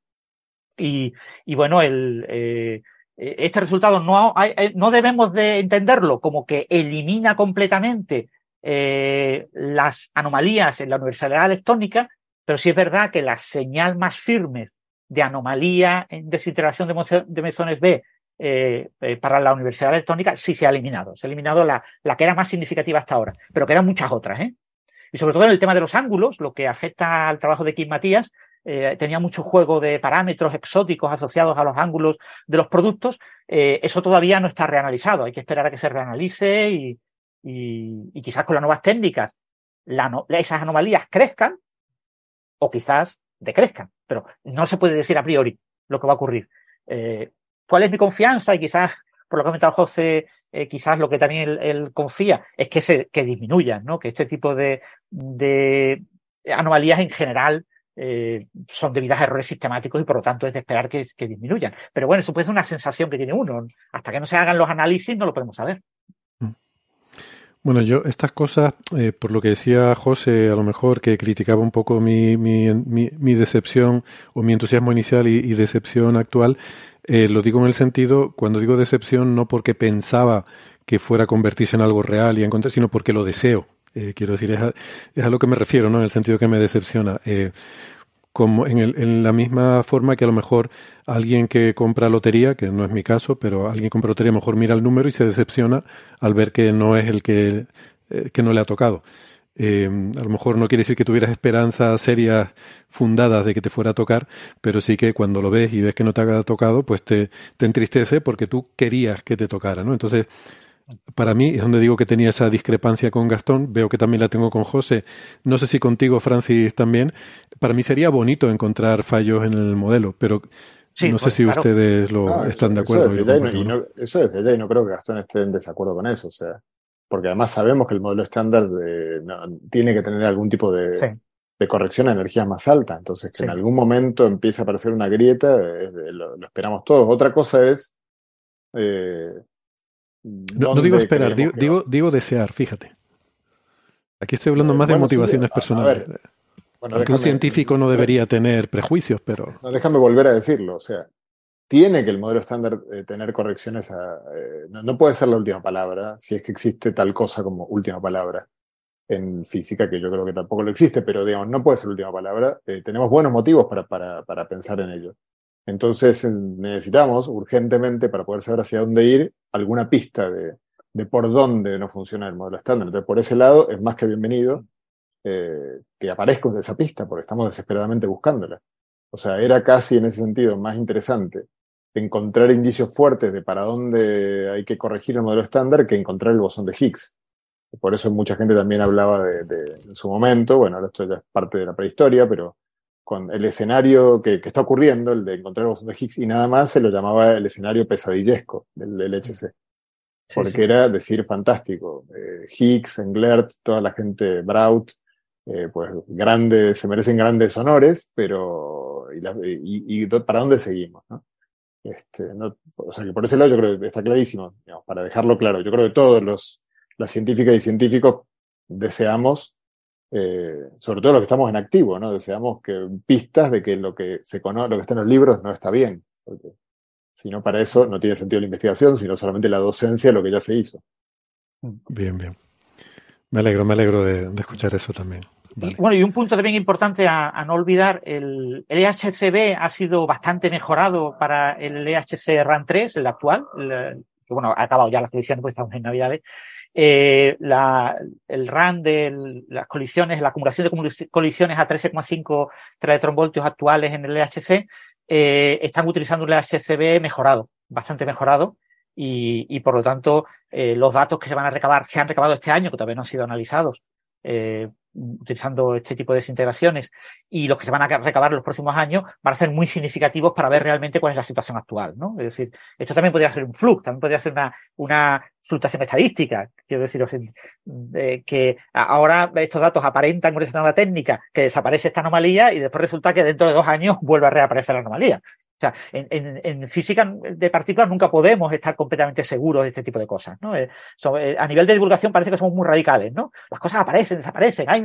Y, y bueno, el, eh, este resultado no, no debemos de entenderlo como que elimina completamente eh, las anomalías en la universalidad electrónica, pero sí es verdad que la señal más firme de anomalía en desintegración de, de mesones B eh, eh, para la universidad electrónica sí se ha eliminado. Se ha eliminado la, la, que era más significativa hasta ahora, pero que eran muchas otras. ¿eh? Y sobre todo en el tema de los ángulos, lo que afecta al trabajo de Kim Matías, eh, tenía mucho juego de parámetros exóticos asociados a los ángulos de los productos, eso todavía no está reanalizado. Hay que esperar a que se reanalice y, y, quizás con las nuevas técnicas esas anomalías crezcan o quizás decrezcan, pero no se puede decir a priori lo que va a ocurrir. ¿Cuál es mi confianza? Y quizás, por lo que ha comentado José, quizás lo que también él, confía es que, se, que disminuyan, ¿no? que este tipo de, de anomalías en general eh, son debidas a errores sistemáticos y por lo tanto es de esperar que, disminuyan. Pero bueno, eso puede ser una sensación que tiene uno. Hasta que no se hagan los análisis no lo podemos saber. Bueno, yo estas cosas, eh, por lo que decía José, a lo mejor que criticaba un poco mi, mi, mi, decepción o mi entusiasmo inicial y, decepción actual, eh, lo digo en el sentido, cuando digo decepción, no porque pensaba que fuera a convertirse en algo real y encontrar, sino porque lo deseo. Eh, quiero decir, es a, es a, lo que me refiero, ¿no? En el sentido que me decepciona. Eh, como en, el, en, la misma forma que a lo mejor alguien que compra lotería, que no es mi caso, pero alguien que compra lotería mejor mira el número y se decepciona al ver que no es el que, eh, que no le ha tocado. Eh, a lo mejor no quiere decir que tuvieras esperanzas serias fundadas de que te fuera a tocar, pero sí que cuando lo ves y ves que no te ha tocado, pues te, te entristece porque tú querías que te tocara, ¿no? Entonces, para mí es donde digo que tenía esa discrepancia con Gastón, veo que también la tengo con José, no sé si contigo, Francis, también. Para mí sería bonito encontrar fallos en el modelo, pero no sé si ustedes lo están de acuerdo. Eso desde, y no, eso desde ya y no creo que Gastón esté en desacuerdo con eso, o sea, porque además sabemos que el modelo estándar tiene que tener algún tipo de, de corrección a energías más altas, entonces que en algún momento empiece a aparecer una grieta, eh, lo, esperamos todos. Otra cosa es... Eh, no, digo esperar, digo, digo, desear, fíjate. Aquí estoy hablando más de motivaciones personales. Porque un científico no debería tener prejuicios, pero... No, déjame volver a decirlo. O sea, tiene que el modelo estándar eh, tener correcciones a... Eh, no, puede ser la última palabra, si es que existe tal cosa como última palabra en física, que yo creo que tampoco lo existe, pero digamos, no puede ser la última palabra. Eh, tenemos buenos motivos para, para, para pensar en ello. Entonces necesitamos urgentemente, para poder saber hacia dónde ir, alguna pista de, de por dónde no funciona el modelo estándar. Entonces, por ese lado, es más que bienvenido eh, que aparezca esa pista, porque estamos desesperadamente buscándola. O sea, era casi en ese sentido más interesante encontrar indicios fuertes de para dónde hay que corregir el modelo estándar que encontrar el bosón de Higgs. Por eso mucha gente también hablaba de, de en su momento, bueno, esto ya es parte de la prehistoria, pero con el escenario que, está ocurriendo, el de encontrar el bosón de Higgs, y nada más se lo llamaba el escenario pesadillesco del, LHC. Porque era decir fantástico. Eh, Higgs, Englert, toda la gente, Braut, eh, pues grandes, se merecen grandes honores, pero ¿y, para dónde seguimos? ¿no? Este, o sea que por ese lado yo creo que está clarísimo, para dejarlo claro. Yo creo que todos los las científicas y científicos deseamos eh, sobre todo los que estamos en activo, ¿no? Deseamos que pistas de que lo que se conoce, lo que está en los libros no está bien. Porque si no, para eso no tiene sentido la investigación, sino solamente la docencia lo que ya se hizo. Bien, bien. Me alegro, me alegro de, escuchar eso también. bueno, y un punto también importante a, no olvidar, el, EHCB ha sido bastante mejorado para el EHC RAN 3, el actual, que bueno, ha acabado ya la ediciones porque estamos en Navidades, eh, la, el RAN de las colisiones, la acumulación de colisiones a 13,5 teletronvoltios actuales en el LHC, eh, están utilizando un LHCb mejorado, bastante mejorado, y, y por lo tanto eh, los datos que se van a recabar, se han recabado este año, que todavía no han sido analizados, eh, utilizando este tipo de desintegraciones y los que se van a recabar en los próximos años van a ser muy significativos para ver realmente cuál es la situación actual, ¿no? Es decir, esto también podría ser un flux, también podría ser una, una fluctuación estadística, quiero decir, que ahora estos datos aparentan una determinada técnica, que desaparece esta anomalía y después resulta que dentro de dos años vuelve a reaparecer la anomalía. O sea, en, física de partículas nunca podemos estar completamente seguros de este tipo de cosas, ¿no? Eh, eh, a nivel de divulgación parece que somos muy radicales, ¿no? Las cosas aparecen, desaparecen, hay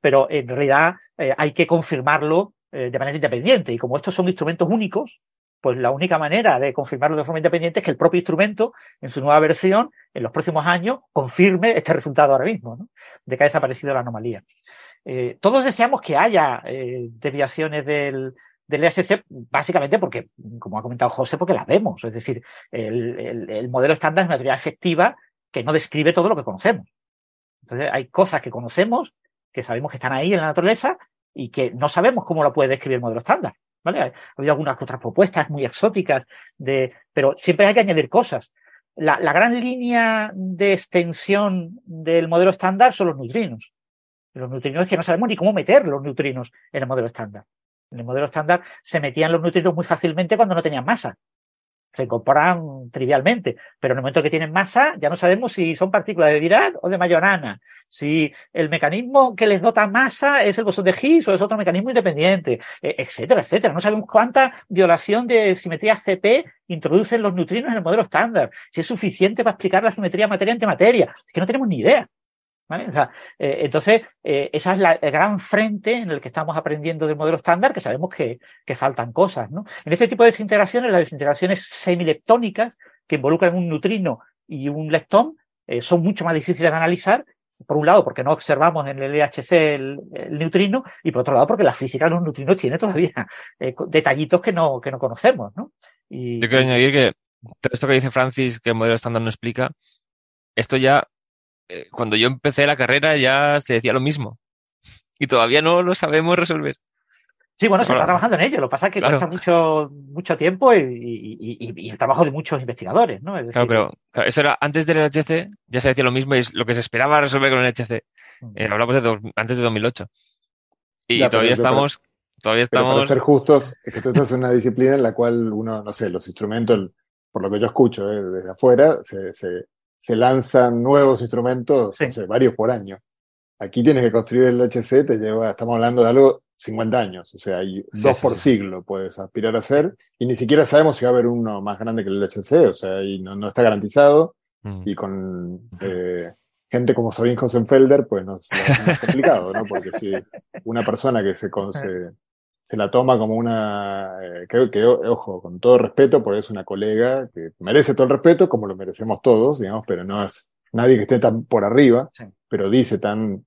pero en realidad eh, hay que confirmarlo de manera independiente. Y como estos son instrumentos únicos, pues la única manera de confirmarlo de forma independiente es que el propio instrumento, en su nueva versión, en los próximos años, confirme este resultado ahora mismo, ¿no? De que ha desaparecido la anomalía. todos deseamos que haya desviaciones del, del ESC, básicamente porque, como ha comentado José, porque la vemos. Es decir, el, modelo estándar es una teoría efectiva que no describe todo lo que conocemos. Entonces, hay cosas que conocemos, que sabemos que están ahí en la naturaleza y que no sabemos cómo lo puede describir el modelo estándar. ¿vale? Ha habido algunas otras propuestas muy exóticas, de, pero siempre hay que añadir cosas. La, la gran línea de extensión del modelo estándar son los neutrinos. Los neutrinos es que no sabemos ni cómo meter los neutrinos en el modelo estándar. En el modelo estándar se metían los neutrinos muy fácilmente cuando no tenían masa. Se incorporan trivialmente, pero en el momento que tienen masa ya no sabemos si son partículas de Dirac o de Majorana, si el mecanismo que les dota masa es el bosón de Higgs o es otro mecanismo independiente, e, etcétera, etcétera. No sabemos cuánta violación de simetría CP introducen los neutrinos en el modelo estándar, si es suficiente para explicar la simetría materia-antimateria. Que no tenemos ni idea. Eh, entonces, eh, esa es la, el gran frente en el que estamos aprendiendo del modelo estándar, que sabemos que, que faltan cosas. ¿no? En este tipo de desintegraciones, las desintegraciones semileptónicas, que involucran un neutrino y un leptón, eh, son mucho más difíciles de analizar. Por un lado, porque no observamos en el LHC el, neutrino, y por otro lado, porque la física de los neutrinos tiene todavía detallitos que no, que no conocemos. ¿no? Y, Yo quiero añadir que esto que dice Francis, que el modelo estándar no explica, esto ya eh, cuando yo empecé la carrera ya se decía lo mismo. Y todavía no lo sabemos resolver. Sí, bueno, se está trabajando en ello. Lo que pasa es que cuesta mucho, mucho tiempo y, el trabajo de muchos investigadores, ¿no? claro, pero eso era antes del LHC, ya se decía lo mismo y es lo que se esperaba resolver con el LHC. Mm. Eh, hablamos de antes de 2008. Y todavía estamos... todavía estamos... para ser justos, es que tú estás en una disciplina en la cual uno, no sé, los instrumentos, por lo que yo escucho eh, desde afuera, se, se, se lanzan nuevos instrumentos, varios por año. Aquí tienes que construir el HC, te lleva, estamos hablando de algo 50 años, o sea, hay dos por siglo puedes aspirar a hacer, y ni siquiera sabemos si va a haber uno más grande que el HC, o sea, y no, no está garantizado, mm. y con eh, gente como Sabine Hosenfelder, pues no, es complicado, ¿no? Porque si una persona que se, se, se la toma como una, eh, creo que, ojo, con todo respeto, porque es una colega que merece todo el respeto, como lo merecemos todos, digamos, pero no es nadie que esté tan por arriba, pero dice tan,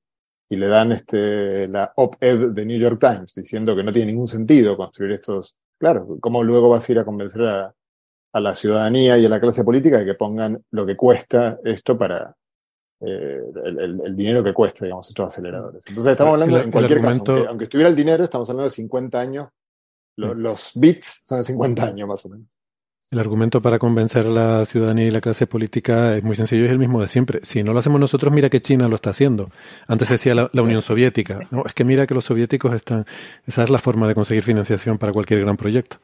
y le dan este, la op-ed de New York Times, diciendo que no tiene ningún sentido construir estos, claro, ¿cómo luego vas a ir a convencer a, a la ciudadanía y a la clase política de que pongan lo que cuesta esto para, eh, el, dinero que cuesta, digamos, estos aceleradores. Entonces estamos hablando, en cualquier caso, aunque, estuviera el dinero, estamos hablando de 50 años. Los, bits son de 50 años más o menos. El argumento para convencer a la ciudadanía y la clase política es muy sencillo y es el mismo de siempre. Si no lo hacemos nosotros, mira que China lo está haciendo. Antes se decía la, Unión Soviética. No, es que mira que los soviéticos están. Esa es la forma de conseguir financiación para cualquier gran proyecto.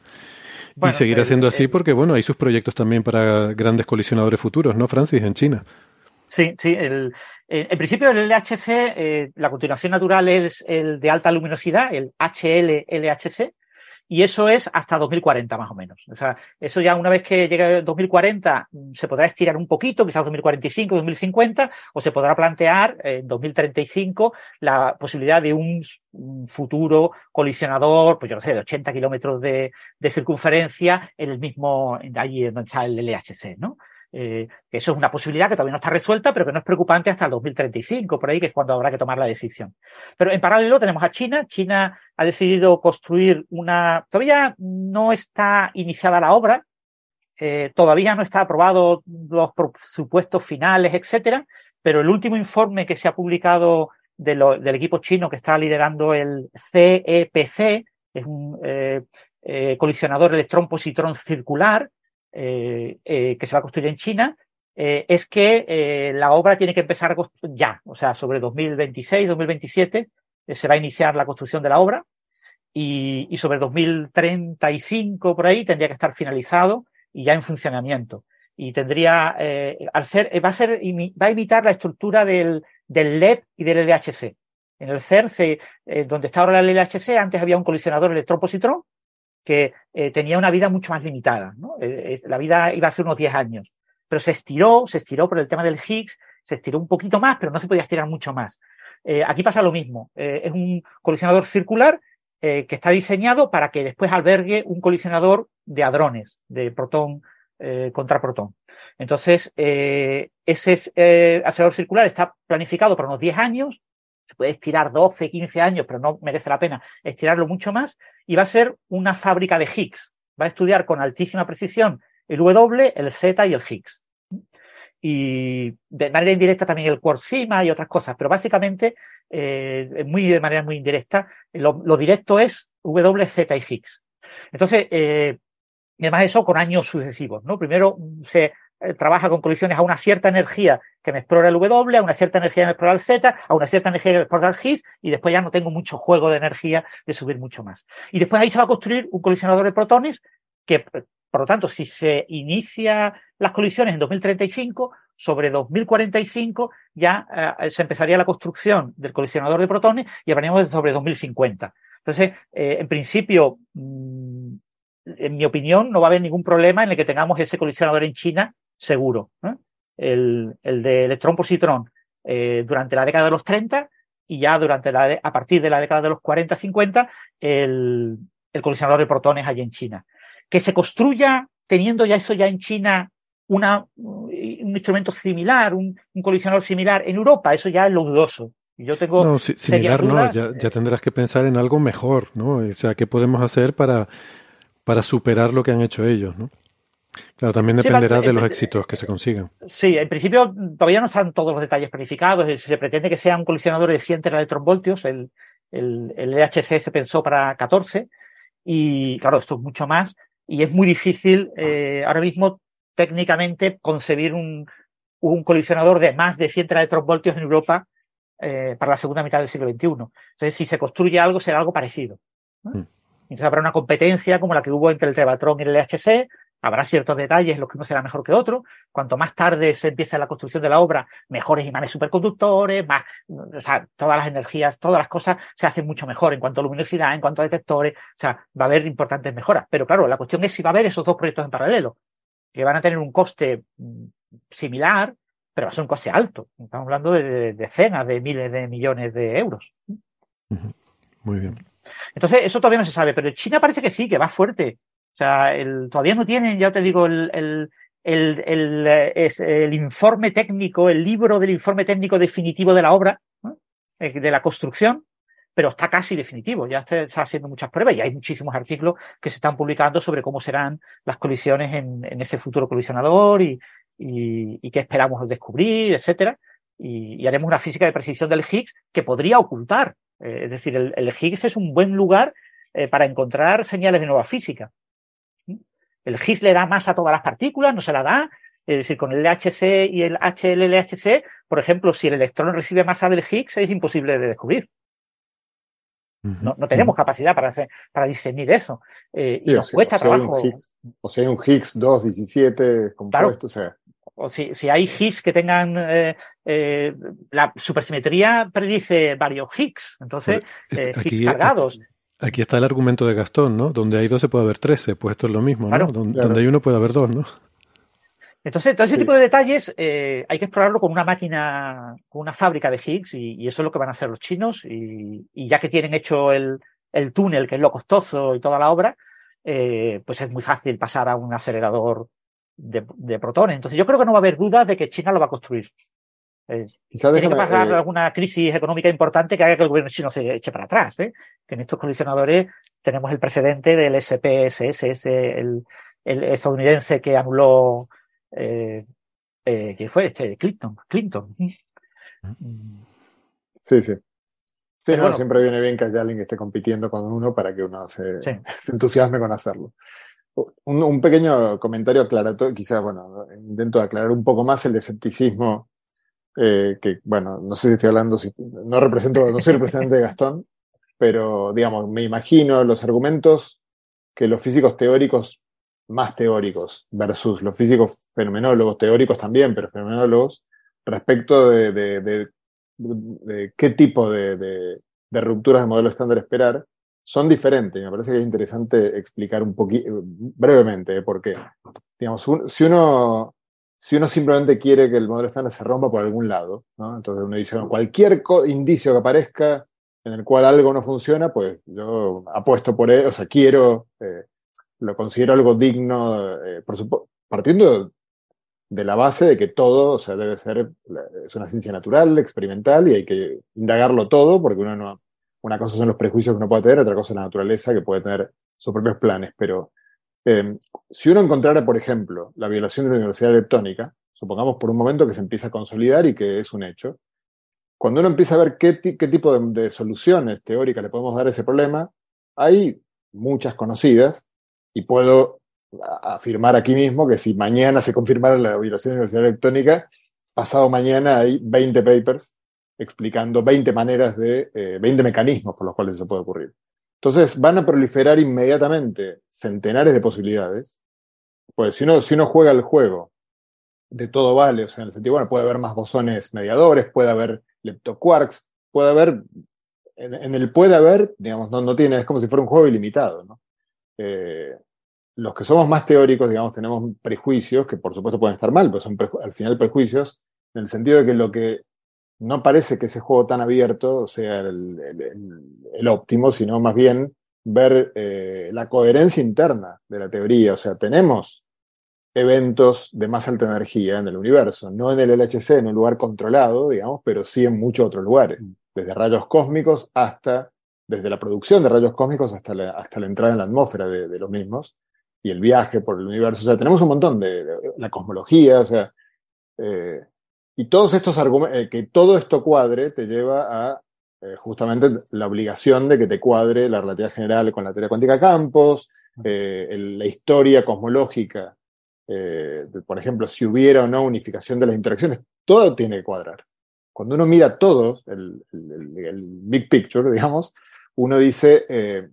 y seguirá siendo así porque, bueno, hay sus proyectos también para grandes colisionadores futuros, ¿no, Francis? En China. Sí, sí. El, en principio, el LHC, eh, la continuación natural es el de alta luminosidad, el HL-LHC, y eso es hasta 2040 más o menos. O sea, eso ya una vez que llegue 2040 mm, se podrá estirar un poquito, quizás 2045, 2050, o se podrá plantear en 2035 la posibilidad de un, futuro colisionador, pues yo no sé, de 80 kilómetros de, de, circunferencia en el mismo, allí donde está el LHC, ¿no? Eh, eso es una posibilidad que todavía no está resuelta, pero que no es preocupante hasta el 2035, por ahí, que es cuando habrá que tomar la decisión. Pero en paralelo tenemos a China. China ha decidido construir una. Todavía no está iniciada la obra, eh, todavía no está aprobado los presupuestos finales, etcétera, pero el último informe que se ha publicado del equipo chino que está liderando el CEPC, e es un eh, colisionador electrón-positrón circular, eh, eh, que se va a construir en China, eh, es que la obra tiene que empezar ya, o sea, sobre 2026, 2027 se va a iniciar la construcción de la obra y, y, sobre 2035 por ahí tendría que estar finalizado y ya en funcionamiento. Y tendría, al ser, va a ser, va a imitar la estructura del, del LED y del LHC. En el CERN, donde está ahora el LHC, antes había un colisionador electrón-positrón que eh, tenía una vida mucho más limitada. ¿no? Eh, eh, la vida iba a ser unos 10 años, pero se estiró, se estiró por el tema del Higgs, se estiró un poquito más, pero no se podía estirar mucho más. aquí pasa lo mismo. es un colisionador circular que está diseñado para que después albergue un colisionador de hadrones, de protón contra protón. Entonces, ese acelerador circular está planificado para unos 10 años, se puede estirar 12, 15 años, pero no merece la pena estirarlo mucho más, y va a ser una fábrica de Higgs. Va a estudiar con altísima precisión el W, el Z y el Higgs. Y de manera indirecta también el Quartzima y otras cosas, pero básicamente, eh, muy de manera muy indirecta, lo, directo es W, Z y Higgs. Entonces, eh, además eso con años sucesivos, ¿no? Primero se trabaja con colisiones a una cierta energía que me explora el W, a una cierta energía que me explora el Z, a una cierta energía que me explora el Higgs, y después ya no tengo mucho juego de energía de subir mucho más. Y después ahí se va a construir un colisionador de protones que, por lo tanto, si se inicia las colisiones en 2035, sobre 2045 ya eh, se empezaría la construcción del colisionador de protones y hablaríamos sobre 2050. Entonces, eh, en principio, mm, en mi opinión, no va a haber ningún problema en el que tengamos ese colisionador en China seguro. El, el, de electrón-positrón eh, durante la década de los 30 y ya durante la, a partir de la década de los 40-50 el, el colisionador de protones allí en China. Que se construya teniendo ya eso ya en China una, un instrumento similar, un, un, colisionador similar en Europa, eso ya es lo dudoso. Yo tengo no, similar no, ya, ya, tendrás que pensar en algo mejor, ¿no? O sea, ¿qué podemos hacer para, para superar lo que han hecho ellos, ¿no? Claro, también dependerá de los éxitos que se consigan. Sí, en principio todavía no están todos los detalles planificados. Se pretende que sea un colisionador de 100 electronvoltios. El, el, el EHC se pensó para 14. Y claro, esto es mucho más. Y es muy difícil eh, ahora mismo técnicamente concebir un, un colisionador de más de 100 electronvoltios en Europa eh, para la segunda mitad del siglo XXI. Entonces, si se construye algo, será algo parecido. Mm. Entonces habrá una competencia como la que hubo entre el Tevatron y el LHC, Habrá ciertos detalles en los que uno será mejor que otro. Cuanto más tarde se empieza la construcción de la obra, mejores imanes superconductores, más, o sea, todas las energías, todas las cosas se hacen mucho mejor en cuanto a luminosidad, en cuanto a detectores. O sea, va a haber importantes mejoras. Pero claro, la cuestión es si va a haber esos dos proyectos en paralelo, que van a tener un coste mm, similar, pero va a ser un coste alto. Estamos hablando de decenas de miles de millones de euros. Muy bien. Entonces, eso todavía no se sabe, pero China parece que sí, que va fuerte. Sea, el, todavía no tienen, ya te digo, el, el, el, es el, informe técnico, el libro del informe técnico definitivo de la obra, eh, de la construcción, pero está casi definitivo. Ya está, haciendo muchas pruebas y hay muchísimos artículos que se están publicando sobre cómo serán las colisiones en, ese futuro colisionador y, qué esperamos descubrir, etcétera. Y, haremos una física de precisión del Higgs que podría ocultar. Eh, es decir, el, el, Higgs es un buen lugar eh, para encontrar señales de nueva física. El Higgs le da masa a todas las partículas, no se la da. Es decir, con el LHC y el HLLHC, por ejemplo, si el electrón recibe masa del Higgs, es imposible de descubrir. No, tenemos capacidad para, hacer, para discernir eso. Eh, y nos cuesta trabajo. o si hay un Higgs 217 compuesto, o sea. O si, si hay Higgs que tengan. Eh, eh, la supersimetría predice varios Higgs. Entonces, pues, Higgs cargados. Aquí está el argumento de Gastón, ¿no? Donde hay 12 puede haber 13, pues esto es lo mismo, ¿no? donde, hay uno puede haber dos, ¿no? Entonces, todo ese tipo de detalles eh, hay que explorarlo con una máquina, con una fábrica de Higgs, y, eso es lo que van a hacer los chinos. Y, ya que tienen hecho el, túnel, que es lo costoso y toda la obra, eh, pues es muy fácil pasar a un acelerador de, de, protones. Entonces, yo creo que no va a haber dudas de que China lo va a construir. Eh, tiene que pasar eh, alguna crisis económica importante que haga que el gobierno chino se eche para atrás. ¿eh? Que en estos colisionadores tenemos el precedente del SPSS, el, el estadounidense que anuló, eh, que fue este, Clinton. Clinton. Sí, sí. Sí, bueno, siempre viene bien que haya alguien que esté compitiendo con uno para que uno se, se entusiasme con hacerlo. Un, un, pequeño comentario aclaratorio, quizás, bueno, intento aclarar un poco más el escepticismo eh, que bueno, no sé si estoy hablando, si, no represento, no soy representante de Gastón, pero digamos, me imagino los argumentos que los físicos teóricos más teóricos versus los físicos fenomenólogos, teóricos también, pero fenomenólogos, respecto de, qué tipo de, rupturas de modelo estándar esperar, son diferentes. Me parece que es interesante explicar un poquito, brevemente, ¿eh? por qué. Digamos, si uno si uno simplemente quiere que el modelo estándar se rompa por algún lado, entonces uno dice, cualquier indicio que aparezca en el cual algo no funciona, pues yo apuesto por él, o sea, quiero, eh, lo considero algo digno, eh, por partiendo de la base de que todo, o sea, debe ser, es una ciencia natural, experimental, y hay que indagarlo todo, porque uno no, una cosa son los prejuicios que uno puede tener, otra cosa es la naturaleza, que puede tener sus propios planes, pero eh, si uno encontrara, por ejemplo, la violación de la universidad electrónica, supongamos por un momento que se empieza a consolidar y que es un hecho, cuando uno empieza a ver qué, tipo de, soluciones teóricas le podemos dar a ese problema, hay muchas conocidas y puedo afirmar aquí mismo que si mañana se confirmara la violación de la universidad electrónica, pasado mañana hay 20 papers explicando 20 maneras de, 20 eh, mecanismos por los cuales eso puede ocurrir. Entonces van a proliferar inmediatamente centenares de posibilidades. Pues si uno, si uno juega el juego de todo vale, o sea, en el sentido, bueno, puede haber más bosones mediadores, puede haber leptoquarks, puede haber, en, el puede haber, digamos, no, no tiene, es como si fuera un juego ilimitado. Eh, los que somos más teóricos, digamos, tenemos prejuicios, que por supuesto pueden estar mal, pero son al final prejuicios, en el sentido de que lo que no parece que ese juego tan abierto sea el, óptimo, sino más bien ver eh, la coherencia interna de la teoría. O sea, tenemos eventos de más alta energía en el universo, no en el LHC, en un lugar controlado, digamos, pero sí en muchos otros lugares, desde rayos cósmicos hasta, desde la producción de rayos cósmicos hasta la, hasta la entrada en la atmósfera de, los mismos y el viaje por el universo. O sea, tenemos un montón de, la cosmología, o sea, eh, y todos estos argumentos, eh, que todo esto cuadre te lleva a eh, justamente la obligación de que te cuadre la relatividad general con la teoría cuántica de campos, eh, la historia cosmológica, por ejemplo, si hubiera o no unificación de las interacciones, todo tiene que cuadrar. Cuando uno mira todo, el, big picture, digamos, uno dice,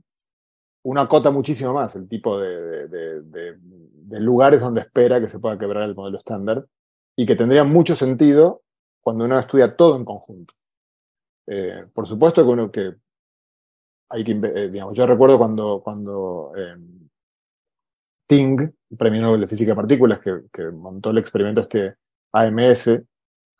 uno acota muchísimo más el tipo de, de lugares donde espera que se pueda quebrar el modelo estándar y que tendría mucho sentido cuando uno estudia todo en conjunto. Eh, por supuesto que uno que hay que, eh, digamos, yo recuerdo cuando, cuando em, Ting, premio Nobel de Física de Partículas, que, montó el experimento este AMS,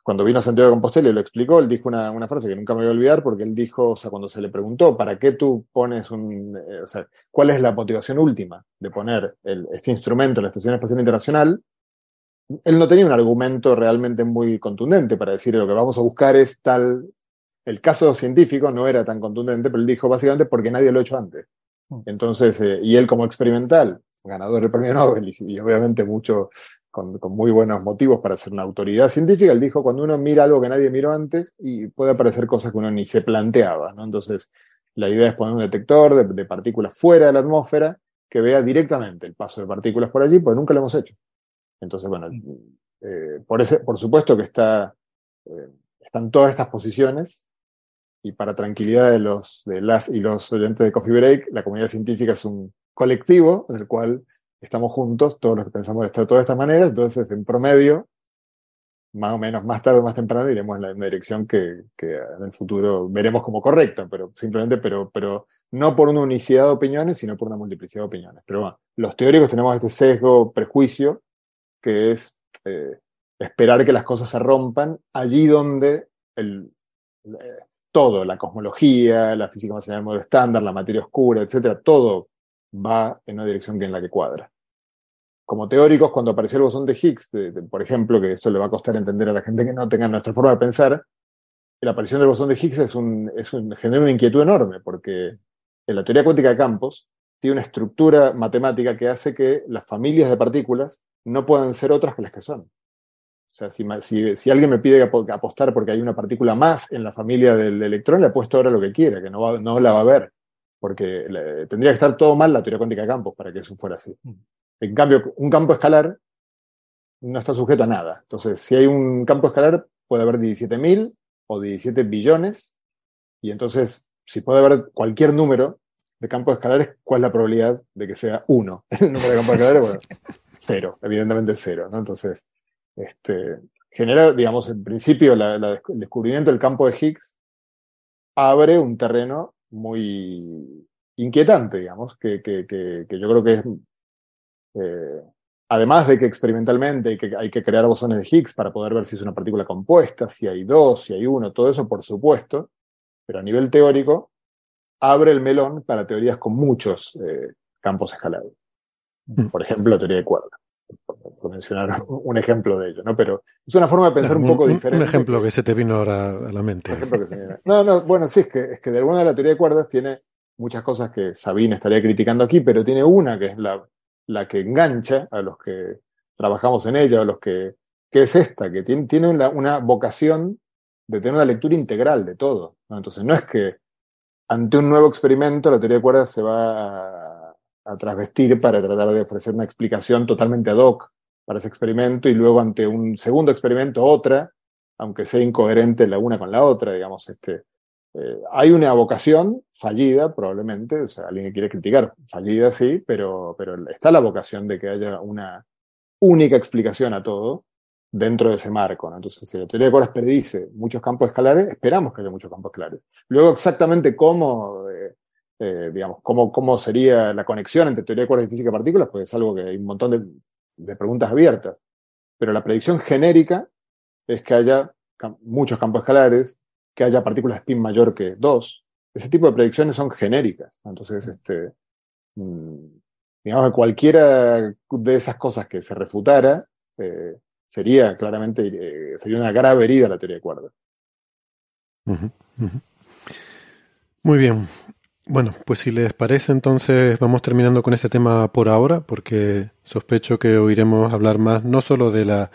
cuando vino a Santiago de Compostela y lo explicó, él dijo una, una, frase que nunca me voy a olvidar, porque él dijo, o sea, cuando se le preguntó, ¿para qué tú pones un, eh, o sea, cuál es la motivación última de poner este instrumento en la Estación Espacial Internacional? Él no tenía un argumento realmente muy contundente para decir lo que vamos a buscar es tal. El caso científico no era tan contundente, pero él dijo básicamente porque nadie lo ha hecho antes. Mm. Entonces, eh, y él como experimental, ganador del premio Nobel y, obviamente mucho con, muy buenos motivos para ser una autoridad científica, él dijo cuando uno mira algo que nadie miró antes y puede aparecer cosas que uno ni se planteaba, ¿no? Entonces, la idea es poner un detector de partículas fuera de la atmósfera que vea directamente el paso de partículas por allí, pues nunca lo hemos hecho. Entonces, bueno, eh, por, ese, por supuesto que está, eh, están todas estas posiciones y para tranquilidad de, los, de las y los oyentes de Coffee Break, la comunidad científica es un colectivo en el cual estamos juntos, todos los que pensamos de todas estas maneras, entonces en promedio más o menos más tarde o más temprano iremos en la misma dirección que, en el futuro veremos como correcta, pero simplemente, pero, pero no por una unicidad de opiniones, sino por una multiplicidad de opiniones. Pero bueno, los teóricos tenemos este sesgo, prejuicio, que es eh, esperar que las cosas se rompan allí donde el, eh, todo, la cosmología, la física más del modo estándar, la materia oscura, etcétera, todo va en una dirección que en la que cuadra. Como teóricos, cuando apareció el bosón de Higgs, por ejemplo, que eso le va a costar entender a la gente que no tenga nuestra forma de pensar, la aparición del bosón de Higgs es un, es genera una inquietud enorme, porque en la teoría cuántica de campos tiene una estructura matemática que hace que las familias de partículas no puedan ser otras que las que son. O sea, si, si, alguien me pide apostar porque hay una partícula más en la familia del electrón, le apuesto ahora lo que quiera, que no, no la va a ver, porque tendría que estar todo mal la teoría cuántica de campos para que eso fuera así. Mm. En cambio, un campo escalar no está sujeto a nada. Entonces, si hay un campo escalar, puede haber 17.000 o 17 billones. Y entonces, si puede haber cualquier número de campos escalares, ¿cuál es la probabilidad de que sea uno? El número de campos escalares, bueno, cero, evidentemente cero. ¿no? Entonces, este, genera, digamos, en principio, el descubrimiento del campo de Higgs abre un terreno muy inquietante, digamos, que, que, que, que yo creo que es eh, además de que experimentalmente hay que, hay que crear bosones de Higgs para poder ver si es una partícula compuesta, si hay dos, si hay uno, todo eso por supuesto, pero a nivel teórico abre el melón para teorías con muchos eh, campos escalados. Mm. Por ejemplo, la teoría de cuerdas, por, mencionar un ejemplo de ello, ¿no? Pero es una forma de pensar un, poco diferente. Un ejemplo que, se te vino ahora a la mente. no, no, bueno, sí, es que, es que de alguna de la teoría de cuerdas tiene muchas cosas que Sabine estaría criticando aquí, pero tiene una que es la, la que engancha a los que trabajamos en ella, a los que, que es esta, que tiene, tiene una, una, vocación de tener una lectura integral de todo. Entonces, no es que ante un nuevo experimento la teoría de cuerdas se va a, a trasvestir para tratar de ofrecer una explicación totalmente ad hoc para ese experimento y luego ante un segundo experimento otra, aunque sea incoherente la una con la otra, digamos, este, eh, hay una vocación fallida, probablemente, o sea, alguien que quiere criticar, fallida sí, pero, pero está la vocación de que haya una única explicación a todo dentro de ese marco. Entonces, si la teoría de cuerdas predice muchos campos escalares, esperamos que haya muchos campos escalares. Luego, exactamente cómo, eh, eh, digamos, cómo, cómo sería la conexión entre teoría de cuerdas y física de partículas, pues es algo que hay un montón de, de preguntas abiertas. Pero la predicción genérica es que haya muchos campos escalares, que haya partículas spin mayor que 2. Ese tipo de predicciones son genéricas. Entonces, este, mm, digamos que cualquiera de esas cosas que se refutara eh, sería claramente eh, sería una grave herida la teoría de cuerdas. Muy bien. Bueno, pues si les parece, entonces vamos terminando con este tema por ahora, porque sospecho que oiremos hablar más no solo de la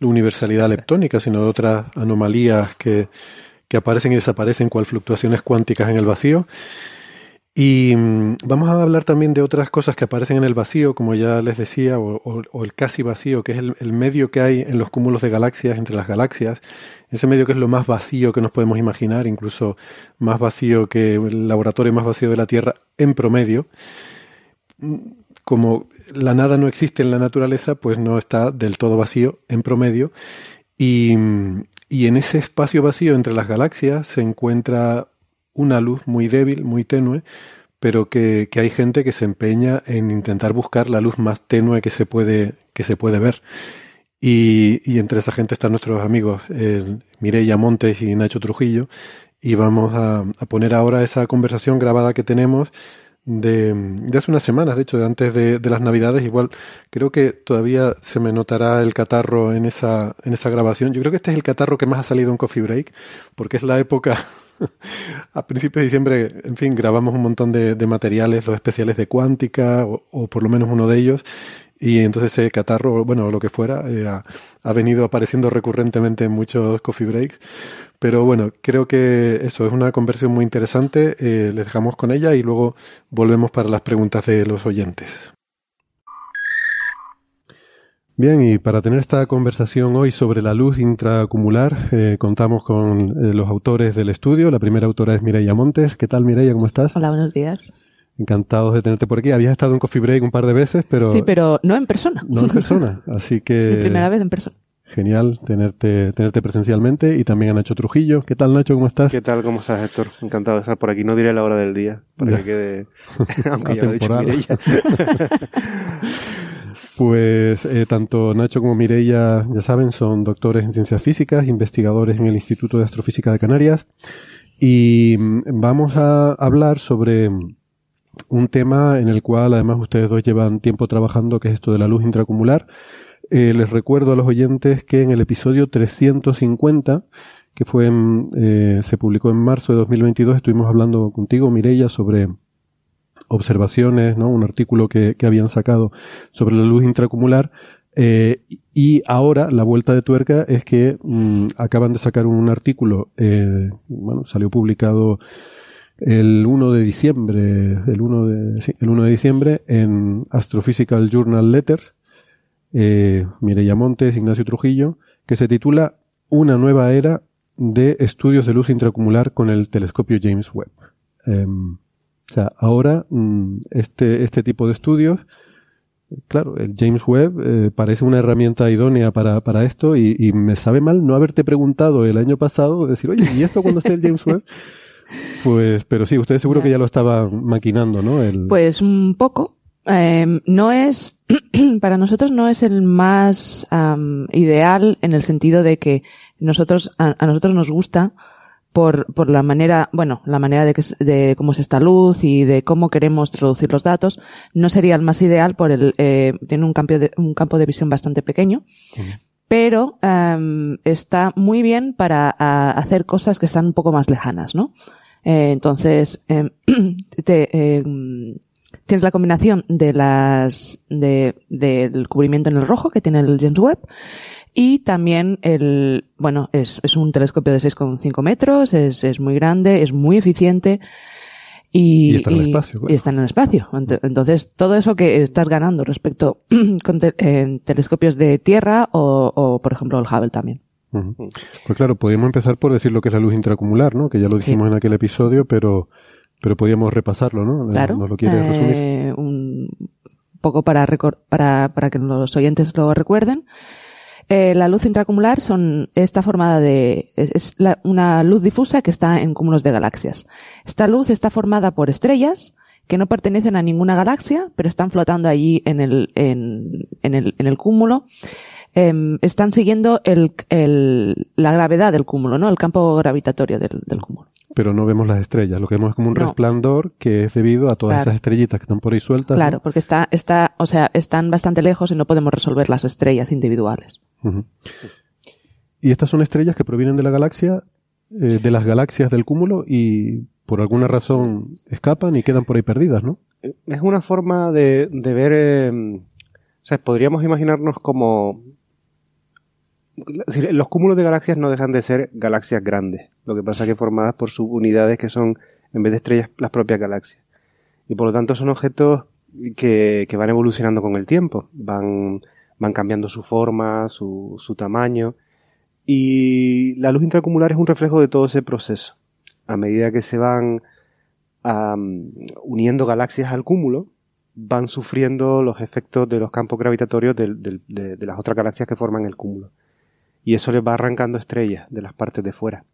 universalidad leptónica, sino de otras anomalías que que aparecen y desaparecen cual fluctuaciones cuánticas en el vacío. Y mm, vamos a hablar también de otras cosas que aparecen en el vacío, como ya les decía, o, el casi vacío, que es el, medio que hay en los cúmulos de galaxias, entre las galaxias. Ese medio que es lo más vacío que nos podemos imaginar, incluso más vacío que el laboratorio más vacío de la Tierra en promedio. Mm, como la nada no existe en la naturaleza, pues no está del todo vacío en promedio. Y, mm, y en ese espacio vacío entre las galaxias se encuentra una luz muy débil, muy tenue, pero que, hay gente que se empeña en intentar buscar la luz más tenue que se puede, que se puede ver. Y, entre esa gente están nuestros amigos Mireia Montes y Nacho Trujillo. Y vamos a, poner ahora esa conversación grabada que tenemos de, hace unas semanas, de hecho, de antes de, las Navidades. Igual creo que todavía se me notará el catarro en esa, en esa grabación. Yo creo que este es el catarro que más ha salido en Coffee Break, porque es la época. a principios de diciembre, en fin, grabamos un montón de, materiales, los especiales de cuántica, o, por lo menos uno de ellos. Y entonces ese catarro, bueno, lo que fuera, eh, ha, venido apareciendo recurrentemente en muchos coffee breaks. Pero bueno, creo que eso es una conversión muy interesante. Eh, les dejamos con ella y luego volvemos para las preguntas de los oyentes. Bien, y para tener esta conversación hoy sobre la luz intraacumular, eh, contamos con eh, los autores del estudio. La primera autora es Mireia Montes. ¿Qué tal, Mireia? ¿Cómo estás? Hola, buenos días. Encantados de tenerte por aquí. Habías estado en Coffee Break un par de veces, pero... Sí, pero no en persona. No en persona, así que... mi primera vez en persona. Genial tenerte, tenerte presencialmente y también a Nacho Trujillo. ¿Qué tal, Nacho? ¿Cómo estás? ¿Qué tal? ¿Cómo estás, Héctor? Encantado de estar por aquí. No diré la hora del día para que quede... Aunque ya lo he dicho Pues eh, tanto Nacho como Mireia, ya saben, son doctores en ciencias físicas, investigadores en el Instituto de Astrofísica de Canarias. Y mm, vamos a hablar sobre un tema en el cual además ustedes dos llevan tiempo trabajando, que es esto de la luz intracumular. Eh, les recuerdo a los oyentes que en el episodio 350, que fue eh, se publicó en marzo de 2022, estuvimos hablando contigo, Mireia, sobre observaciones, ¿no? Un artículo que, que habían sacado sobre la luz intracumular. Eh, y ahora la vuelta de tuerca es que mm, acaban de sacar un artículo, eh, bueno, salió publicado el 1 de diciembre, el 1 de, sí, el 1 de diciembre en Astrophysical Journal Letters, eh, Mireya Montes, Ignacio Trujillo, que se titula Una nueva era de estudios de luz intracumular con el telescopio James Webb. Em, o sea, ahora mm, este, este tipo de estudios, claro, el James Webb eh, parece una herramienta idónea para, para esto y, y, me sabe mal no haberte preguntado el año pasado, decir, oye, ¿y esto cuando esté el James Webb? Pues, pero sí, usted seguro que ya lo estaba maquinando, ¿no? El... Pues un poco. Eh, no es, para nosotros no es el más um, ideal en el sentido de que nosotros, a, a nosotros nos gusta por, por la manera, bueno, la manera de, que, de cómo es esta luz y de cómo queremos traducir los datos, no sería el más ideal por el, eh, tiene un campo de, un campo de visión bastante pequeño. Pero um, está muy bien para a, hacer cosas que están un poco más lejanas, ¿no? Eh, entonces, eh, te, eh, tienes la combinación de las de, del cubrimiento en el rojo que tiene el James Webb y también el, bueno, es, es un telescopio de 6,5 metros, es, es muy grande, es muy eficiente. Y, y, está en el espacio. Y está en el espacio. Entonces, todo eso que estás ganando respecto con te, en telescopios de tierra o, o, por ejemplo, el Hubble también. Uh -huh. Pues claro, podríamos empezar por decir lo que es la luz intracumular, ¿no? Que ya lo dijimos sí. en aquel episodio, pero, pero podríamos repasarlo, ¿no? Claro. ¿Nos lo quieres eh, resumir? Un poco para, para, para que los oyentes lo recuerden. Eh, la luz intracumular son, está formada de, es la, una luz difusa que está en cúmulos de galaxias. Esta luz está formada por estrellas que no pertenecen a ninguna galaxia, pero están flotando allí en el, en, en el, en el cúmulo. Eh, están siguiendo el, el, la gravedad del cúmulo, ¿no? El campo gravitatorio del, del, cúmulo. Pero no vemos las estrellas, lo que vemos es como un no. resplandor que es debido a todas claro. esas estrellitas que están por ahí sueltas. Claro, ¿no? porque está, está, o sea, están bastante lejos y no podemos resolver las estrellas individuales. Y estas son estrellas que provienen de la galaxia, eh, de las galaxias del cúmulo y por alguna razón escapan y quedan por ahí perdidas, ¿no? Es una forma de, ver, eh, o sea, podríamos imaginarnos como los cúmulos de galaxias no dejan de ser galaxias grandes, lo que pasa es que formadas por subunidades que son, en vez de estrellas, las propias galaxias. Y por lo tanto son objetos que van evolucionando con el tiempo, van, van cambiando su forma, su, su tamaño, y la luz intracumular es un reflejo de todo ese proceso. A medida que se van uniendo galaxias al cúmulo, van sufriendo los efectos de los campos gravitatorios de, de, de, de las otras galaxias que forman el cúmulo y eso les va arrancando estrellas de las partes de fuera.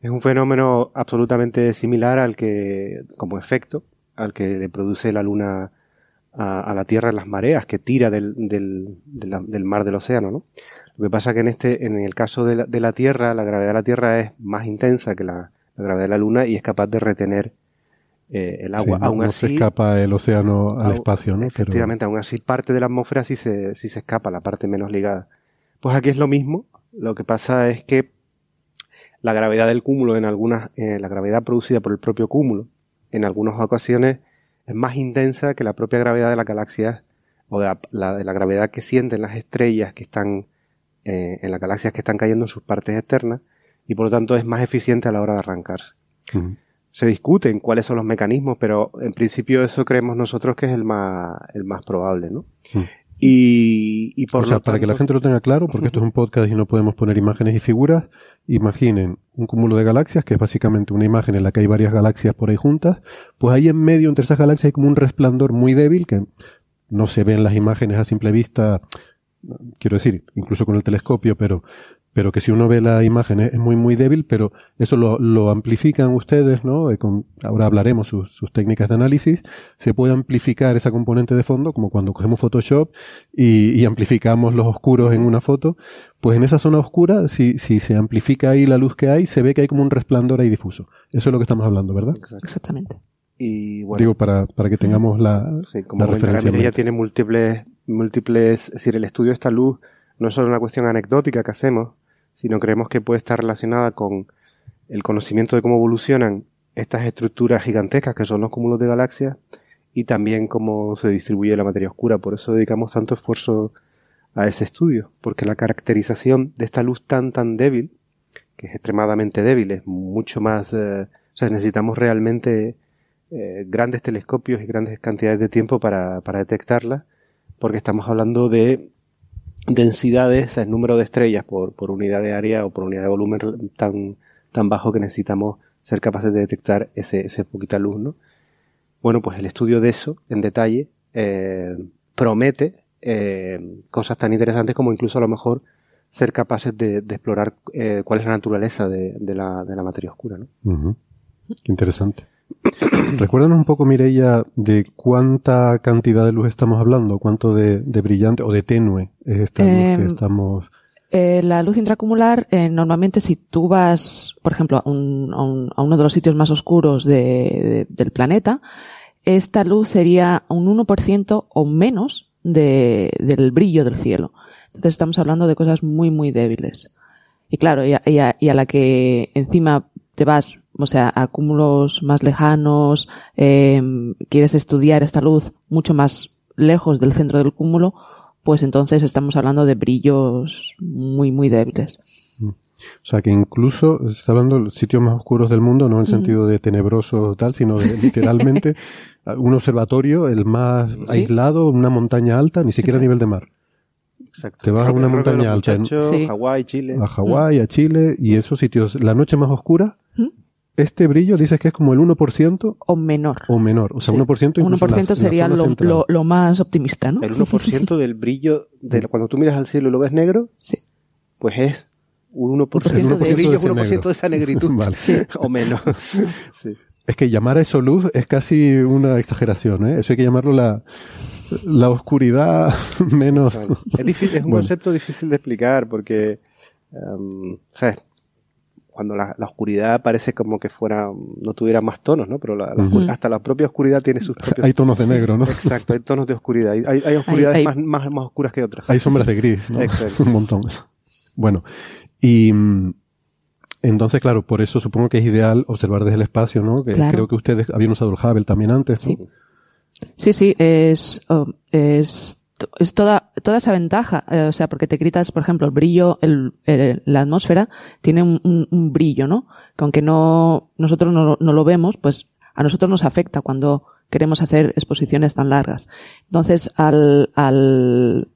Es un fenómeno absolutamente similar al que, como efecto, al que le produce la Luna a, a la Tierra en las mareas, que tira del, del, del, del, mar del océano, ¿no? Lo que pasa que en este, en el caso de la, de la Tierra, la gravedad de la Tierra es más intensa que la, la gravedad de la Luna y es capaz de retener eh, el agua. Sí, no, aún no así, se escapa el océano al espacio, ¿no? Efectivamente, Pero... aún así parte de la atmósfera sí se, sí se escapa, la parte menos ligada. Pues aquí es lo mismo, lo que pasa es que la gravedad del cúmulo en algunas, eh, la gravedad producida por el propio cúmulo, en algunas ocasiones es más intensa que la propia gravedad de las galaxias o de la, de la gravedad que sienten las estrellas que están eh, en las galaxias que están cayendo en sus partes externas y por lo tanto es más eficiente a la hora de arrancarse. Se discuten cuáles son los mecanismos, pero en principio eso creemos nosotros que es el más, el más probable, ¿no? Y, y por o sea, para que la gente lo tenga claro, porque esto es un podcast y no podemos poner imágenes y figuras, imaginen un cúmulo de galaxias, que es básicamente una imagen en la que hay varias galaxias por ahí juntas, pues ahí en medio, entre esas galaxias, hay como un resplandor muy débil que no se ven las imágenes a simple vista, quiero decir, incluso con el telescopio, pero pero que si uno ve la imagen es, muy muy débil, pero eso lo, lo amplifican ustedes, ¿no? Eh, con, ahora hablaremos sus, sus, técnicas de análisis, se puede amplificar esa componente de fondo, como cuando cogemos Photoshop y, y, amplificamos los oscuros en una foto, pues en esa zona oscura, si, si se amplifica ahí la luz que hay, se ve que hay como un resplandor ahí difuso. Eso es lo que estamos hablando, ¿verdad? Exactamente. Y bueno, Digo, para, para que tengamos la, sí, como la referencia. Ella tiene múltiples, múltiples, es decir, el estudio de esta luz no es solo una cuestión anecdótica que hacemos, sino creemos que puede estar relacionada con el conocimiento de cómo evolucionan estas estructuras gigantescas que son los cúmulos de galaxias y también cómo se distribuye la materia oscura. Por eso dedicamos tanto esfuerzo a ese estudio, porque la caracterización de esta luz tan tan débil, que es extremadamente débil, es mucho más, eh, o sea, necesitamos realmente eh, grandes telescopios y grandes cantidades de tiempo para, para detectarla, porque estamos hablando de densidades, el número de estrellas por, por unidad de área o por unidad de volumen tan, tan bajo que necesitamos ser capaces de detectar ese, ese poquita luz, ¿no? Bueno, pues el estudio de eso, en detalle, eh, promete eh, cosas tan interesantes como incluso a lo mejor ser capaces de, explorar eh, cuál es la naturaleza de, de, la, de la materia oscura, ¿no? Qué interesante. Recuérdanos un poco, Mireia, de cuánta cantidad de luz estamos hablando, cuánto de, de brillante o de tenue es esta luz que estamos. Eh, la luz intracumular, eh, normalmente si tú vas, por ejemplo, a, un, a, un, a uno de los sitios más oscuros de, de, del planeta, esta luz sería un 1% o menos de, del brillo del cielo. Entonces estamos hablando de cosas muy, muy débiles. Y claro, y a, y a, y a la que encima te vas o sea, a cúmulos más lejanos, eh, quieres estudiar esta luz mucho más lejos del centro del cúmulo, pues entonces estamos hablando de brillos muy, muy débiles. O sea, que incluso, se está hablando de los sitios más oscuros del mundo, no en el sentido de tenebroso tal, sino de literalmente un observatorio, el más ¿Sí? aislado, una montaña alta, ni siquiera Exacto. a nivel de mar. Exacto. Te vas a una montaña alta. En, sí. Hawái, Chile. A Hawái, a Chile, y esos sitios, la noche más oscura, ¿Mm? Este brillo dices que es como el 1% o menor. O menor, o sea, sí. 1% incluso 1% la, sería la lo, lo, lo, más optimista, ¿no? El 1% del brillo, de, cuando tú miras al cielo y lo ves negro, sí. pues es un 1%, de, de brillo, 1% de esa negritud, vale. sí. o menos. sí. Es que llamar a eso luz es casi una exageración, ¿eh? Eso hay que llamarlo la, la oscuridad menos... Es, difícil, es un bueno. concepto difícil de explicar porque, um, ¿sabes? Cuando la, la, oscuridad parece como que fuera, no tuviera más tonos, ¿no? Pero la, la, uh -huh. hasta la propia oscuridad tiene sus propios... Hay tonos de negro, ¿no? Exacto, hay tonos de oscuridad. Hay, hay, hay oscuridades hay, hay... Más, más, más, oscuras que otras. Hay sombras de gris, ¿no? Exacto. Un montón. Bueno, y entonces, claro, por eso supongo que es ideal observar desde el espacio, ¿no? Que claro. Creo que ustedes habían usado el Hubble también antes, ¿no? Sí, sí, sí es, oh, es es toda, toda esa ventaja, eh, o sea, porque te gritas, por ejemplo, el brillo, el, la atmósfera tiene un, brillo, ¿no? Que aunque no, nosotros no, no, lo vemos, pues a nosotros nos afecta cuando queremos hacer exposiciones tan largas. Entonces, al, al,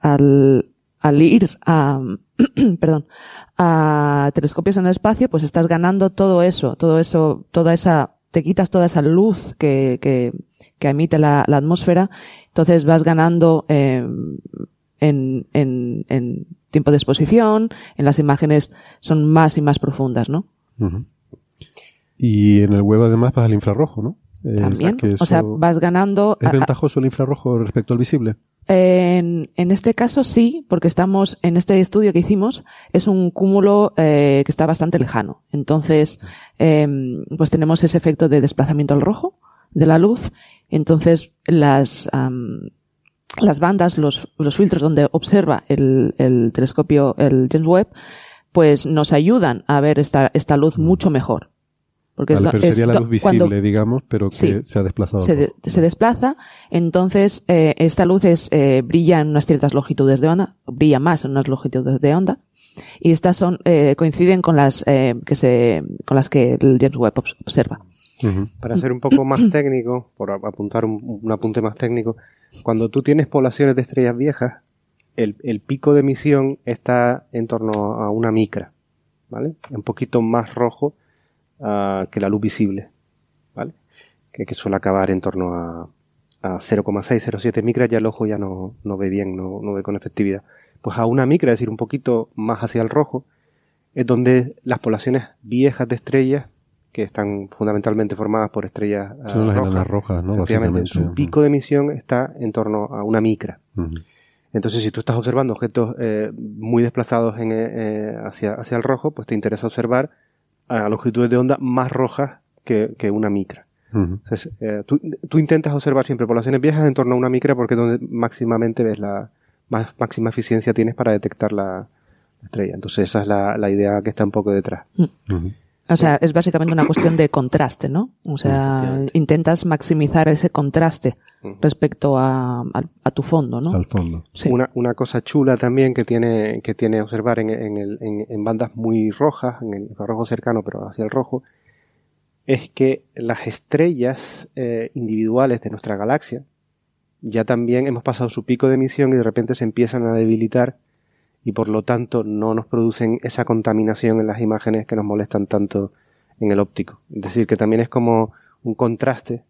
al, ir a, perdón, a telescopios en el espacio, pues estás ganando todo eso, todo eso, toda esa, te quitas toda esa luz que, que, que emite la atmósfera entonces vas ganando eh, en, en, en, tiempo de exposición, en las imágenes son más y más profundas, ¿no? Uh -huh. Y en el web además vas al infrarrojo, ¿no? También. O sea, vas ganando. ¿Es ventajoso el infrarrojo respecto al visible? En, en, este caso sí, porque estamos en este estudio que hicimos, es un cúmulo eh, que está bastante lejano. Entonces, eh, pues tenemos ese efecto de desplazamiento al rojo de la luz entonces, las, um, las bandas, los, los filtros donde observa el, el telescopio, el James Webb, pues nos ayudan a ver esta, esta luz mucho mejor. Porque vale, es, pero sería es la luz visible, cuando digamos, pero que Sí. se ha desplazado. se, de- se desplaza, entonces eh, esta luz es, eh, brilla en unas ciertas longitudes de onda, brilla más en unas longitudes de onda, y estas son eh, coinciden con las eh, que se con las que el James Webb obs- Para ser un poco más técnico, por ap- apuntar un, un apunte más técnico, cuando tú tienes poblaciones de estrellas viejas, el, pico de emisión está en torno a una micra, ¿vale? Un poquito más rojo ah, que la luz visible, ¿vale? Que, suele acabar en torno a, a 0,6, 0,7 micras, ya el ojo ya no, no ve bien, no, no ve con efectividad. Pues a una micra, es decir, un poquito más hacia el rojo, es donde las poblaciones viejas de estrellas, que están fundamentalmente formadas por estrellas ah, Son las rojas, rojas, ¿no? efectivamente, Básicamente. su pico de emisión está en torno a una micra. Entonces, si tú estás observando objetos eh, muy desplazados en, eh, hacia, hacia el rojo, pues te interesa observar a longitudes de onda más rojas que, que una micra. Entonces, eh, tú, tú intentas observar siempre poblaciones viejas en torno a una micra porque es donde máximamente ves la más, máxima eficiencia tienes para detectar la, la estrella. Entonces, esa es la, la idea que está un poco detrás. Ujú. O sea, es básicamente una cuestión de contraste, ¿no? O sea, intentas maximizar ese contraste respecto a, a, a tu fondo, ¿no? Al fondo. Sí. Una, una cosa chula también que tiene, que tiene observar en, en, el- en- en bandas muy rojas, en el rojo cercano, pero hacia el rojo, es que las estrellas eh, individuales de nuestra galaxia ya también hemos pasado su pico de emisión y de repente se empiezan a debilitar y por lo tanto no nos producen esa contaminación en las imágenes que nos molestan tanto en el óptico. Es decir, que también es como un contraste.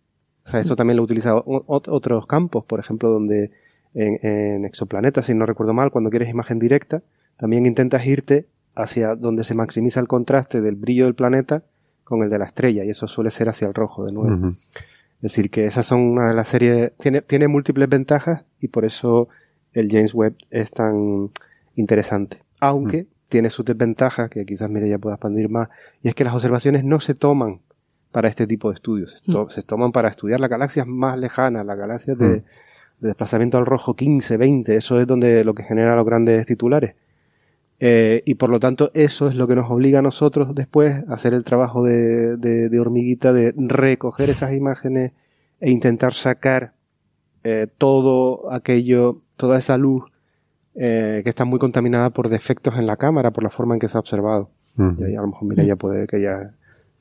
O sea, eso también lo he utilizado otros campos, por ejemplo, donde en, en exoplanetas, si no recuerdo mal, cuando quieres imagen directa, también intentas irte hacia donde se maximiza el contraste del brillo del planeta con el de la estrella, y eso suele ser hacia el rojo de nuevo. Es decir, que esas son una de las series, tiene, tiene múltiples ventajas y por eso el James Webb es tan interesante. Aunque tiene sus desventajas, que quizás Mireia pueda expandir más, y es que las observaciones no se toman para este tipo de estudios, se, se toman para estudiar las galaxias más lejanas, las galaxias de, Mm. de desplazamiento al rojo 15, 20, eso es donde lo que genera los grandes titulares. Eh, y por lo tanto, eso es lo que nos obliga a nosotros después a hacer el trabajo de, de- de hormiguita, de recoger esas imágenes e intentar sacar eh, todo aquello, toda esa luz eh, que está muy contaminada por defectos en la cámara, por la forma en que se ha observado. Y ahí a lo mejor Mireia puede que ya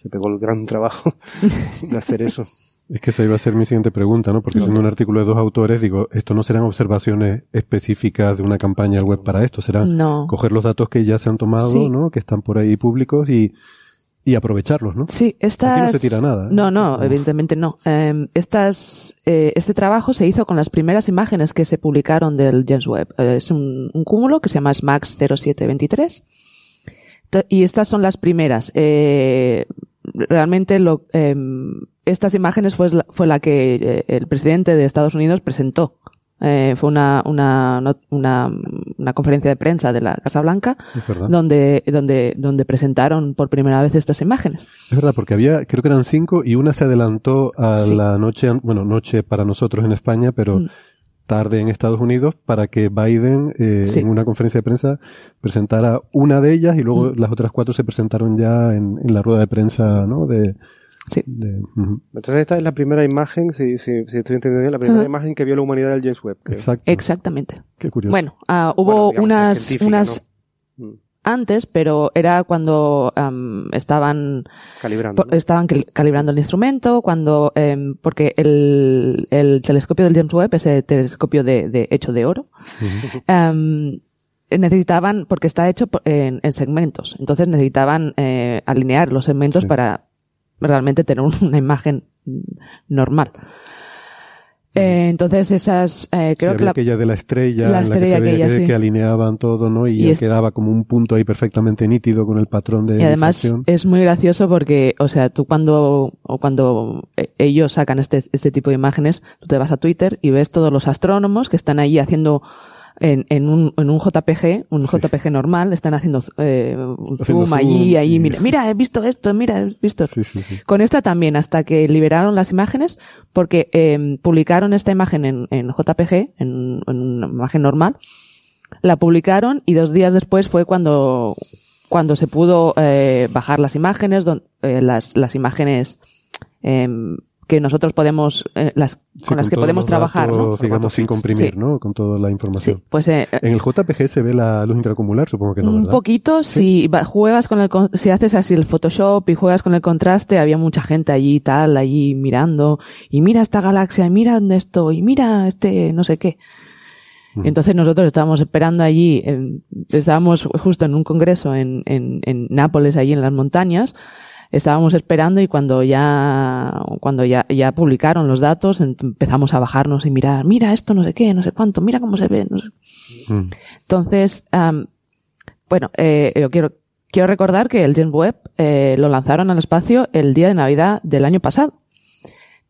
se pegó el gran trabajo de hacer eso. Es que esa iba a ser mi siguiente pregunta, ¿no? Porque siendo un artículo de dos autores, digo, esto no serán observaciones específicas de una campaña web para esto, serán No. coger los datos que ya se han tomado, Sí. ¿no? Que están por ahí públicos y, y aprovecharlos, ¿no? Sí, estas... Aquí no se tira nada, ¿eh? No, no, evidentemente no. Eh, estas, eh, este trabajo se hizo con las primeras imágenes que se publicaron del James Webb. Eh, es un, un cúmulo que se llama SMAX 0723. To- Y estas son las primeras. Realmente lo, eh, estas imágenes fue la, fue la que el presidente de Estados Unidos presentó. Eh, fue una, una, una, una conferencia de prensa de la Casa Blanca donde, donde, donde presentaron por primera vez estas imágenes. Es verdad, porque había, creo que eran cinco y una se adelantó a Sí. la noche, bueno, noche para nosotros en España, pero Mm. tarde en Estados Unidos para que Biden eh, Sí. en una conferencia de prensa presentara una de ellas y luego Mm. las otras cuatro se presentaron ya en, en la rueda de prensa, ¿no? De, Sí. de-. Entonces esta es la primera imagen, si, si, si estoy entendiendo bien, la primera imagen que vio la humanidad del James Webb. creo. Exacto. Exactamente. Qué curioso. Bueno, ah, hubo Bueno, digamos, unas, unas ¿no? Mm, antes, pero era cuando am, estaban Calibrando. estaban cal- calibrando el instrumento, cuando em, porque el, el telescopio del James Webb es el telescopio de, de hecho de oro. Necesitaban, porque está hecho en, en segmentos, entonces necesitaban eh, alinear los segmentos Sí. para realmente tener un- una imagen mm, normal. Eh, entonces esas, eh, Sí, creo que la, aquella de la estrella, la en la que estrella se veía aquella, que, sí. que alineaban todo, ¿no? Y, Y ya es- quedaba como un punto ahí perfectamente nítido con el patrón de Y además es muy gracioso porque, o sea, tú cuando, o cuando eh, ellos sacan este, este tipo de imágenes, tú te vas a Twitter y ves todos los astrónomos que están ahí haciendo en, en un, en un JPG, un JPG normal, están haciendo eh, un Haciendo zoom allí, zoom allí, y- mira, mira, he visto esto, mira, he visto. Sí. Con esta también, hasta que liberaron las imágenes, porque eh, publicaron esta imagen en, en JPG, en, en una imagen normal, la publicaron y dos días después fue cuando, cuando se pudo eh, bajar las imágenes, eh, las, las imágenes em, que nosotros podemos, eh, las, con, las que podemos trabajar, ¿no? Digamos, sin comprimir, ¿no? Con toda la información. pues, en el JPG se ve la luz intracumular, supongo que no, Un poquito, si juegas con el, si haces así el Photoshop y juegas con el contraste, había mucha gente allí tal, allí mirando, y mira esta galaxia, y mira esto, y mira este no sé qué. Entonces nosotros estábamos esperando allí, estábamos justo en un congreso en, en, en Nápoles, allí en las montañas, estábamos esperando y cuando ya, cuando ya, ya publicaron los datos, empezamos a bajarnos y mirar, mira esto, no sé qué, no sé cuánto, mira cómo se ve. No sé. Mm. Entonces, bueno, eh, yo quiero, quiero recordar que el James Webb eh, lo lanzaron al espacio el día de Navidad del año pasado.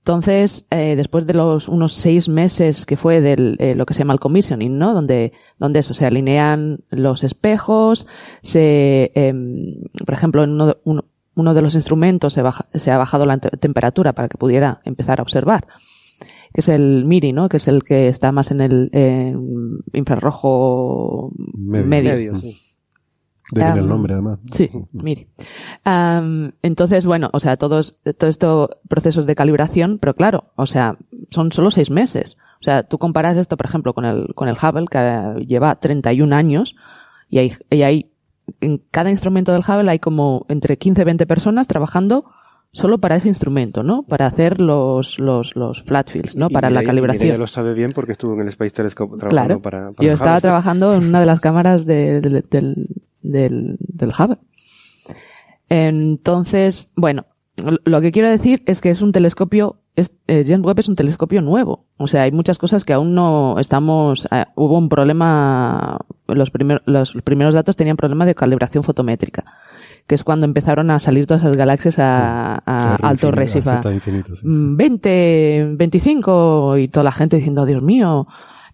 Entonces, eh, después de los unos seis meses que fue de eh, lo que se llama el commissioning, ¿no? Donde, donde eso, se alinean los espejos, se, eh, por ejemplo, en uno, uno, uno de los instrumentos se, baja, se ha bajado la temperatura para que pudiera empezar a observar, que es el MIRI, ¿no? Que es el que está más en el infrarrojo medio. sí. De el nombre, además. Sí, MIRI. entonces, bueno, o sea, todos, todo estos procesos de calibración, pero claro, o sea, son solo seis meses. O sea, tú comparas esto, por ejemplo, con el, con el Hubble, que lleva 31 años, y hay, y hay en cada instrumento del Hubble hay como entre 15 y 20 personas trabajando solo para ese instrumento, ¿no? Para hacer los, los, los flat fields, ¿no? para la calibración. Y lo sabe bien porque estuvo en el Space Telescope trabajando para, Yo estaba trabajando en una de las cámaras del, del, del, del Hubble. Entonces, bueno, lo que quiero decir es que es un telescopio es, eh, James Webb es un telescopio nuevo. O sea, hay muchas cosas que aún no estamos. Eh, hubo un problema. Los, primeros los primeros datos tenían problema de calibración fotométrica, que es cuando empezaron a salir todas las galaxias a, a alto resifa. 20, 25 mm, y toda la gente diciendo, Dios mío,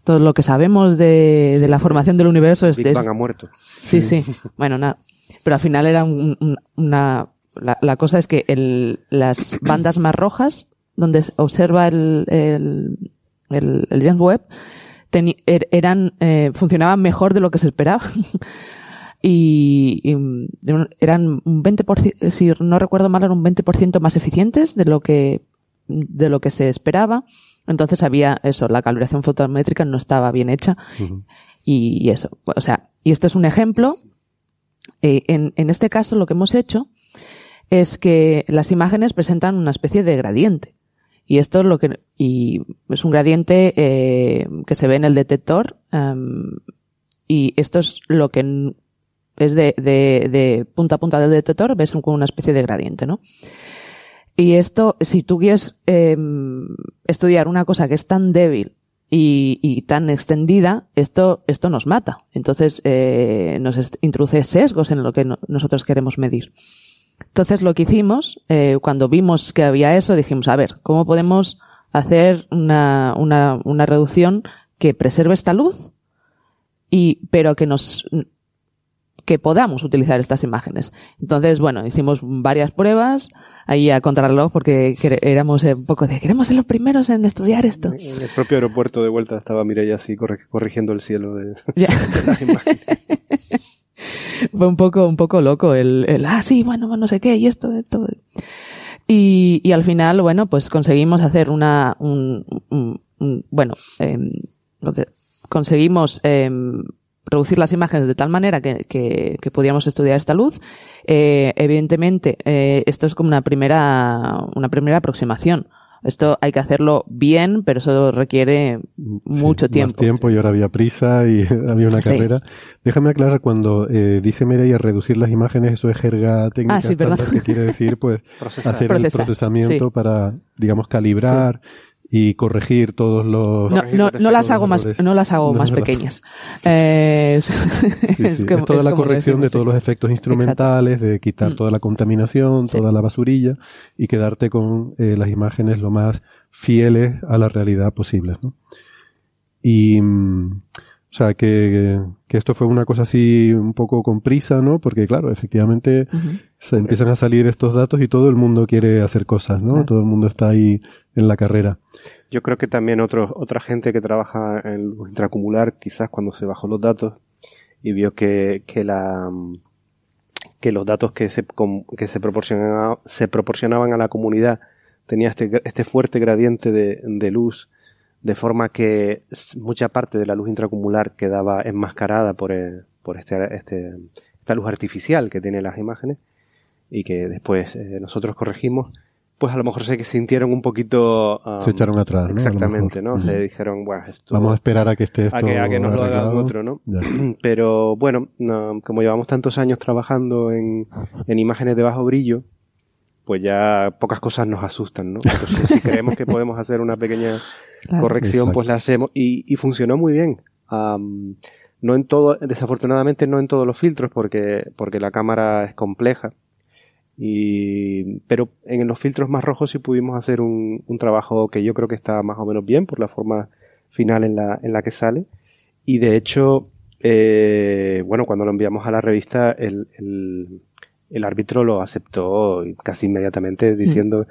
todo lo que sabemos de, de la formación del universo es. Big Bang ha muerto. Sí, sí. bueno, nada. Pero al final era una. La, la, cosa es que el, las bandas más rojas donde observa el, el, el, el James Webb, er, eran, eh, funcionaban mejor de lo que se esperaba. y, eran un 20%, si no recuerdo mal, eran un 20% más eficientes de lo que, de lo que se esperaba. Entonces había eso, la calibración fotométrica no estaba bien hecha. y, eso, o sea, y esto es un ejemplo. Eh, en, en este caso lo que hemos hecho es que las imágenes presentan una especie de gradiente. Y esto es lo que, y es un gradiente eh, que se ve en el detector, um, y esto es lo que es de, de, de, punta a punta del detector, ves como una especie de gradiente, ¿no? Y esto, si tú quieres eh, estudiar una cosa que es tan débil y, y, tan extendida, esto, esto nos mata. Entonces, eh, nos introduce sesgos en lo que no, nosotros queremos medir. Entonces lo que hicimos, eh, cuando vimos que había eso, dijimos, a ver, ¿cómo podemos hacer una, una, una reducción que preserve esta luz y, pero que nos, que podamos utilizar estas imágenes. Entonces, bueno, hicimos varias pruebas ahí a contrarreloj porque éramos un poco de queremos ser los primeros en estudiar esto. En el propio aeropuerto de vuelta estaba Mireia así corrigiendo el cielo de, de las imágenes. fue un poco, un poco loco el, el, ah, sí, bueno, no sé qué, y esto, esto. Y, y al final, bueno, pues conseguimos hacer una, un, un, bueno, eh, conseguimos eh, reducir las imágenes de tal manera que, que, que podíamos estudiar esta luz. Eh, evidentemente, eh, esto es como una primera, una primera aproximación. Esto hay que hacerlo bien, pero eso requiere mucho tiempo. Más tiempo. y ahora había prisa y había una carrera. Déjame aclarar, cuando eh, dice Mireia reducir las imágenes, eso es jerga técnica ah, que quiere decir pues hacer el procesamiento para, digamos, calibrar y corregir todos los no, no, no las hago más no las hago más pequeñas. Eh, es, toda la corrección de todos los efectos instrumentales de quitar mm. toda la contaminación toda la basurilla y quedarte con eh, las imágenes lo más fieles a la realidad posible ¿no? y mm, o sea, que, que, esto fue una cosa así un poco con prisa, ¿no? Porque claro, efectivamente se empiezan a salir estos datos y todo el mundo quiere hacer cosas, ¿no? Todo el mundo está ahí en la carrera. Yo creo que también otro, otra gente que trabaja en lo intracumular, quizás cuando se bajó los datos y vio que, que la que los datos que se, que se, proporcionaban, se proporcionaban a la comunidad tenía este, este fuerte gradiente de, de luz, de forma que mucha parte de la luz intracumular quedaba enmascarada por, por este, este, esta luz artificial que tiene las imágenes y que después eh, nosotros corregimos pues a lo mejor se que sintieron un poquito... se echaron atrás, ¿no? Exactamente, ¿no? Se dijeron, bueno, esto... Vamos a esperar a que esté esto A que, a que nos lo haga otro, ¿no? Pero bueno, como llevamos tantos años trabajando en, en, imágenes de bajo brillo, pues ya pocas cosas nos asustan, ¿no? Entonces, si creemos que podemos hacer una pequeña corrección, pues la hacemos. Y, y funcionó muy bien. no en todo, desafortunadamente no en todos los filtros, porque, porque la cámara es compleja y, pero en los filtros más rojos sí pudimos hacer un, un, trabajo que yo creo que está más o menos bien por la forma final en la, en la que sale. Y de hecho, eh, bueno, cuando lo enviamos a la revista, el, el, el árbitro lo aceptó casi inmediatamente diciendo,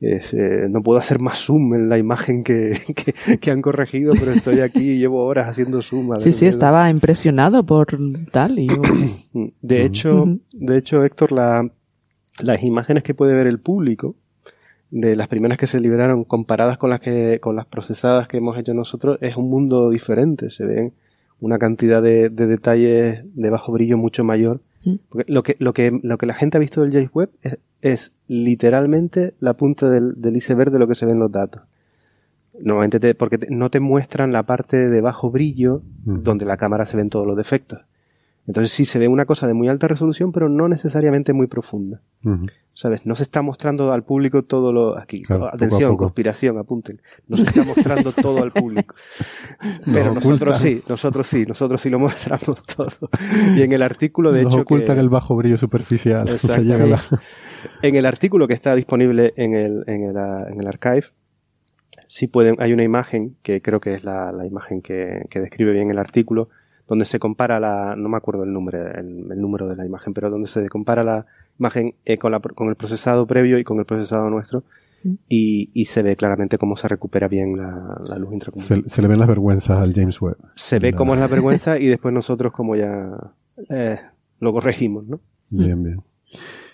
eh, no puedo hacer más zoom en la imagen que, que, que, han corregido, pero estoy aquí y llevo horas haciendo zoom. sí, sí, estaba impresionado por tal. Y de hecho, de hecho, Héctor, la, las imágenes que puede ver el público de las primeras que se liberaron comparadas con las que con las procesadas que hemos hecho nosotros es un mundo diferente se ven una cantidad de, detalles de bajo brillo mucho mayor mm. porque lo que lo que lo que la gente ha visto del James Webb es, literalmente la punta del, del, iceberg de lo que se ven los datos normalmente porque no te muestran la parte de bajo brillo mm. donde la cámara se ven todos los defectos entonces sí se ve una cosa de muy alta resolución, pero no necesariamente muy profunda. ¿Sabes? No se está mostrando al público todo lo... Aquí, atención, conspiración, apunten. No se está mostrando todo al público. pero nosotros sí, nosotros sí, nosotros sí lo mostramos todo. Y en el artículo, de Nos hecho... ocultan el bajo brillo superficial. En el artículo que está disponible en el, en el, en el archive, sí pueden, hay una imagen que creo que es la, la imagen que, que describe bien el artículo, donde se compara la, no me acuerdo el número, el, número de la imagen, pero donde se compara la imagen eh, con, la, con el procesado previo y con el procesado nuestro. Mm. Y, y, se ve claramente cómo se recupera bien la, la luz intracumular. Se, le ven las vergüenzas al James Webb. Se ve cómo es la vergüenza y después nosotros como ya eh, lo corregimos, ¿no? Bien, bien.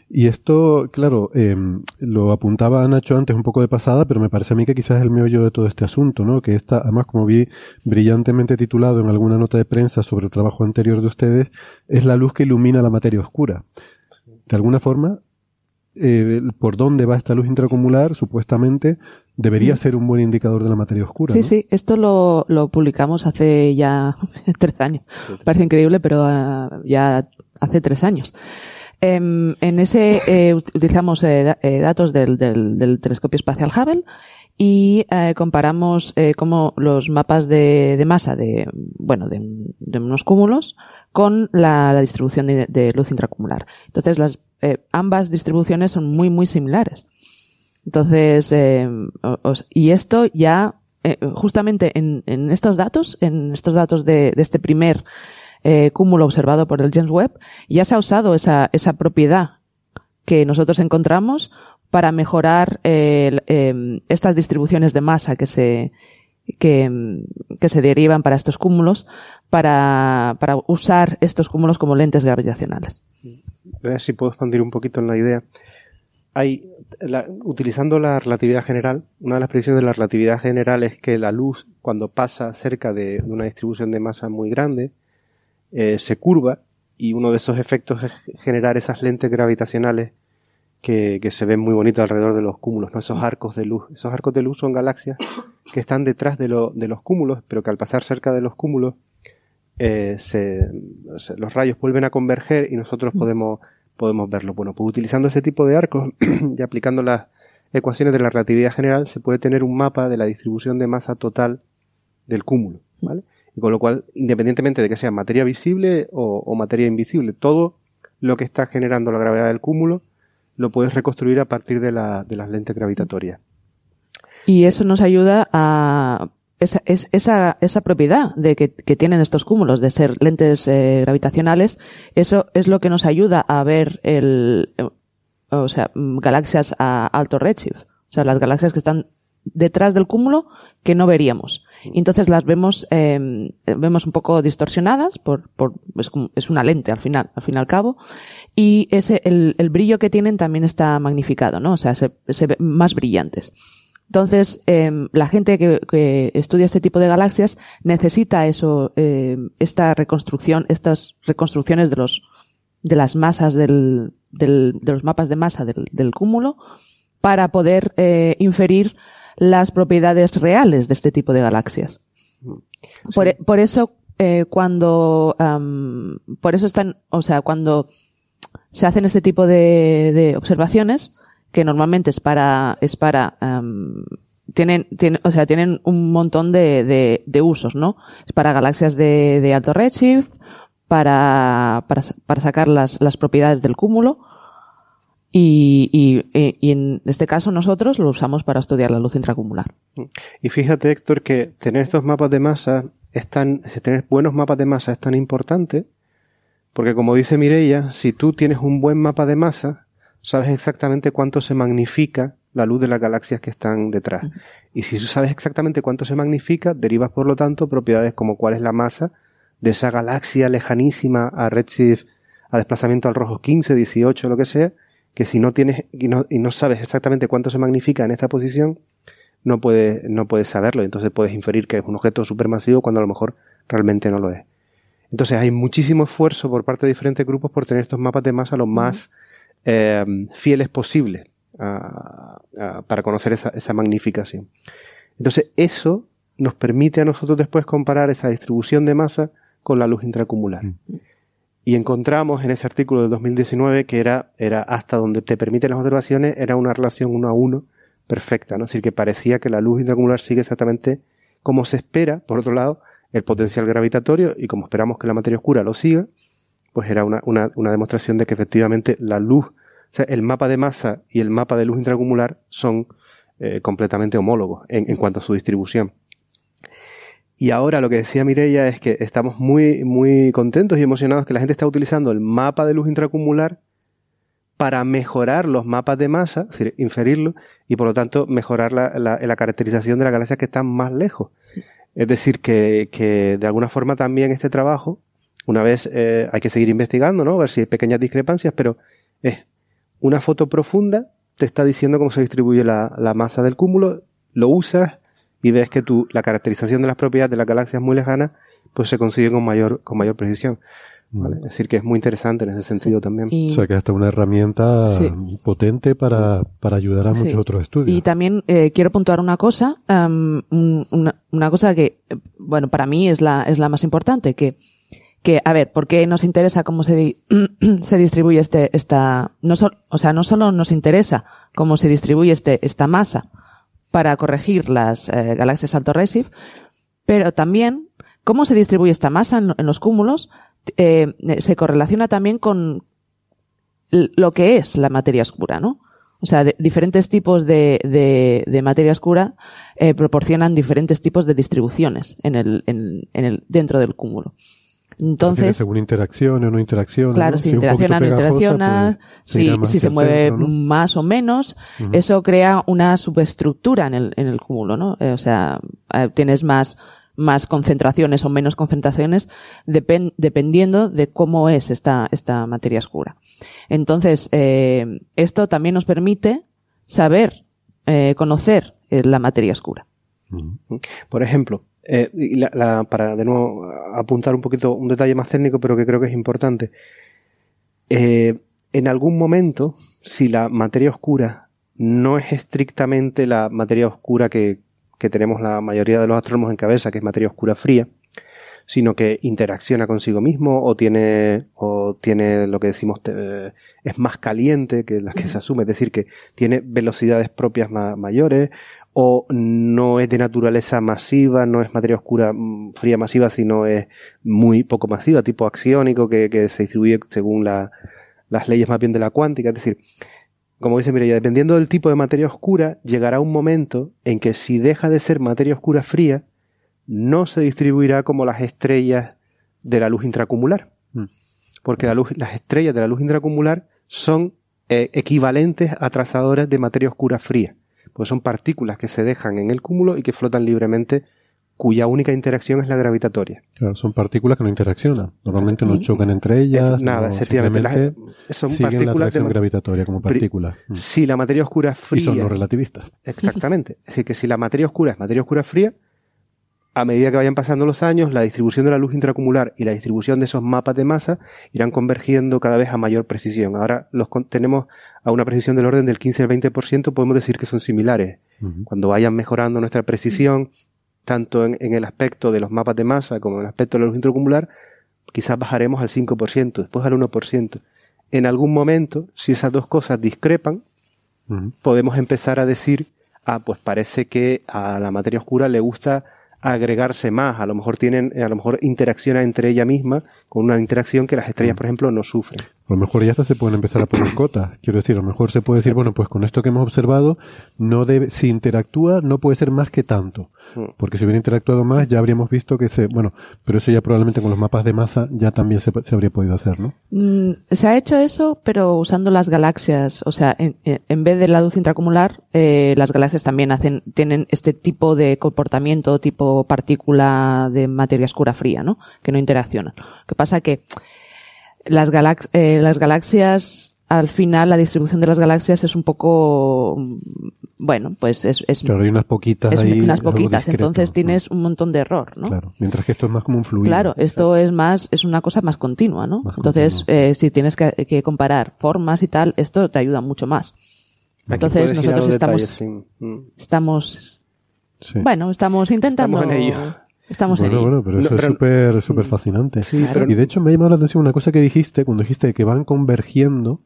Y esto, claro, em, lo apuntaba Nacho antes un poco de pasada, pero me parece a mí que quizás es el meollo de todo este asunto, ¿no? Que está, además, como vi brillantemente titulado en alguna nota de prensa sobre el trabajo anterior de ustedes, es la luz que ilumina la materia oscura. De alguna forma, eh, por dónde va esta luz intracumular, supuestamente, debería mm. ser un buen indicador de la materia oscura. Sí, sí, esto lo, lo, publicamos hace ya tres años. Parece increíble, pero uh, ya hace tres años. Em, en ese eh, utilizamos eh, eh, datos del, telescopio espacial Hubble y comparamos cómo los mapas de, masa de, bueno, de, unos cúmulos con la, distribución de, luz intracumular. Entonces, las, ambas distribuciones son muy, muy similares. Entonces, y esto ya, justamente en, estos datos, en estos datos de, de este primer eh, cúmulo observado por el James Webb, ya se ha usado esa, esa propiedad que nosotros encontramos para mejorar eh, estas distribuciones de masa que se, que, que, se derivan para estos cúmulos para, para usar estos cúmulos como lentes gravitacionales. A ver si puedo expandir un poquito en la idea. Hay, utilizando la relatividad general, una de las predicciones de la relatividad general es que la luz, cuando pasa cerca de una distribución de masa muy grande, eh, se curva y uno de esos efectos es generar esas lentes gravitacionales que, se ven muy bonitos alrededor de los cúmulos, ¿no? esos arcos de luz. Esos arcos de luz son galaxias que están detrás de, de los cúmulos, pero que al pasar cerca de los cúmulos eh, se, los rayos vuelven a converger y nosotros mm. podemos, podemos verlo. Bueno, pues utilizando ese tipo de arcos y aplicando las ecuaciones de la relatividad general se puede tener un mapa de la distribución de masa total del cúmulo, ¿vale? Y con lo cual, independientemente de que sea materia visible o, materia invisible, todo lo que está generando la gravedad del cúmulo lo puedes reconstruir a partir de, la, de las lentes gravitatorias. Y eso nos ayuda a esa, esa, esa propiedad de que, tienen estos cúmulos de ser lentes eh, gravitacionales, eso es lo que nos ayuda a ver el, o sea, galaxias a alto redshift. O sea, las galaxias que están detrás del cúmulo que no veríamos. Entonces las vemos, eh, vemos un poco distorsionadas por, por es, es, una lente al final, al fin y al cabo. Y ese, el, el brillo que tienen también está magnificado, ¿no? O sea, se, se ven más brillantes. Entonces, eh, la gente que, que, estudia este tipo de galaxias necesita eso, eh, esta reconstrucción, estas reconstrucciones de los, de las masas del, del de los mapas de masa del, del cúmulo para poder eh, inferir las propiedades reales de este tipo de galaxias. Por, por, eso, eh, cuando, um, por eso están, o sea, cuando se hacen este tipo de, de observaciones, que normalmente es para, es para, um, tienen, tienen, o sea, tienen un montón de, de, de usos, ¿no? Es para galaxias de, de alto redshift, para, para, para sacar las, las propiedades del cúmulo, y, y, y, en este caso nosotros lo usamos para estudiar la luz intracumular. Y fíjate, Héctor, que tener estos mapas de masa es tan, tener buenos mapas de masa es tan importante, porque como dice Mireia, si tú tienes un buen mapa de masa, sabes exactamente cuánto se magnifica la luz de las galaxias que están detrás. Y si tú sabes exactamente cuánto se magnifica, derivas por lo tanto propiedades como cuál es la masa de esa galaxia lejanísima a redshift, a desplazamiento al rojo 15, 18, lo que sea, que si no tienes y no, y no sabes exactamente cuánto se magnifica en esta posición, no puedes, no puedes saberlo. Entonces puedes inferir que es un objeto supermasivo cuando a lo mejor realmente no lo es. Entonces hay muchísimo esfuerzo por parte de diferentes grupos por tener estos mapas de masa lo más eh, fieles posibles para conocer esa, esa magnificación. Entonces eso nos permite a nosotros después comparar esa distribución de masa con la luz intracumular. Mm. Y encontramos en ese artículo del 2019 que era, era hasta donde te permiten las observaciones, era una relación uno a uno perfecta, ¿no? Es decir, que parecía que la luz intracumular sigue exactamente como se espera, por otro lado, el potencial gravitatorio y como esperamos que la materia oscura lo siga, pues era una, una, una demostración de que efectivamente la luz, o sea, el mapa de masa y el mapa de luz intracumular son eh, completamente homólogos en, en cuanto a su distribución. Y ahora lo que decía Mireia es que estamos muy, muy contentos y emocionados que la gente está utilizando el mapa de luz intracumular para mejorar los mapas de masa, es decir, inferirlo, y por lo tanto mejorar la, la, la caracterización de las galaxias que están más lejos. Es decir, que, que de alguna forma también este trabajo, una vez eh, hay que seguir investigando, ¿no? A ver si hay pequeñas discrepancias, pero es una foto profunda, te está diciendo cómo se distribuye la, la masa del cúmulo, lo usas, y ves que tu, la caracterización de las propiedades de las galaxias muy lejanas pues se consigue con mayor, con mayor precisión. ¿vale? Es decir, que es muy interesante en ese sentido también. Y... O sea, que hasta una herramienta sí. potente para, para ayudar a muchos otros estudios. Y también eh, quiero puntuar una cosa, um, una, una, cosa que, bueno, para mí es la, es la más importante, que, que, a ver, ¿por qué nos interesa cómo se, se distribuye este, esta, no so, o sea, no solo nos interesa cómo se distribuye este, esta masa, para corregir las eh, galaxias alto pero también cómo se distribuye esta masa en, los cúmulos eh, se correlaciona también con lo que es la materia oscura, ¿no? O sea, diferentes tipos de, de, materia oscura eh, proporcionan diferentes tipos de distribuciones en el, en el, dentro del cúmulo. Entonces, según interacción o no interacción. Claro, ¿no? si, si interacciona o no interacciona, pues, si, si se mueve centro, ¿no? más o menos, uh -huh. eso crea una subestructura en el, en el cúmulo, ¿no? Eh, o sea, eh, tienes más, más concentraciones o menos concentraciones depend, dependiendo de cómo es esta, esta materia oscura. Entonces, eh, esto también nos permite saber, eh, conocer eh, la materia oscura. Uh -huh. Por ejemplo, eh, la, la, para de nuevo apuntar un poquito un detalle más técnico, pero que creo que es importante. Eh, en algún momento, si la materia oscura no es estrictamente la materia oscura que, que tenemos la mayoría de los astrónomos en cabeza, que es materia oscura fría, sino que interacciona consigo mismo o tiene, o tiene lo que decimos, eh, es más caliente que las que se asume, es decir, que tiene velocidades propias ma mayores o no es de naturaleza masiva, no es materia oscura mm, fría masiva, sino es muy poco masiva, tipo axiónico, que, que se distribuye según la, las leyes más bien de la cuántica. Es decir, como dice Mireia, dependiendo del tipo de materia oscura, llegará un momento en que si deja de ser materia oscura fría, no se distribuirá como las estrellas de la luz intracumular. Mm. Porque la luz, las estrellas de la luz intracumular son eh, equivalentes a trazadoras de materia oscura fría pues son partículas que se dejan en el cúmulo y que flotan libremente cuya única interacción es la gravitatoria. Claro, son partículas que no interaccionan. Normalmente no chocan entre ellas. nada, efectivamente. son siguen la atracción gravitatoria como partículas. Mm. Si la materia oscura es fría. Y son no relativistas. Exactamente. es decir, que si la materia oscura es materia oscura fría, a medida que vayan pasando los años, la distribución de la luz intracumular y la distribución de esos mapas de masa irán convergiendo cada vez a mayor precisión. Ahora los tenemos a una precisión del orden del 15 al 20%, podemos decir que son similares. Cuando vayan mejorando nuestra precisión, tanto en, el aspecto de los mapas de masa como en el aspecto de la luz intracumular, quizás bajaremos al 5%, después al 1%. En algún momento, si esas dos cosas discrepan, podemos empezar a decir, ah, pues parece que a la materia oscura le gusta agregarse más, a lo mejor tienen, a lo mejor interacciona entre ella misma con una interacción que las estrellas, mm. por ejemplo, no sufren. A lo mejor ya hasta se pueden empezar a poner cotas. Quiero decir, a lo mejor se puede decir, bueno, pues con esto que hemos observado, no debe, si interactúa, no puede ser más que tanto. Mm. Porque si hubiera interactuado más, ya habríamos visto que se, bueno, pero eso ya probablemente con los mapas de masa ya también se, habría podido hacer, ¿no? Mm, se ha hecho eso, pero usando las galaxias. O sea, en, en vez de la luz intracumular, eh, las galaxias también hacen, tienen este tipo de comportamiento, tipo partícula de materia oscura fría, ¿no? Que no interaccionan. Lo que pasa que las, eh, las galaxias al final la distribución de las galaxias es un poco bueno pues es, es claro hay unas poquitas es unas poquitas entonces tienes un montón de error no claro mientras que esto es más como un fluido claro esto es más es una cosa más continua no entonces Eh, si tienes que, que, comparar formas y tal esto te ayuda mucho más. Entonces nosotros estamos mm. estamos bueno estamos intentando estamos en ello. Estamos bueno, bueno, pero eso es súper súper fascinante. Y de hecho me ha llamado la atención una cosa que dijiste cuando dijiste que van convergiendo,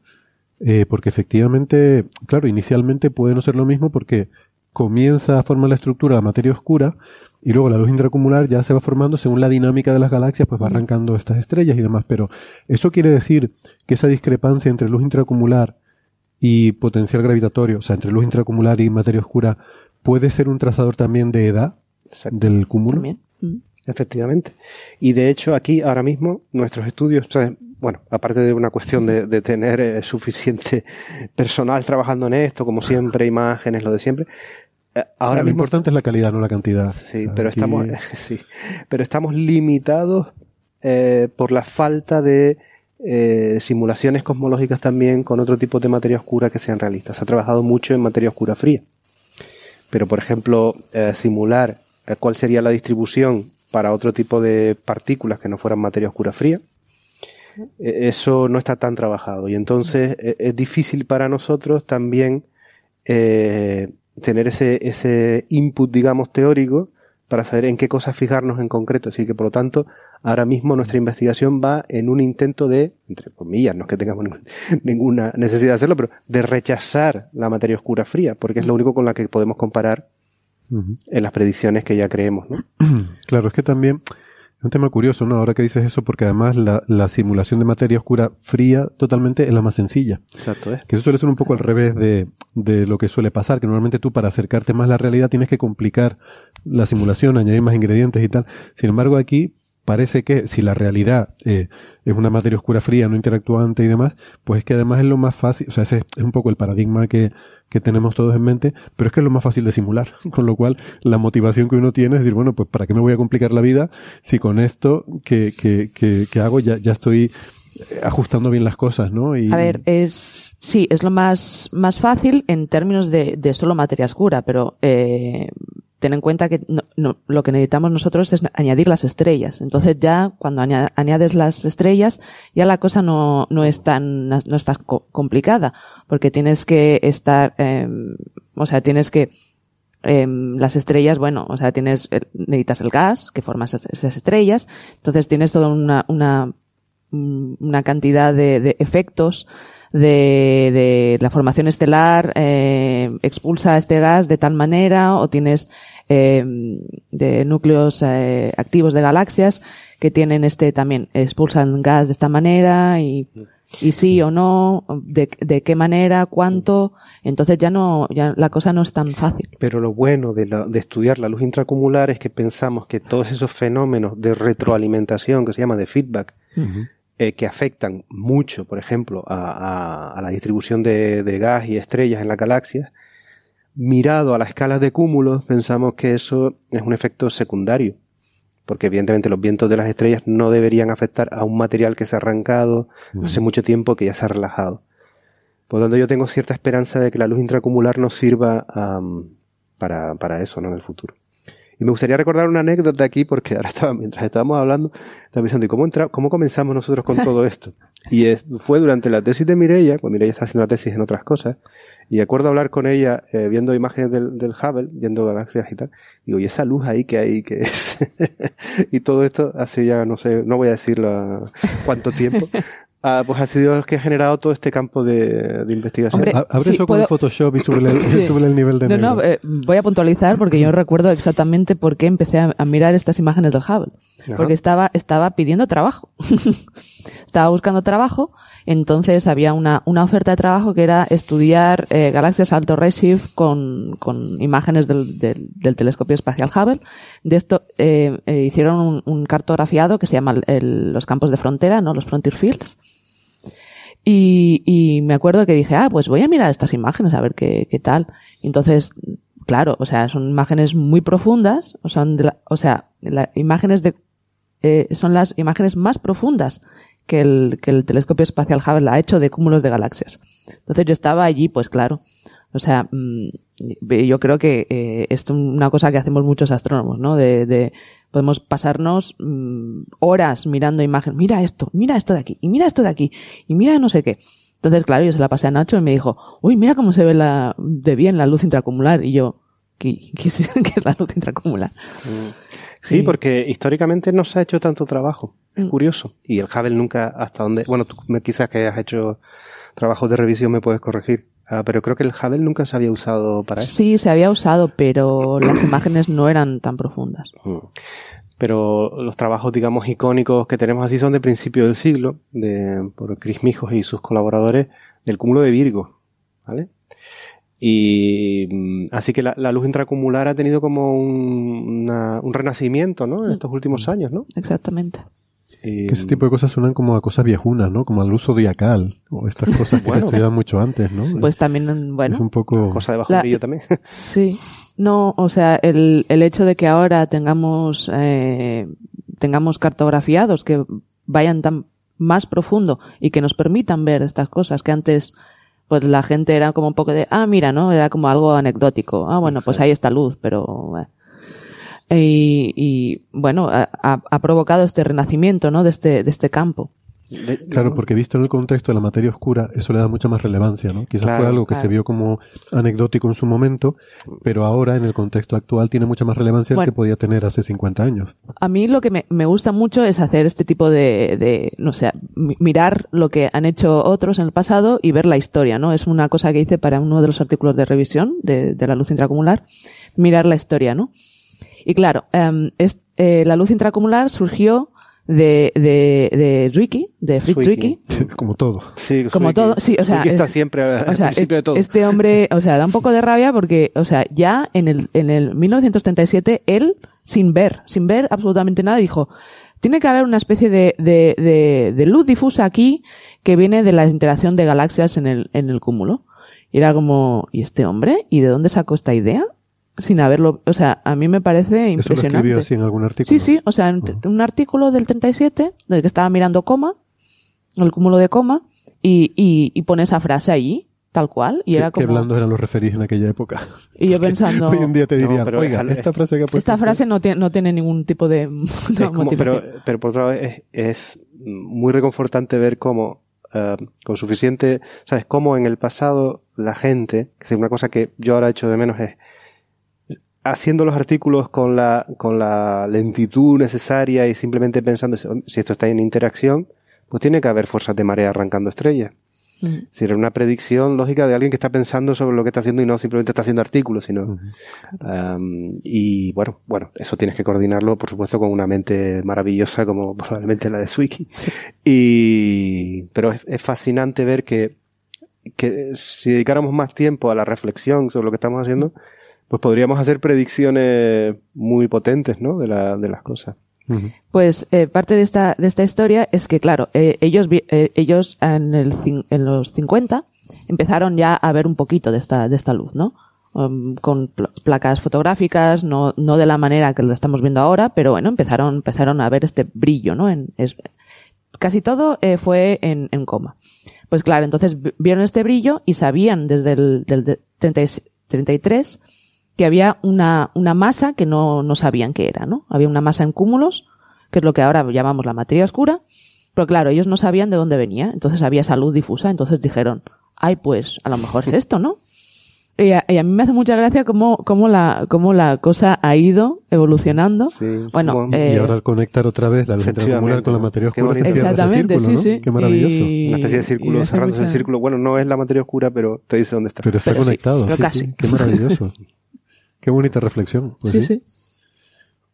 eh, porque efectivamente, claro, inicialmente puede no ser lo mismo porque comienza a formar la estructura la materia oscura y luego la luz intracumular ya se va formando según la dinámica de las galaxias, pues va arrancando estas estrellas y demás. Pero eso quiere decir que esa discrepancia entre luz intracumular y potencial gravitatorio, o sea, entre luz intracumular y materia oscura, puede ser un trazador también de edad del cúmulo. Mm. Efectivamente. Y de hecho aquí ahora mismo nuestros estudios, bueno, aparte de una cuestión de, tener eh, suficiente personal trabajando en esto, como siempre, imágenes, lo de siempre. Eh, ahora lo importante es la calidad, no la cantidad. Sí, pero estamos, sí, pero estamos limitados eh, por la falta de simulaciones cosmológicas también con otro tipo de materia oscura que sean realistas. Se ha trabajado mucho en materia oscura fría. Pero, por ejemplo, simular cuál sería la distribución para otro tipo de partículas que no fueran materia oscura fría. E, eso no está tan trabajado y entonces e, es difícil para nosotros también eh, tener ese, ese input, digamos, teórico para saber en qué cosas fijarnos en concreto. Así que, por lo tanto, ahora mismo nuestra investigación va en un intento de, entre comillas, no es que tengamos ninguna necesidad de hacerlo, pero de rechazar la materia oscura fría, porque es lo único con la que podemos comparar en las predicciones que ya creemos, ¿no? Claro, es que también es un tema curioso, ¿no? Ahora que dices eso, porque además la, la, simulación de materia oscura fría totalmente es la más sencilla. Exacto, ¿eh? Que eso suele ser un poco al revés de, de lo que suele pasar, que normalmente tú para acercarte más a la realidad tienes que complicar la simulación, añadir más ingredientes y tal. Sin embargo, aquí parece que si la realidad eh, es una materia oscura fría, no interactuante y demás, pues es que además es lo más fácil, o sea, ese es un poco el paradigma que, que tenemos todos en mente, pero es que es lo más fácil de simular, con lo cual la motivación que uno tiene es decir, bueno, pues ¿para qué me voy a complicar la vida si con esto que, que, que, que hago ya, ya estoy ajustando bien las cosas, ¿no? Y... A ver, es sí, es lo más más fácil en términos de, de solo materia oscura, pero eh, ten en cuenta que no, lo que necesitamos nosotros es añadir las estrellas. Entonces ya cuando añades las estrellas ya la cosa no, no es tan no es tan complicada porque tienes que estar eh, o sea tienes que eh, las estrellas bueno o sea tienes necesitas el gas que forma esas, estrellas entonces tienes toda una una una cantidad de, de efectos de, de, la formación estelar eh, expulsa este gas de tal manera o tienes eh, de núcleos eh, activos de galaxias que tienen este también, expulsan gas de esta manera y, y sí o no, de, de qué manera, cuánto, entonces ya no, ya la cosa no es tan fácil. Pero lo bueno de, la, de estudiar la luz intracumular es que pensamos que todos esos fenómenos de retroalimentación que se llama de feedback, eh, que afectan mucho, por ejemplo, a, a, a la distribución de, de, gas y estrellas en la galaxia, mirado a la escala de cúmulos, pensamos que eso es un efecto secundario. Porque evidentemente los vientos de las estrellas no deberían afectar a un material que se ha arrancado hace mucho tiempo que ya se ha relajado. Por lo tanto, yo tengo cierta esperanza de que la luz intracumular nos sirva para, para eso ¿no? en el futuro. Y me gustaría recordar una anécdota aquí, porque ahora estaba, mientras estábamos hablando, estaba pensando, ¿y cómo, entra, cómo comenzamos nosotros con todo esto? Y fue durante la tesis de Mireia, cuando Mireia está haciendo la tesis en otras cosas, y acuerdo hablar con ella eh, viendo imágenes del, del, Hubble, viendo galaxias y tal. Digo, y esa luz ahí que hay, que es. y todo esto hace ya, no sé, no voy a decir cuánto tiempo, Ah, pues ha sido el que ha generado todo este campo de, investigación. Abre eso con Photoshop y sube el, nivel de No, no, eh, voy a puntualizar porque yo recuerdo exactamente por qué empecé a, mirar estas imágenes del Hubble. Porque estaba, estaba pidiendo trabajo. estaba buscando trabajo, entonces había una, una oferta de trabajo que era estudiar eh, galaxias alto redshift con, con imágenes del, del, telescopio espacial Hubble. De esto eh, hicieron un, un, cartografiado que se llama los campos de frontera, ¿no? Los frontier fields y, y me acuerdo que dije, ah, pues voy a mirar estas imágenes a ver qué, qué tal. entonces, claro, o sea, son imágenes muy profundas, o, son o sea, imágenes de, eh, son las imágenes más profundas que el, que el telescopio espacial Hubble ha hecho de cúmulos de galaxias. Entonces yo estaba allí, pues claro. O sea, mm, yo creo que eh, esto es una cosa que hacemos muchos astrónomos, ¿no? De, de podemos pasarnos mm, horas mirando imágenes. Mira esto, mira esto de aquí, y mira esto de aquí, y mira no sé qué. Entonces, claro, yo se la pasé a Nacho y me dijo, uy, mira cómo se ve la, de bien la luz intracumular. Y yo, ¿qué, qué, es, la luz intracumular? Mm. Sí, porque históricamente no se ha hecho tanto trabajo. Es mm. curioso. Y el Hubble nunca, hasta donde, bueno, tú quizás que hayas hecho trabajos de revisión me puedes corregir. Ah, pero creo que el Hubble nunca se había usado para eso. Sí, se había usado, pero las imágenes no eran tan profundas. Mm. Pero los trabajos, digamos, icónicos que tenemos así son de principio del siglo, de, por Chris Mijos y sus colaboradores, del cúmulo de Virgo, ¿vale? Y mm, así que la, luz intracumular ha tenido como un, un renacimiento, ¿no? En mm. estos últimos años, ¿no? Exactamente. Que ese tipo de cosas suenan como a cosas viejunas, ¿no? Como al uso diacal o estas cosas que se estudiaban mucho antes, ¿no? Pues también, bueno. Es un poco... Cosa de bajo brillo también. sí. No, o sea, el, el hecho de que ahora tengamos, eh, tengamos cartografiados que vayan tan más profundo y que nos permitan ver estas cosas que antes pues la gente era como un poco de, ah, mira, ¿no? Era como algo anecdótico. Ah, bueno, pues ahí está luz, pero... Eh, y, y bueno, ha, ha, provocado este renacimiento, ¿no? De este, de este campo. claro, porque visto en el contexto de la materia oscura, eso le da mucha más relevancia, ¿no? Quizás fue algo que se vio como anecdótico en su momento, pero ahora en el contexto actual tiene mucha más relevancia que podía tener hace 50 años. A mí lo que me, me gusta mucho es hacer este tipo de, de, no sé, mirar lo que han hecho otros en el pasado y ver la historia, ¿no? Es una cosa que hice para uno de los artículos de revisión de, de la luz intracumular, mirar la historia, ¿no? Y claro, um, es, eh, la luz intracumular surgió de, de, de Zwicky, de Frick Zwicky. Como todo. Sí, como todo, sí, o sea. está siempre o sea, de todo. Este hombre, o sea, da un poco de rabia porque, o sea, ya en el, en el 1937, él, sin ver, sin ver absolutamente nada, dijo, tiene que haber una especie de, de, de, de luz difusa aquí que viene de la interacción de galaxias en el, en el cúmulo. Y era como, ¿y este hombre? ¿Y de dónde sacó esta idea? Sin haberlo, o sea, a mí me parece impresionante. ¿Eso lo así en algún artículo? Sí, sí, o sea, en un artículo del 37, del que estaba mirando coma, el cúmulo de coma, y, y, y pone esa frase allí, tal cual, y era como... Qué blandos eran los referidos en aquella época. Y yo pensando... Hoy en día te dirían, pero oiga, esta frase que ha Esta frase no tiene, no tiene ningún tipo de... pero, pero por otro lado es, es muy reconfortante ver cómo uh, con suficiente, ¿sabes? Cómo en el pasado la gente, que es una cosa que yo ahora echo de menos es haciendo los artículos con la, con la lentitud necesaria y simplemente pensando si esto está en interacción, pues tiene que haber fuerzas de marea arrancando estrellas. Mm. Si era una predicción lógica de alguien que está pensando sobre lo que está haciendo y no simplemente está haciendo artículos, sino. um, y bueno, bueno, eso tienes que coordinarlo, por supuesto, con una mente maravillosa como probablemente la de Swiki. Y, pero es, es, fascinante ver que, que si dedicáramos más tiempo a la reflexión sobre lo que estamos haciendo, pues podríamos hacer predicciones muy potentes, ¿no? De, la, de las cosas. Pues eh, parte de esta, de esta historia es que, claro, eh, ellos, eh, ellos en, el, en los 50 empezaron ya a ver un poquito de esta, de esta luz, ¿no? um, con placas fotográficas, no, no de la manera que lo estamos viendo ahora, pero bueno, empezaron, empezaron a ver este brillo, ¿no? En, es, casi todo eh, fue en, en, coma. Pues claro, entonces vieron este brillo y sabían desde el del 33 que había una, una masa que no, no sabían qué era, ¿no? Había una masa en cúmulos, que es lo que ahora llamamos la materia oscura, pero claro, ellos no sabían de dónde venía, entonces había salud difusa, entonces dijeron, ay, pues a lo mejor es esto, ¿no? Y a, y a, mí me hace mucha gracia cómo, cómo, la, cómo la cosa ha ido evolucionando. Sí, bueno, eh, y ahora al conectar otra vez la luz intracomular con la materia oscura. Exactamente, círculo, sí, ¿no? sí. Qué maravilloso. Y, Una especie de círculo, cerrándose mucha... el círculo. Bueno, no es la materia oscura, pero te dice dónde está. Pero está pero conectado. Sí, pero sí, casi. sí. Qué maravilloso. Qué bonita reflexión. Pues sí, sí.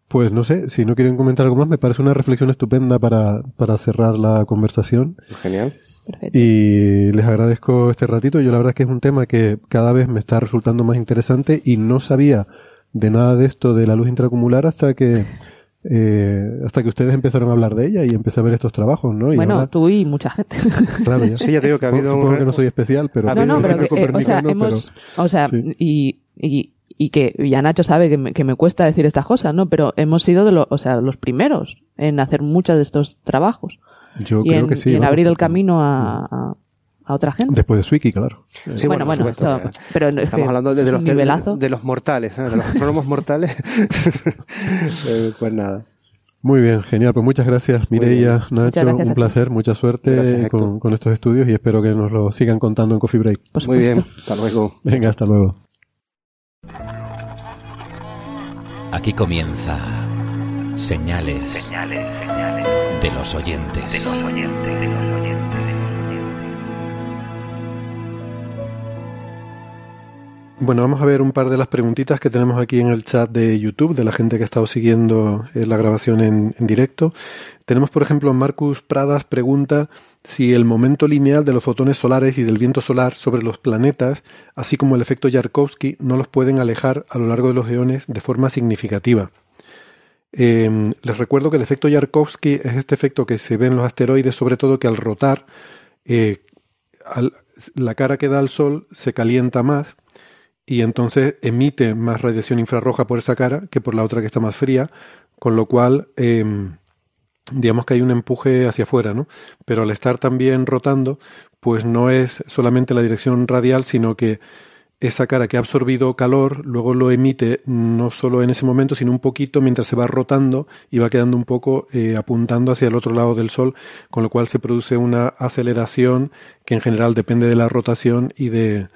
Pues no sé, si no quieren comentar algo más, me parece una reflexión estupenda para, para cerrar la conversación. Genial. Perfecto. Y les agradezco este ratito. Yo la verdad es que es un tema que cada vez me está resultando más interesante y no sabía de nada de esto de la luz intracumular hasta que eh, hasta que ustedes empezaron a hablar de ella y empecé a ver estos trabajos, ¿no? Y bueno, ahora, tú y mucha gente. claro, ya, Sí, ya te digo que ha habido supongo un- que no soy especial, pero no, no, pero que, eh, o sea, copernicano, hemos, o sea, sí. y, y, y que ya Nacho sabe que me, que me cuesta decir estas cosas, ¿no? Pero hemos sido de los, o sea, los primeros en hacer muchos de estos trabajos. yo y creo en, que sí. y en abrir el camino a, a, a otra gente. Después de Swiki, claro. Sí, bueno, bueno, supuesto, esto- pero es que Estamos hablando de, los, nivelazo. de los mortales, ¿eh? de los astrónomos mortales. Eh, pues nada. Muy bien, genial. Pues muchas gracias, Mireia, Nacho. Gracias un placer, mucha suerte Gracias, con, con estos estudios y espero que nos lo sigan contando en Coffee Break. Muy supuesto. bien. Hasta luego. Venga, hasta luego. Aquí comienza Señales, de los oyentes. Bueno, vamos a ver un par de las preguntitas que tenemos aquí en el chat de YouTube, de la gente que ha estado siguiendo eh, la grabación en, directo. Tenemos, por ejemplo, Marcus Pradas pregunta si el momento lineal de los fotones solares y del viento solar sobre los planetas, así como el efecto Yarkovsky, no los pueden alejar a lo largo de los eones de forma significativa. Eh, les recuerdo que el efecto Yarkovsky es este efecto que se ve en los asteroides, sobre todo que al rotar, eh, la cara que da al Sol se calienta más y entonces emite más radiación infrarroja por esa cara que por la otra que está más fría, con lo cual eh, digamos que hay un empuje hacia afuera, ¿no? Pero al estar también rotando, pues no es solamente la dirección radial, sino que esa cara que ha absorbido calor, luego lo emite no solo en ese momento, sino un poquito mientras se va rotando y va quedando un poco eh, apuntando hacia el otro lado del Sol, con lo cual se produce una aceleración que en general depende de la rotación y de,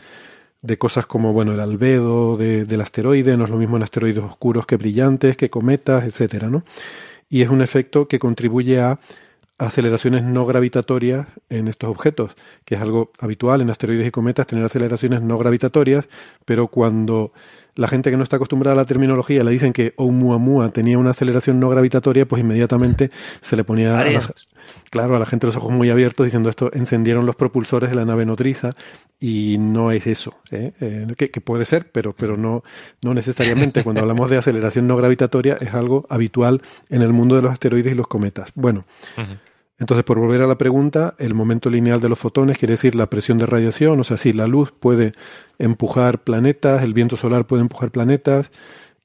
de cosas como bueno el albedo de, del asteroide, no es lo mismo en asteroides oscuros que brillantes, que cometas, etcétera, ¿no? Y es un efecto que contribuye a aceleraciones no gravitatorias en estos objetos, que es algo habitual en asteroides y cometas tener aceleraciones no gravitatorias, pero cuando la gente que no está acostumbrada a la terminología le dicen que Oumuamua tenía una aceleración no gravitatoria, pues inmediatamente se le ponía a la, Arias. claro, a la gente los ojos muy abiertos diciendo esto encendieron los propulsores de la nave nodriza y no es eso, ¿eh? Eh, que, que puede ser, pero, pero no, no necesariamente. Cuando hablamos de aceleración no gravitatoria es algo habitual en el mundo de los asteroides y los cometas. Bueno. Entonces, por volver a la pregunta, el momento lineal de los fotones quiere decir la presión de radiación, o sea, sí, la luz puede empujar planetas, el viento solar puede empujar planetas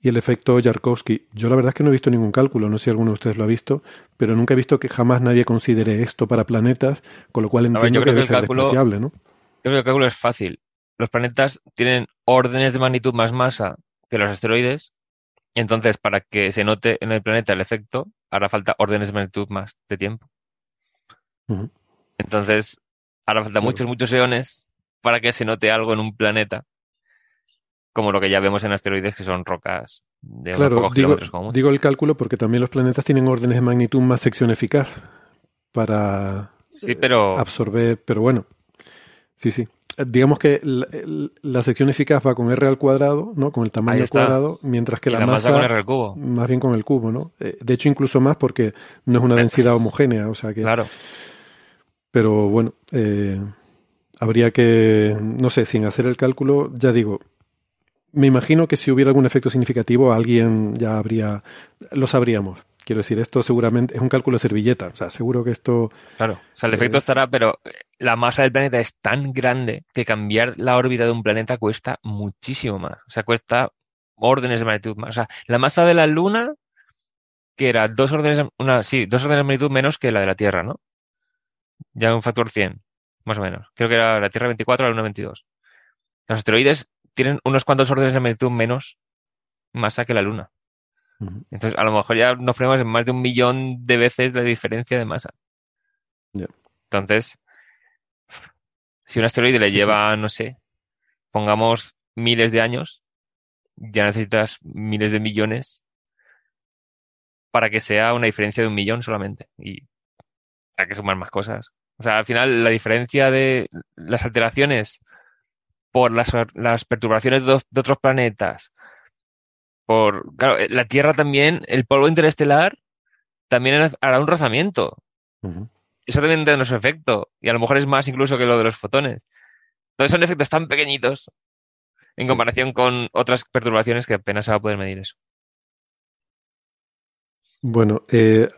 y el efecto Yarkovsky. Yo la verdad es que no he visto ningún cálculo, no sé si alguno de ustedes lo ha visto, pero nunca he visto que jamás nadie considere esto para planetas, con lo cual ver, entiendo yo creo que que debe el ser cálculo- despreciable, ¿no? Yo creo que el cálculo es fácil. Los planetas tienen órdenes de magnitud más masa que los asteroides. Entonces, para que se note en el planeta el efecto, hará falta órdenes de magnitud más de tiempo. Entonces, hará falta Claro. muchos, muchos eones para que se note algo en un planeta, como lo que ya vemos en asteroides, que son rocas de unos Claro, pocos digo, kilómetros como digo el cálculo porque también los planetas tienen órdenes de magnitud más sección eficaz para Sí, pero absorber, pero bueno, sí, sí. Eh, Digamos que la, sección eficaz va con R al cuadrado, ¿no? Con el tamaño al cuadrado, mientras que la, la masa masa con R al cubo. más bien con el cubo, ¿no? Eh, De hecho, incluso más porque no es una densidad homogénea, o sea que. Claro. Pero bueno, eh, habría que, no sé, sin hacer el cálculo, ya digo, me imagino que si hubiera algún efecto significativo, alguien ya habría, lo sabríamos. Quiero decir, esto seguramente es un cálculo de servilleta. O sea, seguro que esto. Claro, o sea, el efecto estará, pero la masa del planeta es tan grande que cambiar la órbita de un planeta cuesta muchísimo más. O sea, cuesta órdenes de magnitud más. O sea, la masa de la Luna, que era dos órdenes, una, sí, dos órdenes de magnitud menos que la de la Tierra, ¿no? Ya un factor 100, más o menos. Creo que era la Tierra 24, la Luna 22. Los asteroides tienen unos cuantos órdenes de magnitud menos masa que la Luna. Entonces, a lo mejor ya nos ponemos en más de un millón de veces la diferencia de masa. Entonces, si un asteroide le lleva, no sé, pongamos miles de años, ya necesitas miles de millones para que sea una diferencia de un millón solamente. Y hay que sumar más cosas. O sea, al final la diferencia de las alteraciones por las, las perturbaciones de, otros planetas, por, claro, la Tierra también, el polvo interestelar también hará un rozamiento. Eso también tiene su efecto. Y a lo mejor es más incluso que lo de los fotones. Entonces son efectos tan pequeñitos en comparación con otras perturbaciones que apenas se va a poder medir eso. Bueno, eh,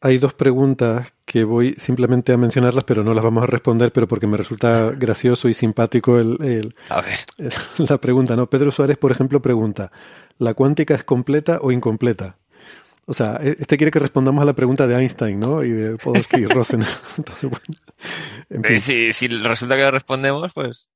hay dos preguntas que voy simplemente a mencionarlas, pero no las vamos a responder, pero porque me resulta gracioso y simpático el, la pregunta. ¿no? Pedro Suárez, por ejemplo, pregunta, ¿la cuántica es completa o incompleta? O sea, e, este quiere que respondamos a la pregunta de Einstein, ¿no? Y de Podolsky y Rosen. Entonces, bueno, si, si resulta que respondemos, pues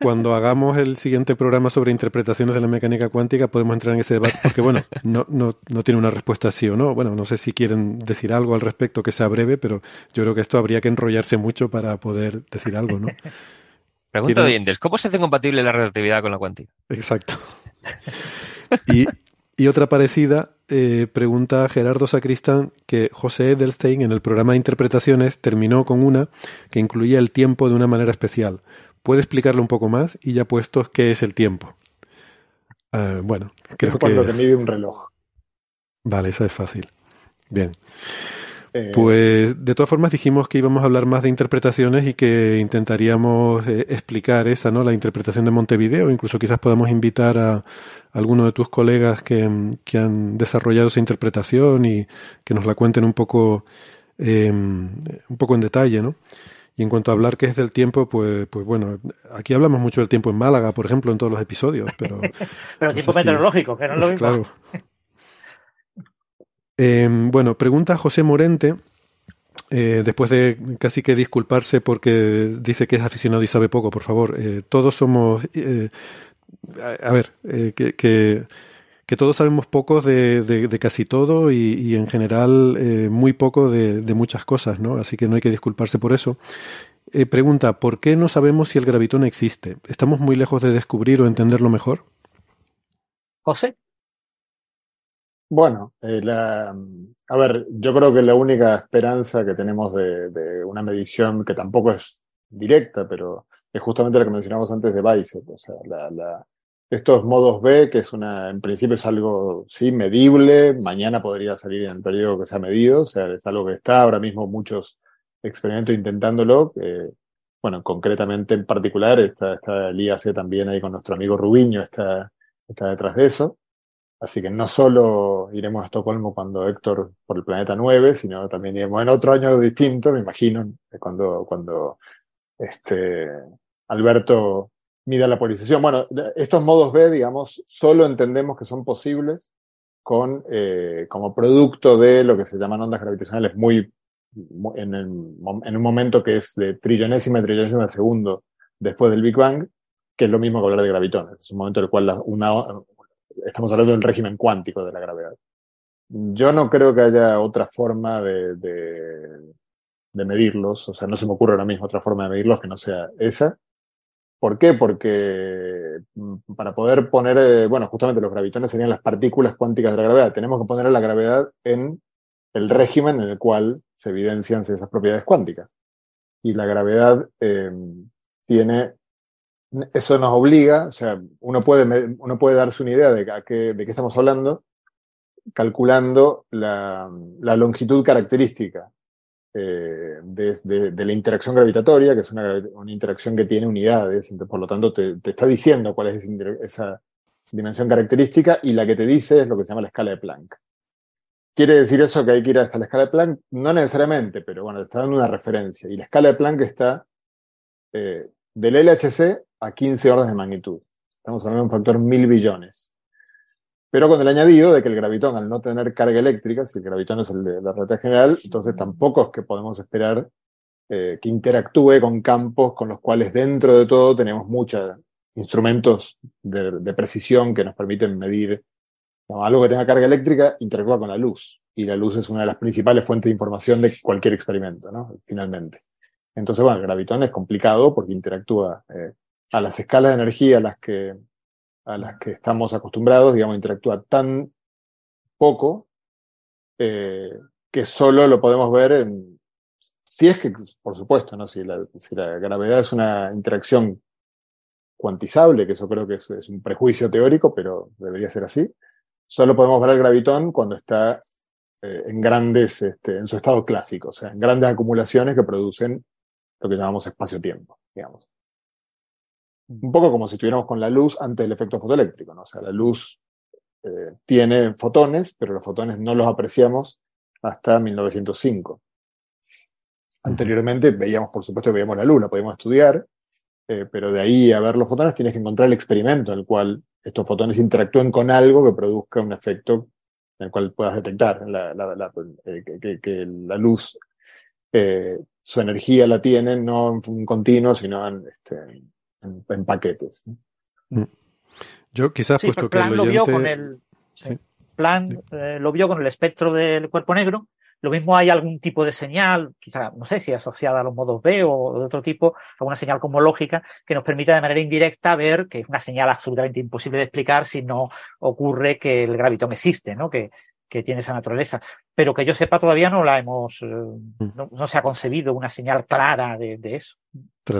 cuando hagamos el siguiente programa sobre interpretaciones de la mecánica cuántica podemos entrar en ese debate, porque bueno, no, no, no, tiene una respuesta sí o no. Bueno, no sé si quieren decir algo al respecto que sea breve, pero yo creo que esto habría que enrollarse mucho para poder decir algo, ¿no? Pregunta de oyentes, ¿cómo se hace compatible la relatividad con la cuántica? Exacto. Y, y otra parecida, eh, pregunta Gerardo Sacristán que José Edelstein en el programa de interpretaciones terminó con una que incluía el tiempo de una manera especial. ¿Puede explicarlo un poco más? Y ya puestos, ¿qué es el tiempo? Ah, bueno, creo que... Cuando te mide un reloj. Vale, esa es fácil. Bien. Eh, pues de todas formas dijimos que íbamos a hablar más de interpretaciones y que intentaríamos eh, explicar esa, ¿no? La interpretación de Montevideo. Incluso quizás podamos invitar a, alguno de tus colegas que, han desarrollado esa interpretación y que nos la cuenten un poco, em, un poco en detalle, ¿no? Y en cuanto a hablar qué es del tiempo, pues, pues bueno, aquí hablamos mucho del tiempo en Málaga, por ejemplo, en todos los episodios, pero... pero tiempo meteorológico, que no es lo mismo. Claro. Em, bueno, pregunta José Morente, eh, después de casi que disculparse porque dice que es aficionado y sabe poco, por favor, eh, todos somos... Eh, a, ver, que que todos sabemos poco de, casi todo y, en general eh, muy poco de, muchas cosas, ¿no? Así que no hay que disculparse por eso. Eh, pregunta, ¿por qué no sabemos si el gravitón existe? ¿Estamos muy lejos de descubrir o entenderlo mejor? José. Bueno, eh, a ver, yo creo que la única esperanza que tenemos de, una medición que tampoco es directa, pero es justamente la que mencionamos antes de Bicep, o sea, la, estos modos B, que es una, en principio es algo, sí, medible, mañana podría salir en el periodo que se ha medido, o sea, es algo que está ahora mismo muchos experimentos intentándolo, bueno, concretamente en particular está, está el IAC también ahí con nuestro amigo Rubiño, está, está detrás de eso. Así que no solo iremos a Estocolmo cuando Héctor por el planeta 9, sino también iremos en otro año distinto, me imagino, cuando, cuando este, Alberto mida la polarización. Bueno, estos modos B, digamos, solo entendemos que son posibles con, eh, como producto de lo que se llaman ondas gravitacionales muy, en, un momento que es de trillonésima trillonésima de segundo después del Big Bang, que es lo mismo que hablar de gravitones. Es un momento en el cual estamos hablando del régimen cuántico de la gravedad. Yo no creo que haya otra forma de, de medirlos, o sea, no se me ocurre ahora mismo otra forma de medirlos que no sea esa. ¿Por qué? Porque mm, para poder poner, eh, bueno, justamente los gravitones serían las partículas cuánticas de la gravedad. Tenemos que poner la gravedad en el régimen en el cual se evidencian esas propiedades cuánticas. Y la gravedad em, tiene, eso nos obliga, o sea, uno puede, uno puede darse una idea de, qué, de qué estamos hablando calculando la, la longitud característica eh, de, la interacción gravitatoria, que es una, interacción que tiene unidades, por lo tanto te, está diciendo cuál es esa dimensión característica y la que te dice es lo que se llama la escala de Planck. ¿Quiere decir eso que hay que ir hasta la escala de Planck? No necesariamente, pero bueno, está dando una referencia. Y la escala de Planck está eh, del LHC a 15 órdenes de magnitud. Estamos hablando de un factor mil billones. Pero con el añadido de que el gravitón, al no tener carga eléctrica, si el gravitón es el de la relatividad general, entonces tampoco es que podemos esperar eh, que interactúe con campos con los cuales dentro de todo tenemos muchos instrumentos de, precisión que nos permiten medir algo que tenga carga eléctrica, interactúa con la luz. Y la luz es una de las principales fuentes de información de cualquier experimento, ¿no? Finalmente. Entonces, bueno, el gravitón es complicado porque interactúa eh, a las escalas de energía a las que a las que estamos acostumbrados, digamos, interactúa tan poco eh, que solo lo podemos ver en... Si es que, por supuesto, ¿no? si, la, gravedad es una interacción cuantizable, que eso creo que es, un prejuicio teórico, pero debería ser así, solo podemos ver el gravitón cuando está eh, en grandes, este, en su estado clásico, o sea, en grandes acumulaciones que producen lo que llamamos espacio-tiempo, digamos un poco como si estuviéramos con la luz antes del efecto fotoeléctrico, ¿no? O sea, la luz eh, tiene fotones, pero los fotones no los apreciamos hasta 1905. Anteriormente veíamos, por supuesto, veíamos la luz, la podíamos estudiar, eh, pero de ahí a ver los fotones tienes que encontrar el experimento en el cual estos fotones interactúen con algo que produzca un efecto en el cual puedas detectar eh, que, que, la luz, su energía la tiene no en continuo, sino en, este, en, paquetes. Mm. Yo quizás puesto que lo vio con el plan eh, lo vio con el espectro del cuerpo negro. Lo mismo hay algún tipo de señal, quizá, no sé si asociada a los modos B o de otro tipo, alguna señal como lógica, que nos permita de manera indirecta ver que es una señal absolutamente imposible de explicar si no ocurre que el gravitón existe, ¿no? Que, que tiene esa naturaleza. Pero que yo sepa, todavía no la hemos, eh, mm. no, se ha concebido una señal clara de, eso.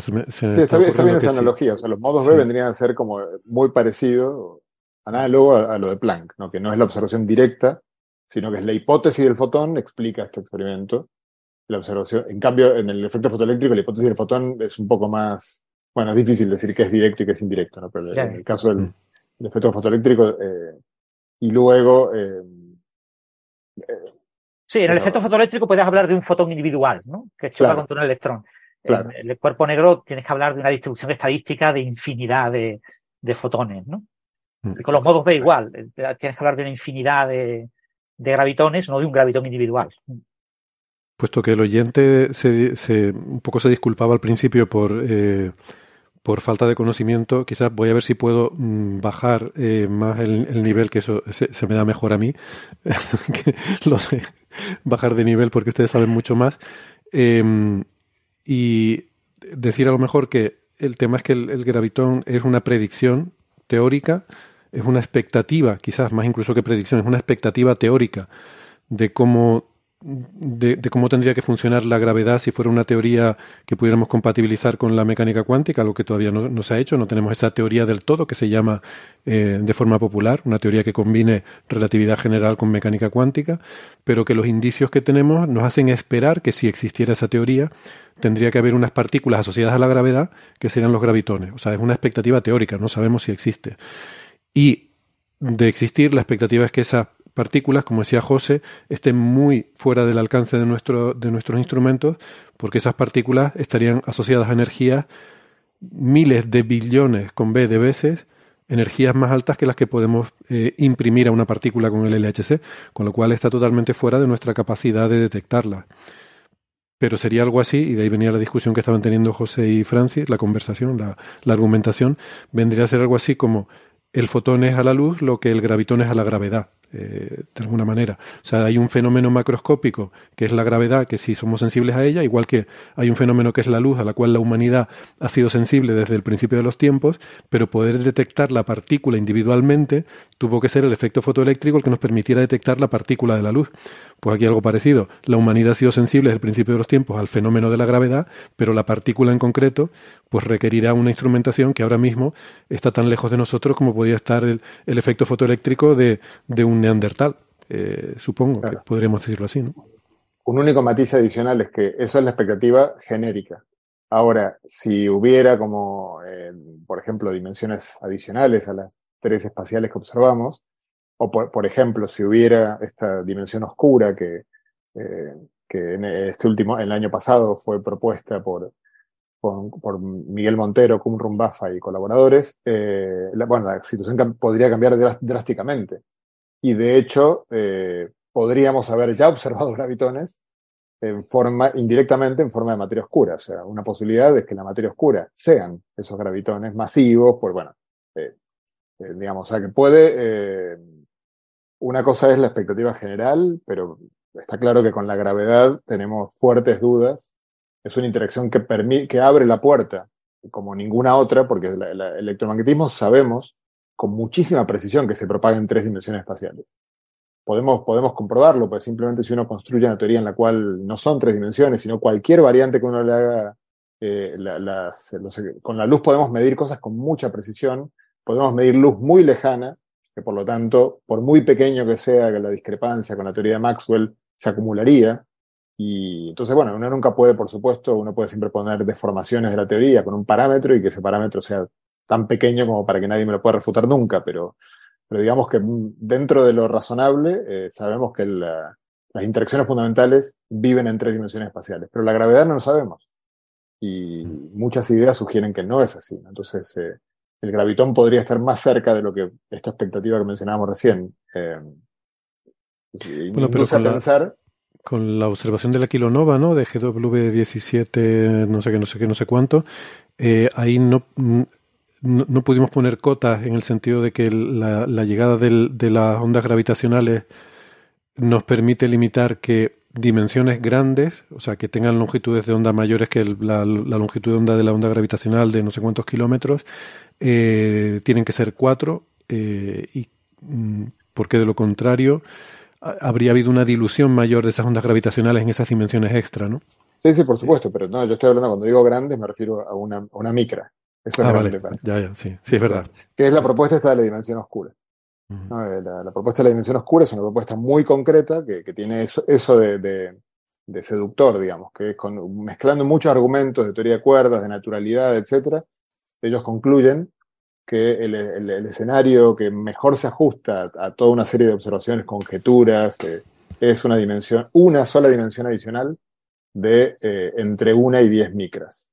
sí, está, bien, esa analogía. O sea, los modos B vendrían a ser como muy parecidos, análogo a, lo de Planck, ¿no? que no es la observación directa, sino que es la hipótesis del fotón explica este experimento. La observación, en cambio, en el efecto fotoeléctrico, la hipótesis del fotón es un poco más, bueno, es difícil decir que es directo y que es indirecto, ¿no? pero en el caso del, mm. efecto fotoeléctrico, eh, y luego eh, Sí, en el efecto fotoeléctrico puedes hablar de un fotón individual, ¿no? Que choca contra un electrón. En el cuerpo negro tienes que hablar de una distribución estadística de infinidad de, fotones, ¿no? Mm. Y con los modos B igual, tienes que hablar de una infinidad de, gravitones, no de un gravitón individual. Puesto que el oyente se, un poco se disculpaba al principio por eh, por falta de conocimiento, quizás voy a ver si puedo mm, bajar eh, más el, nivel, que eso se, me da mejor a mí, que lo de bajar de nivel porque ustedes saben mucho más. Em, y decir a lo mejor que el tema es que el, el, gravitón es una predicción teórica, es una expectativa, quizás más incluso que predicción, es una expectativa teórica de cómo de, cómo tendría que funcionar la gravedad si fuera una teoría que pudiéramos compatibilizar con la mecánica cuántica, algo que todavía no, se ha hecho. No tenemos esa teoría del todo que se llama eh, de forma popular, una teoría que combine relatividad general con mecánica cuántica, pero que los indicios que tenemos nos hacen esperar que si existiera esa teoría, tendría que haber unas partículas asociadas a la gravedad que serían los gravitones. O sea, es una expectativa teórica, no sabemos si existe. Y de existir, la expectativa es que esa partículas, como decía José, estén muy fuera del alcance de, nuestro, de nuestros instrumentos, porque esas partículas estarían asociadas a energías miles de billones con B de veces, energías más altas que las que podemos eh, imprimir a una partícula con el LHC, con lo cual está totalmente fuera de nuestra capacidad de detectarla. Pero sería algo así, y de ahí venía la discusión que estaban teniendo José y Francis, la conversación, la, la argumentación, vendría a ser algo así como el fotón es a la luz lo que el gravitón es a la gravedad. Eh, de alguna manera. O sea, hay un fenómeno macroscópico que es la gravedad, que si somos sensibles a ella, igual que hay un fenómeno que es la luz, a la cual la humanidad ha sido sensible desde el principio de los tiempos, pero poder detectar la partícula individualmente tuvo que ser el efecto fotoeléctrico el que nos permitiera detectar la partícula de la luz. Pues aquí algo parecido. La humanidad ha sido sensible desde el principio de los tiempos al fenómeno de la gravedad, pero la partícula en concreto, pues requerirá una instrumentación que ahora mismo está tan lejos de nosotros como podía estar el, el efecto fotoeléctrico de, de un neandertal, eh, supongo que podríamos decirlo así. ¿no? Un único matiz adicional es que eso es la expectativa genérica. Ahora, si hubiera como, eh, por ejemplo, dimensiones adicionales a las tres espaciales que observamos, o por, ejemplo, si hubiera esta dimensión oscura que, eh, que este último, el año pasado fue propuesta por, por, Miguel Montero, Kumrum Bafa y colaboradores, eh, la, bueno, la situación podría cambiar drásticamente. Y de hecho, eh, podríamos haber ya observado gravitones en forma, indirectamente en forma de materia oscura. O sea, una posibilidad es que la materia oscura sean esos gravitones masivos, pues bueno, eh, digamos, o sea, que puede, eh, una cosa es la expectativa general, pero está claro que con la gravedad tenemos fuertes dudas. Es una interacción que, que abre la puerta, como ninguna otra, porque el electromagnetismo sabemos con muchísima precisión que se propaga en tres dimensiones espaciales podemos, podemos comprobarlo, pues simplemente si uno construye una teoría en la cual no son tres dimensiones, sino cualquier variante que uno le haga, eh, con la luz podemos medir cosas con mucha precisión, podemos medir luz muy lejana, que por lo tanto, por muy pequeño que sea que la discrepancia con la teoría de Maxwell, se acumularía. Y entonces, bueno, uno nunca puede, por supuesto, uno puede siempre poner deformaciones de la teoría con un parámetro y que ese parámetro sea tan pequeño como para que nadie me lo pueda refutar nunca, pero pero digamos que dentro de lo razonable eh, sabemos que las interacciones fundamentales viven en tres dimensiones espaciales, pero la gravedad no lo sabemos. Y muchas ideas sugieren que no es así. Entonces, eh, el gravitón podría estar más cerca de lo que esta expectativa que mencionábamos recién. Eh, bueno, pero con la, con la observación de la kilonova, ¿no? De GW17, no sé qué, no sé qué, no sé cuánto, ahí no no, pudimos poner cotas en el sentido de que la, llegada de las ondas gravitacionales nos permite limitar que dimensiones grandes, o sea, que tengan longitudes de onda mayores que la, longitud de onda de la onda gravitacional de no sé cuántos kilómetros, eh, tienen que ser cuatro, eh, y, mm, porque de lo contrario habría habido una dilución mayor de esas ondas gravitacionales en esas dimensiones extra, ¿no? Sí, sí, por supuesto, pero no, yo estoy hablando, cuando digo grandes me refiero a una, a una micra. Eso es ah, vale. Ya, ya, sí, sí, es verdad. Que es la propuesta esta de la dimensión oscura. Eh, la, propuesta de la dimensión oscura es una propuesta muy concreta que, tiene eso, de, seductor, digamos, que es mezclando muchos argumentos de teoría de cuerdas, de naturalidad, etc. Ellos concluyen que el, el, escenario que mejor se ajusta a, toda una serie de observaciones, conjeturas, eh, es una dimensión, una sola dimensión adicional de eh, entre una y diez micras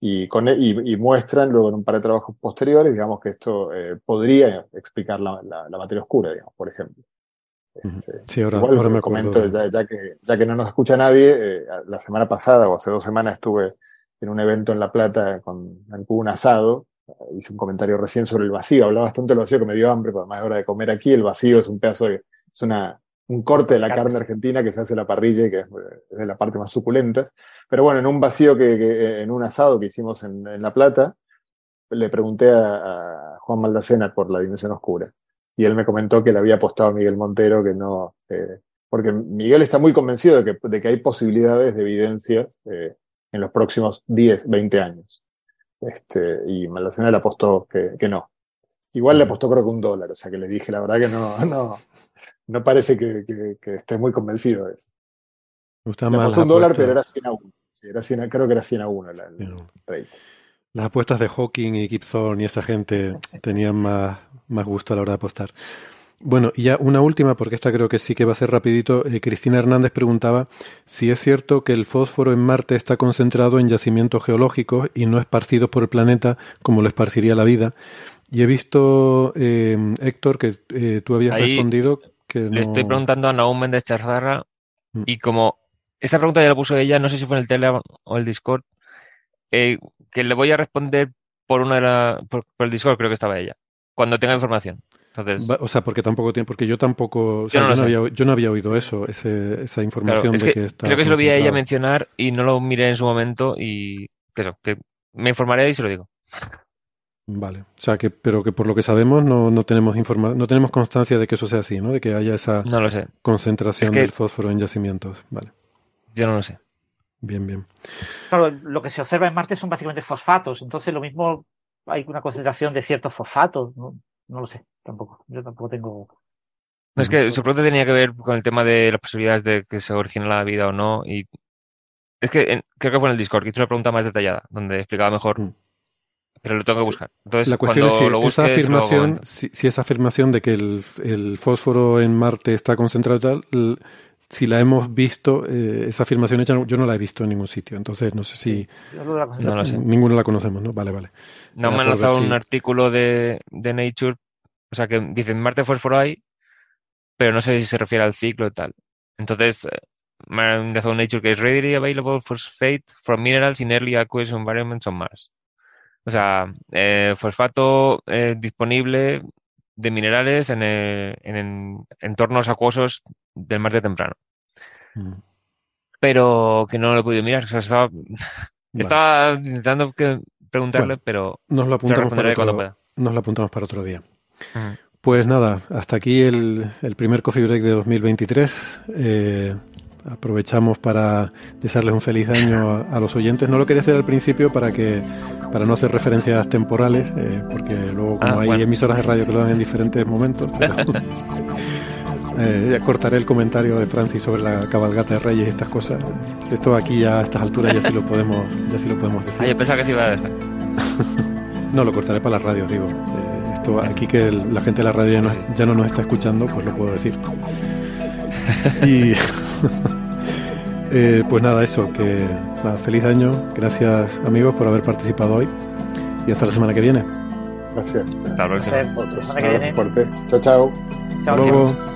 y, con, e, y, muestran luego en un par de trabajos posteriores, digamos, que esto eh, podría explicar la, la, materia oscura, digamos, por ejemplo. Este, sí, ahora, ahora me comento, ya, que, ya que no nos escucha nadie, eh, la semana pasada o hace dos semanas estuve en un evento en La Plata con un asado, hice un comentario recién sobre el vacío, hablaba bastante del vacío que me dio hambre, pero además es hora de comer aquí, el vacío es un pedazo de, es una, un corte de la carne argentina que se hace en la parrilla y que es de la parte más suculenta. Pero bueno, en un vacío que, en un asado que hicimos en, La Plata, le pregunté a, Juan Maldacena por la dimensión oscura. Y él me comentó que le había apostado a Miguel Montero que no, eh, porque Miguel está muy convencido de que, de que hay posibilidades de evidencias eh, en los próximos 10, 20 años. Este, y Maldacena le apostó que, que no. Igual le apostó creo que un dólar, o sea que le dije, la verdad que no, no, no parece que, que, esté muy convencido de eso. Me gusta más un dólar, pero era 100 a 1. era creo que era 100 a 1 la, Las apuestas de Hawking y Kip Thorne y esa gente tenían más, más gusto a la hora de apostar. Bueno, y ya una última, porque esta creo que sí que va a ser rapidito. Eh, Cristina Hernández preguntaba si es cierto que el fósforo en Marte está concentrado en yacimientos geológicos y no esparcidos por el planeta como lo esparciría la vida. Y he visto, eh, Héctor, que eh, tú habías respondido le estoy preguntando a Naum Méndez Charzarra mm. y como esa pregunta ya la puso ella, no sé si fue en el Telegram o el Discord, eh, que le voy a responder por una de la, por, el Discord, creo que estaba ella, cuando tenga información. Entonces, o sea, porque tampoco tiene, porque yo tampoco, yo, no había, yo, no había, oído eso, esa información de que, está. Creo que se lo vi a ella mencionar y no lo miré en su momento y que eso, que me informaré y se lo digo. Vale, o sea que, pero que por lo que sabemos no, no tenemos informa no tenemos constancia de que eso sea así, ¿no? De que haya esa concentración del fósforo en yacimientos, vale. Yo no lo sé. Bien, bien. Claro, lo que se observa en Marte son básicamente fosfatos, entonces lo mismo hay una concentración de ciertos fosfatos, no, no lo sé, tampoco. Yo tampoco tengo. No, es que su pregunta tenía que ver con el tema de las posibilidades de que se origine la vida o no, y es que creo que fue en el Discord que hice una pregunta más detallada, donde explicaba mejor. Mm pero lo tengo que buscar. Entonces, la cuestión es si, lo esa afirmación, si, esa afirmación de que el, el, fósforo en Marte está concentrado y tal, si la hemos visto, eh, esa afirmación hecha, yo no la he visto en ningún sitio. Entonces, no sé si. No la no sé. Ninguno la conocemos, ¿no? Vale, vale. No me han lanzado un artículo de, de Nature, o sea, que dicen Marte fósforo hay, pero no sé si se refiere al ciclo y tal. Entonces, eh, me han lanzado un Nature que es readily available phosphate from minerals in early aqueous environments on Mars. O sea, eh, fosfato eh, disponible de minerales en, en, entornos acuosos del Marte temprano. Mm. Pero que no lo he podido mirar. O sea, estaba, estaba intentando que preguntarle, pero nos lo apuntamos para otro, Nos lo apuntamos para otro día. Pues nada, hasta aquí el, el, primer Coffee Break de 2023. Eh, aprovechamos para desearles un feliz año a, los oyentes. No lo quería hacer al principio para que para no hacer referencias temporales, eh, porque luego como ah, hay emisoras de radio que lo dan en diferentes momentos. eh, ya cortaré el comentario de Francis sobre la cabalgata de Reyes y estas cosas. Esto aquí ya a estas alturas ya sí lo podemos, ya sí lo podemos decir. Ah, yo pensaba que se iba a dejar. no, lo cortaré para la radio, digo. Eh, esto aquí que la gente de la radio ya no, ya no nos está escuchando, pues lo puedo decir. Y eh, pues nada, eso, que feliz año, gracias amigos por haber participado hoy y hasta la semana que viene. Gracias. Hasta la semana que viene. Fuerte. Chao, chao. Hasta luego.